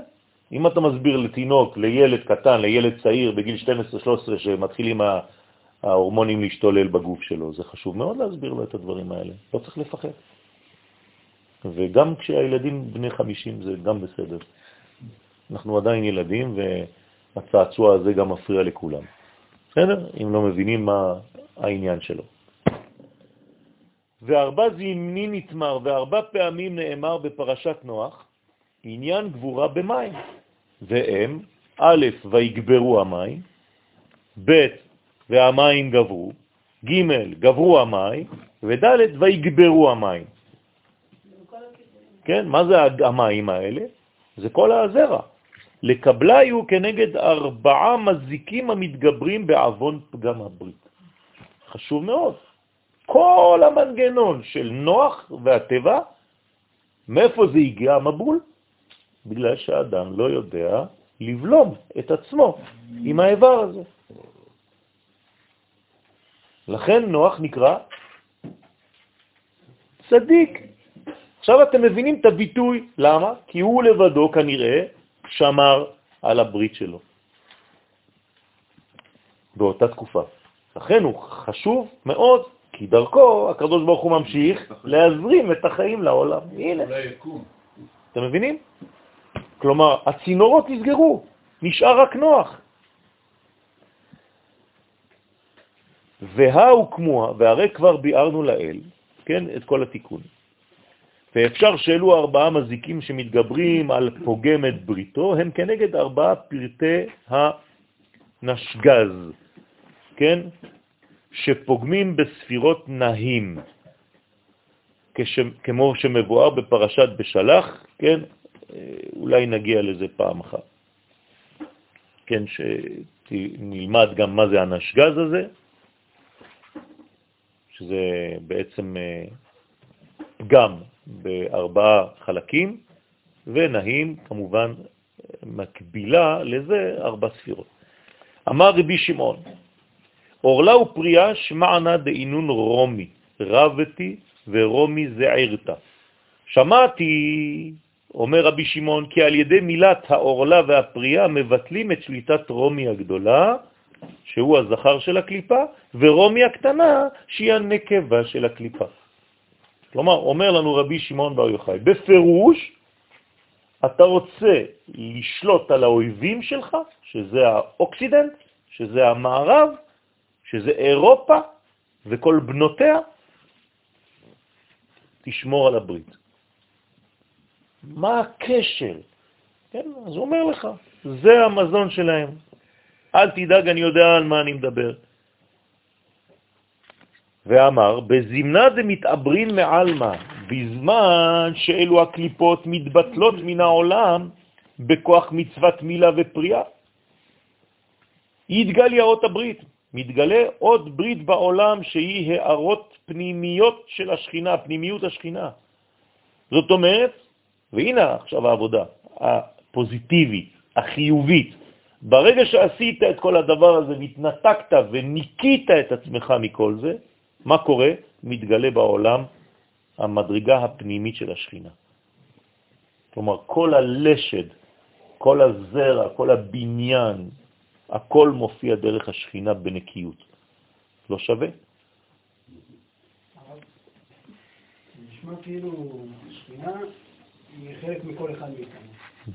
אם אתה מסביר לתינוק, לילד קטן, לילד צעיר בגיל 12-13 שמתחילים ההורמונים להשתולל בגוף שלו, זה חשוב מאוד להסביר לו את הדברים האלה. לא צריך לפחד. וגם כשהילדים בני 50 זה גם בסדר. אנחנו עדיין ילדים והצעצוע הזה גם מפריע לכולם. בסדר? אם לא מבינים מה העניין שלו. וארבע זימני נתמר, וארבע פעמים נאמר בפרשת נוח, עניין גבורה במים. והם, א', ויגברו המים, ב', והמים גברו, ג', גברו המים, וד', ויגברו המים. כן, מה זה המים האלה? זה כל הזרע. לקבלה יהיו כנגד ארבעה מזיקים המתגברים בעוון פגם הברית. חשוב מאוד. כל המנגנון של נוח והטבע, מאיפה זה הגיע המבול? בגלל שהאדם לא יודע לבלום את עצמו עם האיבר הזה. לכן נוח נקרא צדיק. עכשיו אתם מבינים את הביטוי, למה? כי הוא לבדו כנראה שמר על הברית שלו באותה תקופה. לכן הוא חשוב מאוד, כי דרכו הקדוש ברוך הוא ממשיך להזרים את החיים לעולם. הנה. אתם מבינים? כלומר, הצינורות נסגרו, נשאר רק נוח. והאו כמוה, והרי כבר ביארנו לאל, כן, את כל התיקון. ואפשר שאלו ארבעה מזיקים שמתגברים על פוגם את בריתו, הם כנגד ארבעה פרטי הנשגז, כן? שפוגמים בספירות נהים, כש, כמו שמבואר בפרשת בשלח, כן? אולי נגיע לזה פעם אחת. כן, שנלמד גם מה זה הנשגז הזה, שזה בעצם אה, פגם בארבעה חלקים, ונהים כמובן מקבילה לזה ארבע ספירות. אמר רבי שמעון, אורלה ופריה שמענה דאינון רומי, רבתי ורומי זעירתה. שמעתי, אומר רבי שמעון, כי על ידי מילת האורלה והפריה מבטלים את שליטת רומי הגדולה, שהוא הזכר של הקליפה, ורומי הקטנה, שהיא הנקבה של הקליפה. כלומר, אומר לנו רבי שמעון בר יוחאי, בפירוש, אתה רוצה לשלוט על האויבים שלך, שזה האוקסידנט, שזה המערב, שזה אירופה וכל בנותיה, תשמור על הברית. מה הקשר? כן, אז הוא אומר לך, זה המזון שלהם. אל תדאג, אני יודע על מה אני מדבר. ואמר, בזמנה זה מתעברין מעלמה, בזמן שאלו הקליפות מתבטלות מן העולם בכוח מצוות מילה ופריאה. יתגליה אות הברית, מתגלה עוד ברית בעולם שהיא הערות פנימיות של השכינה, פנימיות השכינה. זאת אומרת, והנה עכשיו העבודה הפוזיטיבית, החיובית, ברגע שעשית את כל הדבר הזה והתנתקת וניקית את עצמך מכל זה, מה קורה? מתגלה בעולם המדרגה הפנימית של השכינה. כלומר, כל הלשד, כל הזרע, כל הבניין, הכל מופיע דרך השכינה בנקיות. לא שווה? נשמע כאילו השכינה היא חלק מכל אחד מאיתנו.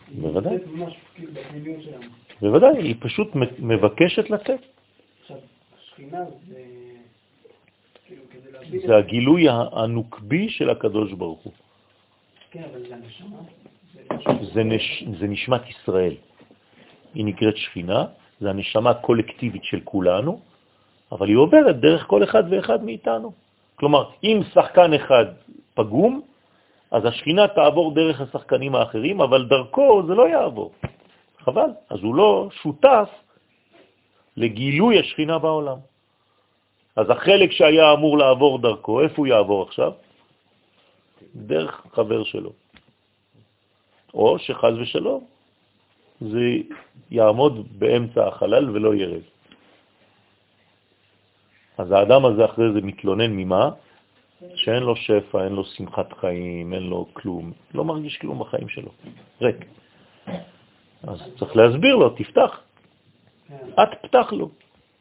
בוודאי. היא ממש כאילו בפנימיות שלנו. בוודאי, היא פשוט מבקשת לצאת. עכשיו, השכינה זה... כאילו. זה הגילוי הנוקבי של הקדוש ברוך הוא. כן, אבל זה הנשמה. זה נשמת ישראל. היא נקראת שכינה, זה הנשמה הקולקטיבית של כולנו, אבל היא עוברת דרך כל אחד ואחד מאיתנו. כלומר, אם שחקן אחד פגום, אז השכינה תעבור דרך השחקנים האחרים, אבל דרכו זה לא יעבור. חבל. אז הוא לא שותף לגילוי השכינה בעולם. אז החלק שהיה אמור לעבור דרכו, איפה הוא יעבור עכשיו? דרך חבר שלו. או שחז ושלום, זה יעמוד באמצע החלל ולא ירד. אז האדם הזה אחרי זה מתלונן ממה? שאין לו שפע, אין לו שמחת חיים, אין לו כלום, לא מרגיש כלום בחיים שלו, ריק. אז צריך להסביר לו, תפתח. כן. את פתח לו.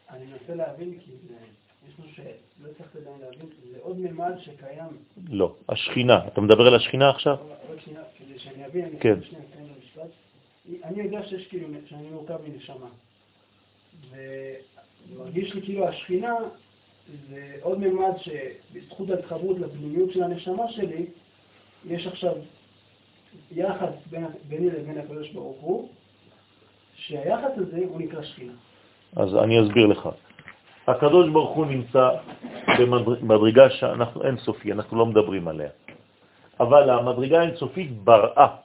אני מנסה להבין, כי יש משהו שלא צריך עדיין להבין, זה עוד ממד שקיים. לא, השכינה. אתה מדבר על השכינה עכשיו? רק שנייה, כדי שאני אבין, אני כן. שנייה לסיים את המשפט. אני יודע שיש כאילו, שאני מורכב מנשמה. זה מרגיש לי כאילו השכינה זה עוד ממד שבזכות ההתחברות לפנימיות של הנשמה שלי, יש עכשיו יחס בין, ביני לבין הקדוש ברוך הוא, שהיחס הזה הוא נקרא שכינה. אז אני אסביר לך. הקדוש ברוך הוא נמצא במדרגה שאנחנו אין סופי, אנחנו לא מדברים עליה. אבל המדרגה האינסופית בראה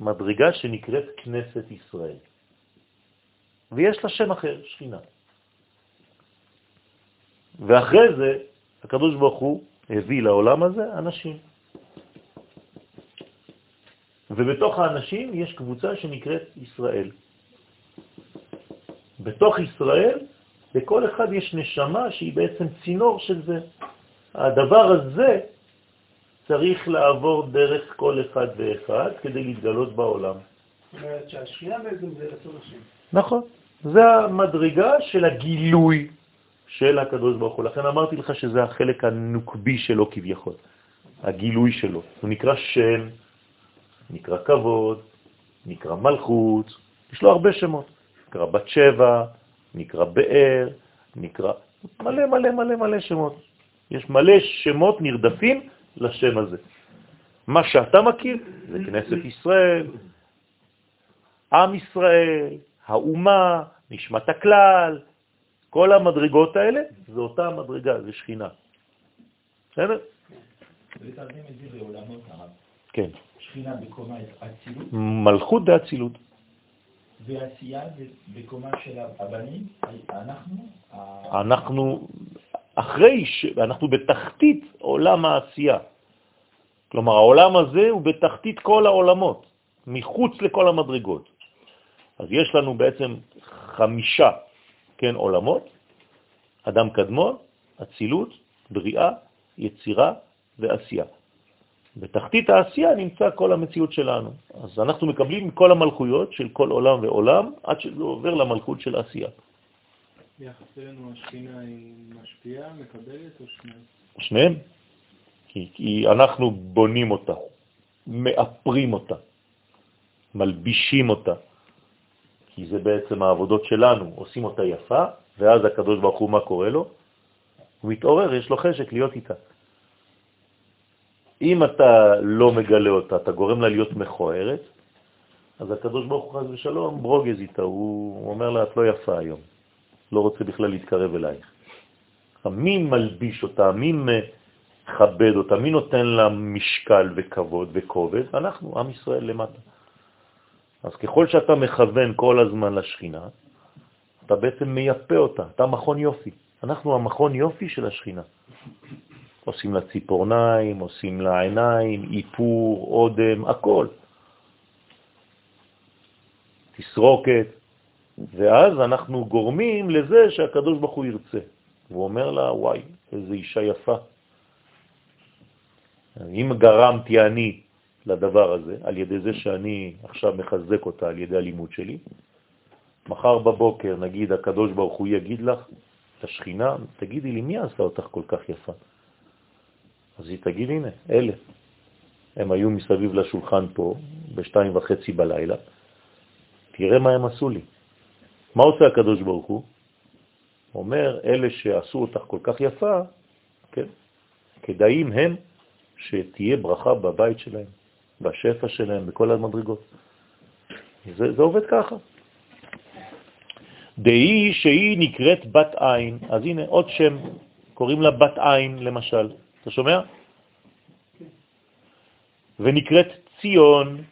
מדרגה שנקראת כנסת ישראל. ויש לה שם אחר, שכינה. ואחרי זה הקדוש ברוך הוא הביא לעולם הזה אנשים. ובתוך האנשים יש קבוצה שנקראת ישראל. בתוך ישראל, לכל אחד יש נשמה שהיא בעצם צינור של זה. הדבר הזה צריך לעבור דרך כל אחד ואחד כדי להתגלות בעולם. זאת אומרת שהשכינה בעצם זה רצון השם. נכון. זה המדרגה של הגילוי של הקדוש ברוך הוא. לכן אמרתי לך שזה החלק הנוקבי שלו כביכול, הגילוי שלו. הוא נקרא שם, נקרא כבוד, נקרא מלכות, יש לו הרבה שמות. נקרא בת שבע, נקרא באר, נקרא מלא מלא מלא מלא שמות. יש מלא שמות נרדפים לשם הזה. מה שאתה מכיר זה כנסת ישראל, עם ישראל, האומה, נשמת הכלל, כל המדרגות האלה זה אותה מדרגה, זה שכינה. בסדר? כן. שכינה בקומה אצילות. מלכות ואצילות. ועשייה בקומה של הבנים, אנחנו... אנחנו אחרי ש... אנחנו בתחתית עולם העשייה. כלומר, העולם הזה הוא בתחתית כל העולמות, מחוץ לכל המדרגות. אז יש לנו בעצם חמישה כן, עולמות, אדם קדמון, אצילות, בריאה, יצירה ועשייה. בתחתית העשייה נמצא כל המציאות שלנו. אז אנחנו מקבלים כל המלכויות של כל עולם ועולם, עד שזה עובר למלכות של עשייה. ביחס אלינו השכינה היא משפיעה, מקבלת או שניהם? שניהם. כי, כי אנחנו בונים אותה, מאפרים אותה, מלבישים אותה. כי זה בעצם העבודות שלנו, עושים אותה יפה, ואז הקדוש ברוך הוא, מה קורה לו? הוא מתעורר, יש לו חשק להיות איתה. אם אתה לא מגלה אותה, אתה גורם לה להיות מכוערת, אז הקדוש ברוך הוא חס ושלום ברוגז איתה, הוא אומר לה, את לא יפה היום, לא רוצה בכלל להתקרב אלייך. מי מלביש אותה, מי מכבד אותה, מי נותן לה משקל וכבוד וכובד? אנחנו, עם ישראל למטה. אז ככל שאתה מכוון כל הזמן לשכינה, אתה בעצם מייפה אותה, אתה מכון יופי. אנחנו המכון יופי של השכינה. עושים לה ציפורניים, עושים לה עיניים, איפור, אודם, הכל. תסרוקת, ואז אנחנו גורמים לזה שהקדוש ברוך הוא ירצה. הוא אומר לה, וואי, איזו אישה יפה. אם גרמתי אני לדבר הזה, על ידי זה שאני עכשיו מחזק אותה על ידי הלימוד שלי. מחר בבוקר, נגיד, הקדוש ברוך הוא יגיד לך, את השכינה, תגידי לי, מי עשה אותך כל כך יפה? אז היא תגיד, הנה, אלה. הם היו מסביב לשולחן פה, בשתיים וחצי בלילה, תראה מה הם עשו לי. מה עושה הקדוש ברוך הוא? אומר, אלה שעשו אותך כל כך יפה, כן, כדאים הם שתהיה ברכה בבית שלהם. בשפע שלהם, בכל המדרגות. זה, זה עובד ככה. דהי שהיא נקראת בת עין, אז הנה עוד שם, קוראים לה בת עין למשל, אתה שומע? ונקראת ציון,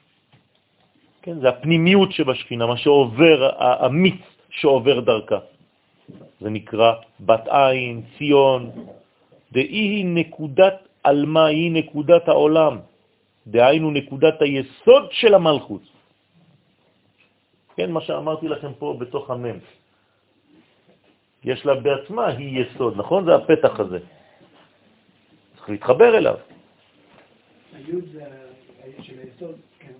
כן, זה הפנימיות שבשכינה, מה שעובר, המיץ שעובר דרכה. זה נקרא בת עין, ציון, דהי נקודת אלמה, היא נקודת העולם. דהיינו נקודת היסוד של המלכות. כן, מה שאמרתי לכם פה בתוך המם. יש לה בעצמה, היא יסוד, נכון? זה הפתח הזה. צריך להתחבר אליו. היוד זה של היסוד, כן.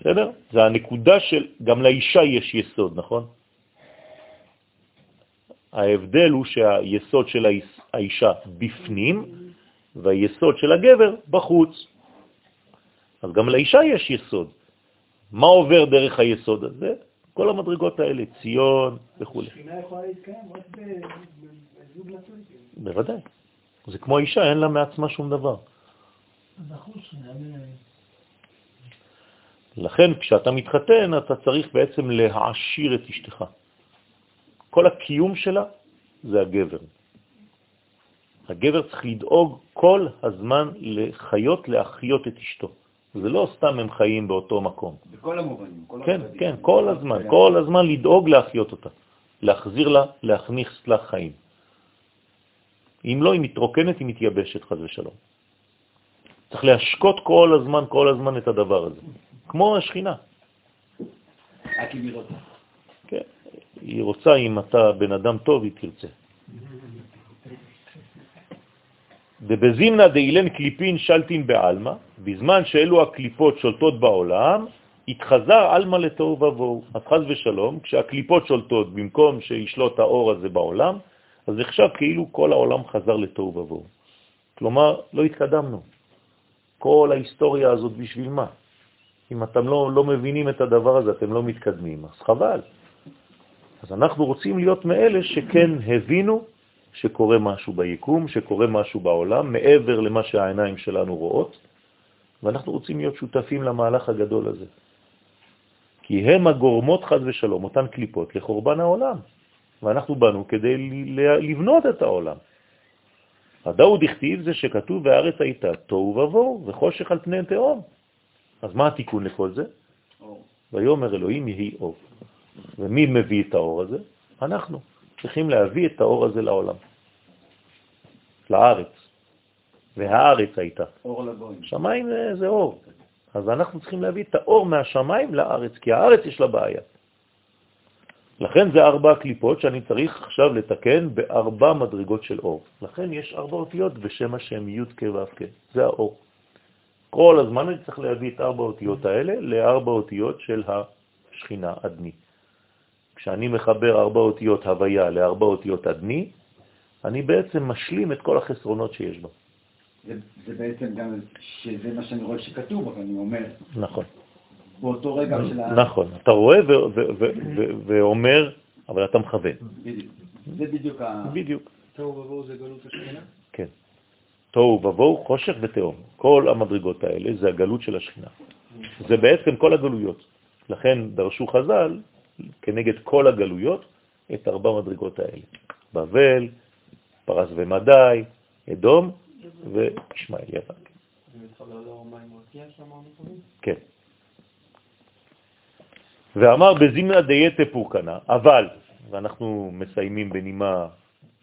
בסדר? זה הנקודה של, גם לאישה יש יסוד, נכון? ההבדל הוא שהיסוד של האישה בפנים והיסוד של הגבר בחוץ. אז גם לאישה יש יסוד. מה עובר דרך היסוד הזה? כל המדרגות האלה, ציון וכו'. השכינה יכולה להתקיים רק בזוג נשוי. בוודאי. זה כמו אישה, אין לה מעצמה שום דבר. לכן כשאתה מתחתן אתה צריך בעצם להעשיר את אשתך. כל הקיום שלה זה הגבר. הגבר צריך לדאוג כל הזמן לחיות, להחיות את אשתו. זה לא סתם הם חיים באותו מקום. בכל המובנים. כל כן, הצדדים. כן, כל הזמן, כל הזמן לדאוג להחיות אותה, להחזיר לה, להכניס לה חיים. אם לא, היא מתרוקנת, היא מתייבשת, חז ושלום. צריך להשקות כל הזמן, כל הזמן את הדבר הזה. כמו השכינה. רק אם היא רוצה. כן, היא רוצה, אם אתה בן אדם טוב, היא תרצה. דבזימנה דאילן קליפין שלטין בעלמא, בזמן שאלו הקליפות שולטות בעולם, התחזר עלמא לתוהו ובוהו. אז חז ושלום, כשהקליפות שולטות במקום שישלוט האור הזה בעולם, אז עכשיו כאילו כל העולם חזר לתוהו ובוהו. כלומר, לא התקדמנו. כל ההיסטוריה הזאת בשביל מה? אם אתם לא, לא מבינים את הדבר הזה, אתם לא מתקדמים, אז חבל. אז אנחנו רוצים להיות מאלה שכן הבינו שקורה משהו ביקום, שקורה משהו בעולם, מעבר למה שהעיניים שלנו רואות, ואנחנו רוצים להיות שותפים למהלך הגדול הזה. כי הם הגורמות חז ושלום, אותן קליפות, לחורבן העולם. ואנחנו באנו כדי לבנות את העולם. הדאו דכתיב זה שכתוב והארץ הייתה תוהו ובוהו וחושך על פני תהום. אז מה התיקון לכל זה? ויאמר אלוהים יהי אור. ומי מביא את האור הזה? אנחנו. צריכים להביא את האור הזה לעולם, לארץ. והארץ הייתה. אור לגויים. שמיים זה, זה אור. אז אנחנו צריכים להביא את האור מהשמיים לארץ, כי הארץ יש לה בעיה. לכן זה ארבע קליפות שאני צריך עכשיו לתקן בארבע מדרגות של אור. לכן יש ארבע אותיות בשם השם י' כ' ו' כ', זה האור. כל הזמן אני צריך להביא את ארבע אותיות האלה לארבע אותיות של השכינה, אדני. כשאני מחבר ארבע אותיות הוויה לארבע אותיות אדני, אני בעצם משלים את כל החסרונות שיש בה. זה, זה בעצם גם, שזה מה שאני רואה שכתוב, אבל אני אומר, נכון. באותו רגע של ה... נכון, אתה רואה ואומר, אבל אתה מכוון. בדיוק. זה בדיוק ה... בדיוק. תוהו ובוהו זה גלות השכינה? כן. תוהו ובוהו, חושך ותהום. כל המדרגות האלה זה הגלות של השכינה. זה בעצם כל הגלויות. לכן דרשו חז"ל כנגד כל הגלויות את ארבע מדרגות האלה. בבל, פרס ומדי, אדום וישמעאל יוון. כן. ואמר בזימנה דייתה פורקנה, אבל, ואנחנו מסיימים בנימה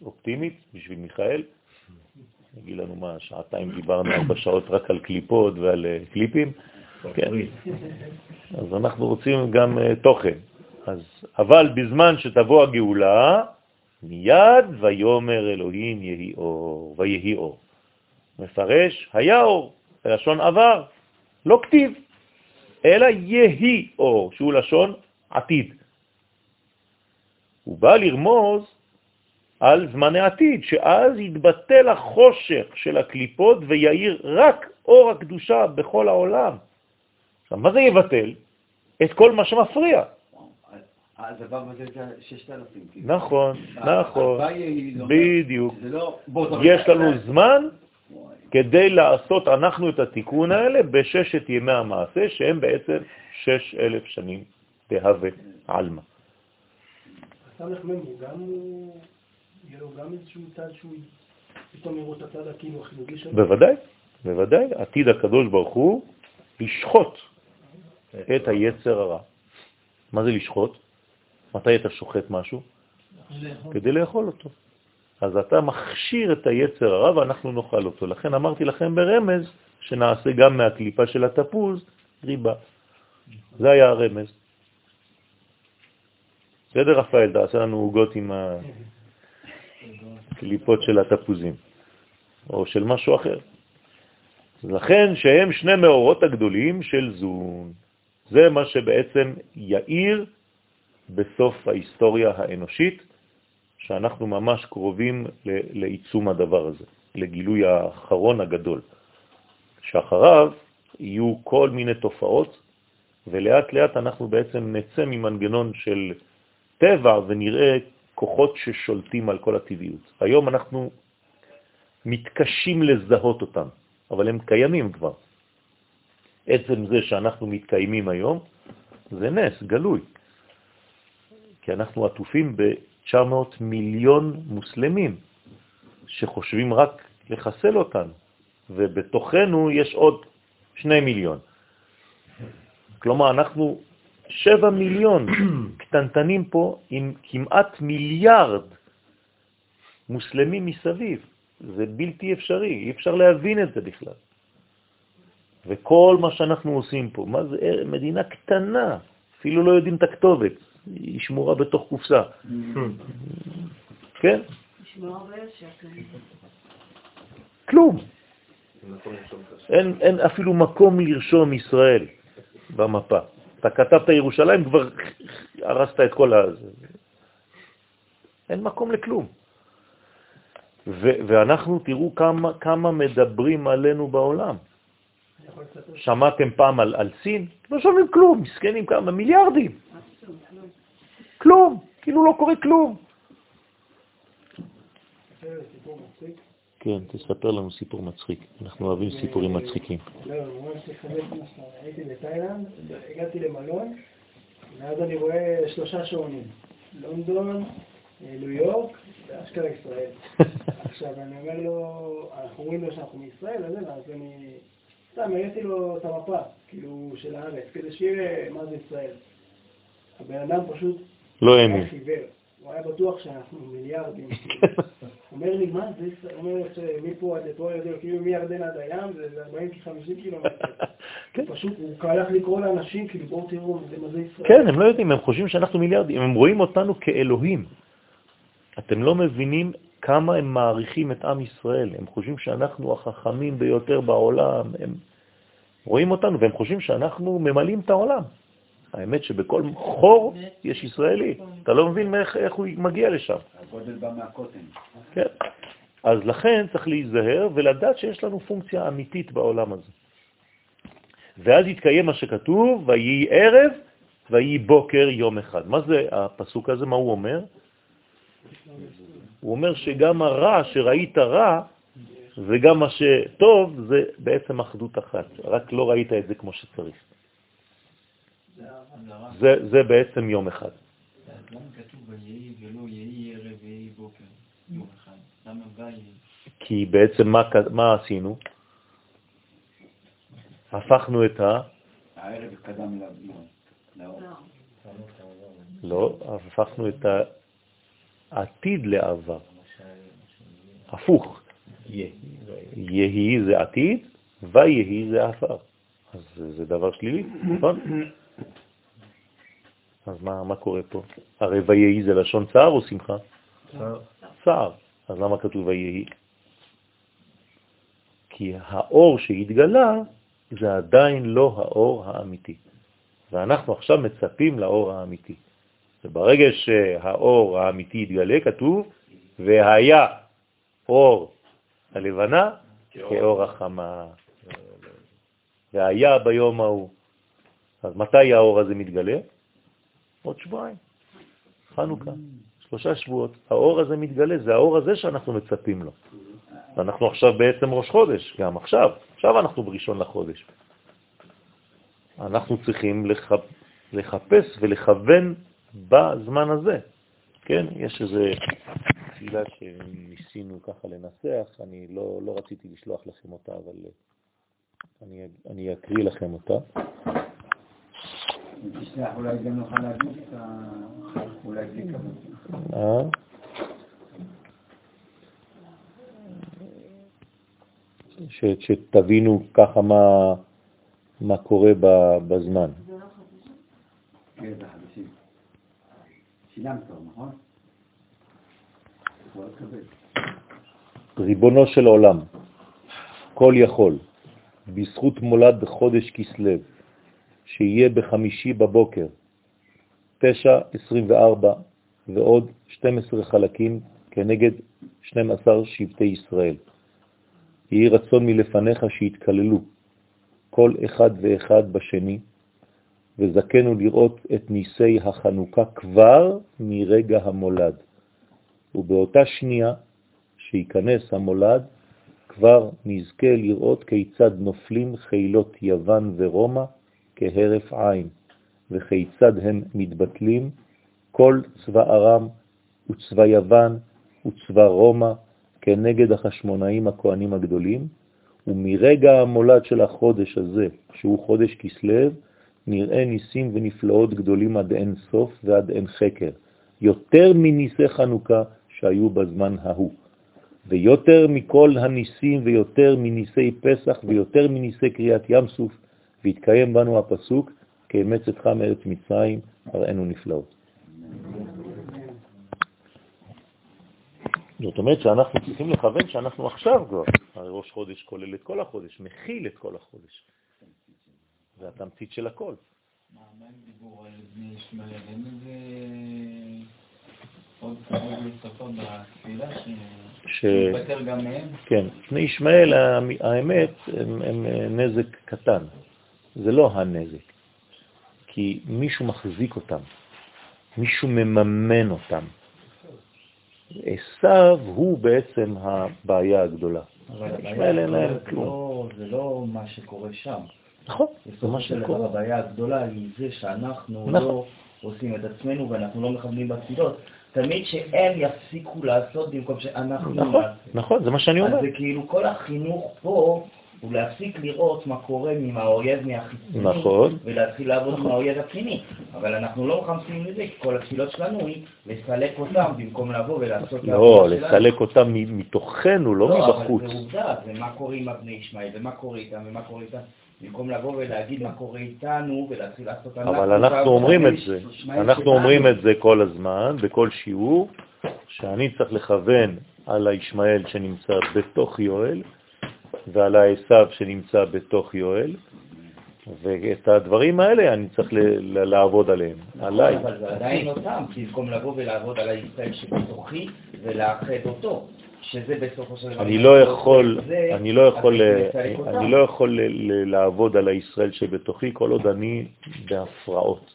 אופטימית בשביל מיכאל, נגיד לנו מה, שעתיים דיברנו ארבע שעות רק על קליפות ועל אה, קליפים, כן, אז אנחנו רוצים גם uh, תוכן. אז, אבל בזמן שתבוא הגאולה, מיד ויומר אלוהים יהי אור, ויהי אור. מפרש, היה אור, בלשון עבר, לא כתיב. אלא יהי אור, שהוא לשון עתיד. הוא בא לרמוז על זמני עתיד, שאז יתבטל החושך של הקליפות ויעיר רק אור הקדושה בכל העולם. עכשיו, מה זה יבטל? את כל מה שמפריע. הדבר הזה זה 6,000. נכון, נכון, לא בדיוק. יש לנו זמן כדי לעשות אנחנו את התיקון האלה בששת ימי המעשה, שהם בעצם שש אלף שנים בהווה עלמא. הסמך מ' הוא גם, יהיה לו גם איזשהו צד שהוא פתאום יראו את הצד הכאילו החיובי שלו? בוודאי, בוודאי. עתיד הקדוש ברוך הוא לשחוט את היצר הרע. מה זה לשחוט? מתי אתה שוחט משהו? כדי לאכול אותו. אז אתה מכשיר את היצר הרע ואנחנו נאכל אותו. לכן אמרתי לכם ברמז שנעשה גם מהקליפה של התפוז ריבה. זה היה הרמז. בסדר, רפאל, תעשה לנו עוגות עם הקליפות של התפוזים, או של משהו אחר. לכן שהם שני מאורות הגדולים של זון. זה מה שבעצם יאיר בסוף ההיסטוריה האנושית, שאנחנו ממש קרובים לעיצום הדבר הזה, לגילוי האחרון הגדול, שאחריו יהיו כל מיני תופעות ולאט לאט אנחנו בעצם נצא ממנגנון של טבע ונראה כוחות ששולטים על כל הטבעיות. היום אנחנו מתקשים לזהות אותם, אבל הם קיימים כבר. עצם זה שאנחנו מתקיימים היום זה נס, גלוי. כי אנחנו עטופים ב-900 מיליון מוסלמים שחושבים רק לחסל אותנו, ובתוכנו יש עוד שני מיליון. כלומר, אנחנו שבע מיליון קטנטנים פה עם כמעט מיליארד מוסלמים מסביב. זה בלתי אפשרי, אי אפשר להבין את זה בכלל. וכל מה שאנחנו עושים פה, מה זה מדינה קטנה, אפילו לא יודעים את הכתובת, היא שמורה בתוך קופסה. כן? כלום. אין, אין אפילו מקום לרשום ישראל במפה. אתה כתבת ירושלים, כבר הרסת את כל ה... אין מקום לכלום. ו- ואנחנו, תראו כמה, כמה מדברים עלינו בעולם. שמעתם פעם על, על סין? לא שומעים כלום, מסכנים כמה, מיליארדים. כלום, כאילו לא קורה כלום. כן, תספר לנו סיפור מצחיק. אנחנו אוהבים סיפורים מצחיקים. לא, ממש מה שאתה הייתי בתאילנד, הגעתי למלון, ואז אני רואה שלושה שעונים. לונדון, ניו יורק ואשכרה ישראל. עכשיו, אני אומר לו, אנחנו אומרים לו שאנחנו מישראל, אז אני... סתם, הראיתי לו את המפה, כאילו, של הארץ, כדי שיראה מה זה ישראל. הבן אדם פשוט... לא האמין. הוא היה בטוח שאנחנו מיליארדים. אומר לי, מה זה? אומר שמפה עד לפה, כאילו מירדן עד הים, זה 40-50 קילומטר. כן. פשוט, הוא הלך לקרוא לאנשים, כאילו, בואו תראו, זה מה זה ישראל. כן, הם לא יודעים, הם חושבים שאנחנו מיליארדים, הם רואים אותנו כאלוהים. אתם לא מבינים כמה הם מעריכים את עם ישראל. הם חושבים שאנחנו החכמים ביותר בעולם. הם רואים אותנו והם חושבים שאנחנו ממלאים את העולם. האמת שבכל חור יש ישראלי. אתה לא מבין איך, איך הוא מגיע לשם. הגודל בא מהקוטן. כן. אז לכן צריך להיזהר ולדעת שיש לנו פונקציה אמיתית בעולם הזה. ואז יתקיים מה שכתוב, ויהי ערב ויהי בוקר יום אחד. מה זה הפסוק הזה? מה הוא אומר? הוא אומר שגם הרע, שראית רע, וגם מה שטוב, זה בעצם אחדות אחת. רק לא ראית את זה כמו שצריך. זה, זה בעצם יום אחד. כי בעצם מה, מה עשינו? הפכנו את ה... הערב קדם לאור. לא, הפכנו את העתיד לעבר. הפוך. יהי זה עתיד, ויהי זה עפר. אז זה דבר שלילי, נכון? אז מה, מה קורה פה? הרי ויהי זה לשון צער או שמחה? צער. צער. אז למה כתוב ויהי? כי האור שהתגלה זה עדיין לא האור האמיתי. ואנחנו עכשיו מצפים לאור האמיתי. וברגע שהאור האמיתי יתגלה, כתוב, והיה אור הלבנה כאור החמה. והיה ביום ההוא. אז מתי האור הזה מתגלה? עוד שבועיים, חנוכה, שלושה שבועות. האור הזה מתגלה, זה האור הזה שאנחנו מצפים לו. ואנחנו עכשיו בעצם ראש חודש, גם עכשיו, עכשיו אנחנו בראשון לחודש. אנחנו צריכים לח... לחפש ולכוון בזמן הזה. כן, יש איזה תפילה שניסינו ככה לנסח, אני לא, לא רציתי לשלוח לכם אותה, אבל אני, אני אקריא לכם אותה. תשלח, אולי גם נוכל להגיד את ה... אולי כבוד. אה? שתבינו ככה מה, מה קורה בזמן. כן, זה נכון? ריבונו של עולם, כל יכול, בזכות מולד חודש כסלו, שיהיה בחמישי בבוקר, 9.24 ועוד 12 חלקים כנגד 12 שבטי ישראל. יהי רצון מלפניך שיתקללו כל אחד ואחד בשני, וזכנו לראות את ניסי החנוכה כבר מרגע המולד. ובאותה שנייה שייכנס המולד, כבר נזכה לראות כיצד נופלים חילות יוון ורומא כהרף עין, וכיצד הם מתבטלים כל צבא ארם וצבא יוון וצבא רומא כנגד החשמונאים הכהנים הגדולים, ומרגע המולד של החודש הזה, שהוא חודש כסלב, נראה ניסים ונפלאות גדולים עד אין סוף ועד אין חקר, יותר מניסי חנוכה שהיו בזמן ההוא. ויותר מכל הניסים ויותר מניסי פסח ויותר מניסי קריאת ים סוף, והתקיים בנו הפסוק, כאמץ אתך מארץ מצרים, הראינו נפלאות. זאת אומרת שאנחנו צריכים לכוון שאנחנו עכשיו כבר, הרי ראש חודש כולל את כל החודש, מכיל את כל החודש. זה התמצית של הכל. מה הם דיבור על בני ישמעאל? אין איזה עוד כבוד נוספות בתפילה גם מהם? כן, בני ישמעאל, האמת, הם, הם נזק קטן. זה לא הנזק, כי מישהו מחזיק אותם, מישהו מממן אותם. עשיו הוא בעצם הבעיה הגדולה. אבל הבעיה לא, זה לא מה שקורה שם. נכון, זה מה שקורה. הבעיה הגדולה היא זה שאנחנו נכון. לא עושים את עצמנו ואנחנו לא מכוונים בתפילות. תמיד שהם יפסיקו לעשות במקום שאנחנו נכון, נעשה. נכון, זה מה שאני אומר. אז זה כאילו כל החינוך פה הוא להפסיק לראות מה קורה עם האויב מהחיצוני, נכון. ולהתחיל לעבוד נכון. עם האויב הפנימי. אבל אנחנו לא מחמסים לזה, כי כל התפילות שלנו היא לסלק אותם במקום לבוא ולעשות... לא, לסלק אותם מתוכנו, לא, לא מבחוץ. לא, אבל זה עובדה, זה מה קורה עם הבני ישמעאל, ומה קורה איתם, ומה קורה איתם. במקום לבוא ולהגיד מה קורה איתנו ולהתחיל לעשות... אבל אנחנו אומרים את זה, אנחנו אומרים את זה כל הזמן, בכל שיעור, שאני צריך לכוון על הישמעאל שנמצא בתוך יואל, ועל העשב שנמצא בתוך יואל, ואת הדברים האלה אני צריך לעבוד עליהם, עליי. אבל זה עדיין אותם, במקום לבוא ולעבוד על הישראל שבתוכי ולאחד אותו. שזה בסופו של דבר... אני לא יכול, אני לא יכול, אני לא יכול לעבוד על הישראל שבתוכי כל עוד אני בהפרעות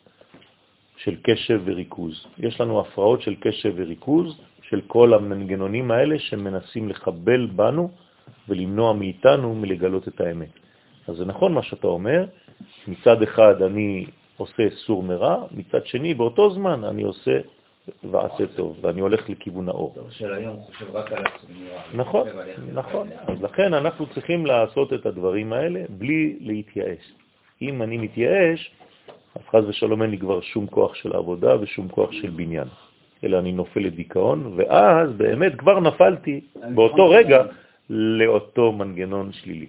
של קשב וריכוז. יש לנו הפרעות של קשב וריכוז של כל המנגנונים האלה שמנסים לחבל בנו ולמנוע מאיתנו מלגלות את האמת. אז זה נכון מה שאתה אומר, מצד אחד אני עושה סור מרע, מצד שני באותו זמן אני עושה ועשה טוב, ואני הולך לכיוון האור. של היום חושב רק על עצמי. נכון, נכון. אז לכן אנחנו צריכים לעשות את הדברים האלה בלי להתייאש. אם אני מתייאש, אז חז ושלום אין לי כבר שום כוח של עבודה ושום כוח של בניין, אלא אני נופל לדיכאון, ואז באמת כבר נפלתי באותו רגע לאותו מנגנון שלילי.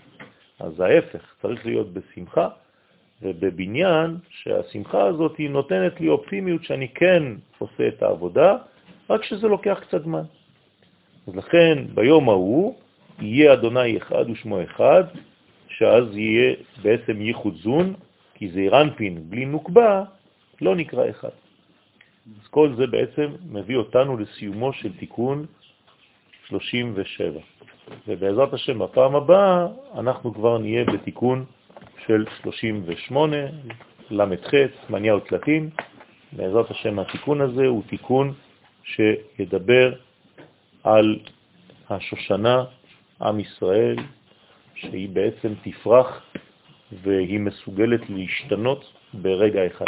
אז ההפך, צריך להיות בשמחה, ובבניין שהשמחה הזאת היא נותנת לי אופטימיות שאני כן עושה את העבודה, רק שזה לוקח קצת זמן. אז לכן ביום ההוא יהיה אדוני אחד ושמו אחד, שאז יהיה בעצם ייחוד זון, כי זה אירנפין בלי נוקבה לא נקרא אחד. אז כל זה בעצם מביא אותנו לסיומו של תיקון 37. ובעזרת השם בפעם הבאה אנחנו כבר נהיה בתיקון של 38, ל"ח, מניה ותלתים. בעזרת השם התיקון הזה הוא תיקון שידבר על השושנה, עם ישראל, שהיא בעצם תפרח והיא מסוגלת להשתנות ברגע אחד.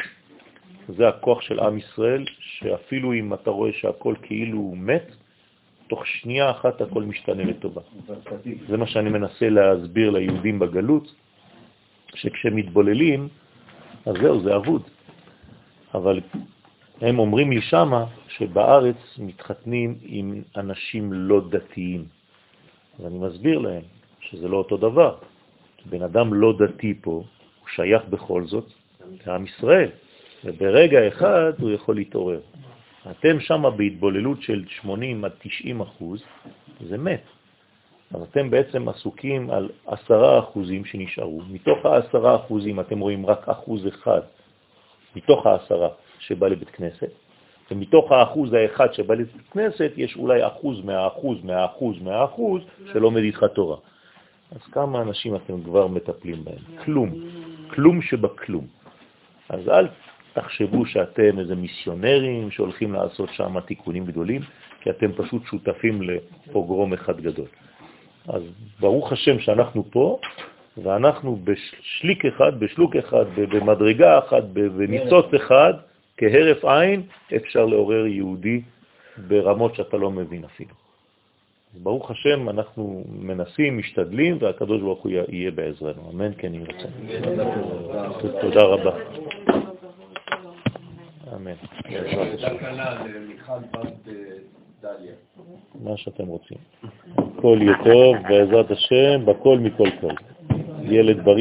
זה הכוח של עם ישראל, שאפילו אם אתה רואה שהכל כאילו הוא מת, תוך שנייה אחת הכל משתנה לטובה. זה מה שאני מנסה להסביר ליהודים בגלות, שכשמתבוללים, אז זהו, זה אבוד. אבל הם אומרים לי שמה שבארץ מתחתנים עם אנשים לא דתיים. אז אני מסביר להם שזה לא אותו דבר. בן אדם לא דתי פה, הוא שייך בכל זאת לעם ישראל, וברגע אחד הוא יכול להתעורר. אתם שם בהתבוללות של 80 עד 90 אחוז, זה מת. אז אתם בעצם עסוקים על עשרה אחוזים שנשארו. מתוך העשרה אחוזים אתם רואים רק אחוז אחד, מתוך העשרה שבא לבית כנסת, ומתוך האחוז האחד שבא לבית כנסת יש אולי אחוז מהאחוז מהאחוז מהאחוז שלומד איתך תורה. אז כמה אנשים אתם כבר מטפלים בהם? כלום. כלום שבכלום. אז אל תחשבו שאתם איזה מיסיונרים שהולכים לעשות שם תיקונים גדולים, כי אתם פשוט שותפים לפוגרום אחד גדול. אז ברוך השם שאנחנו פה, ואנחנו בשליק אחד, בשלוק אחד, במדרגה אחת, בניצוץ אחד, כהרף עין, אפשר לעורר יהודי ברמות שאתה לא מבין אפילו. ברוך השם, אנחנו מנסים, משתדלים, והקדוש ברוך הוא יהיה בעזרנו. אמן, כן רצון. תודה רבה. אמן. מה שאתם רוצים. הכל יהיה טוב, בעזרת השם, בכל מכל כל. ילד בריא.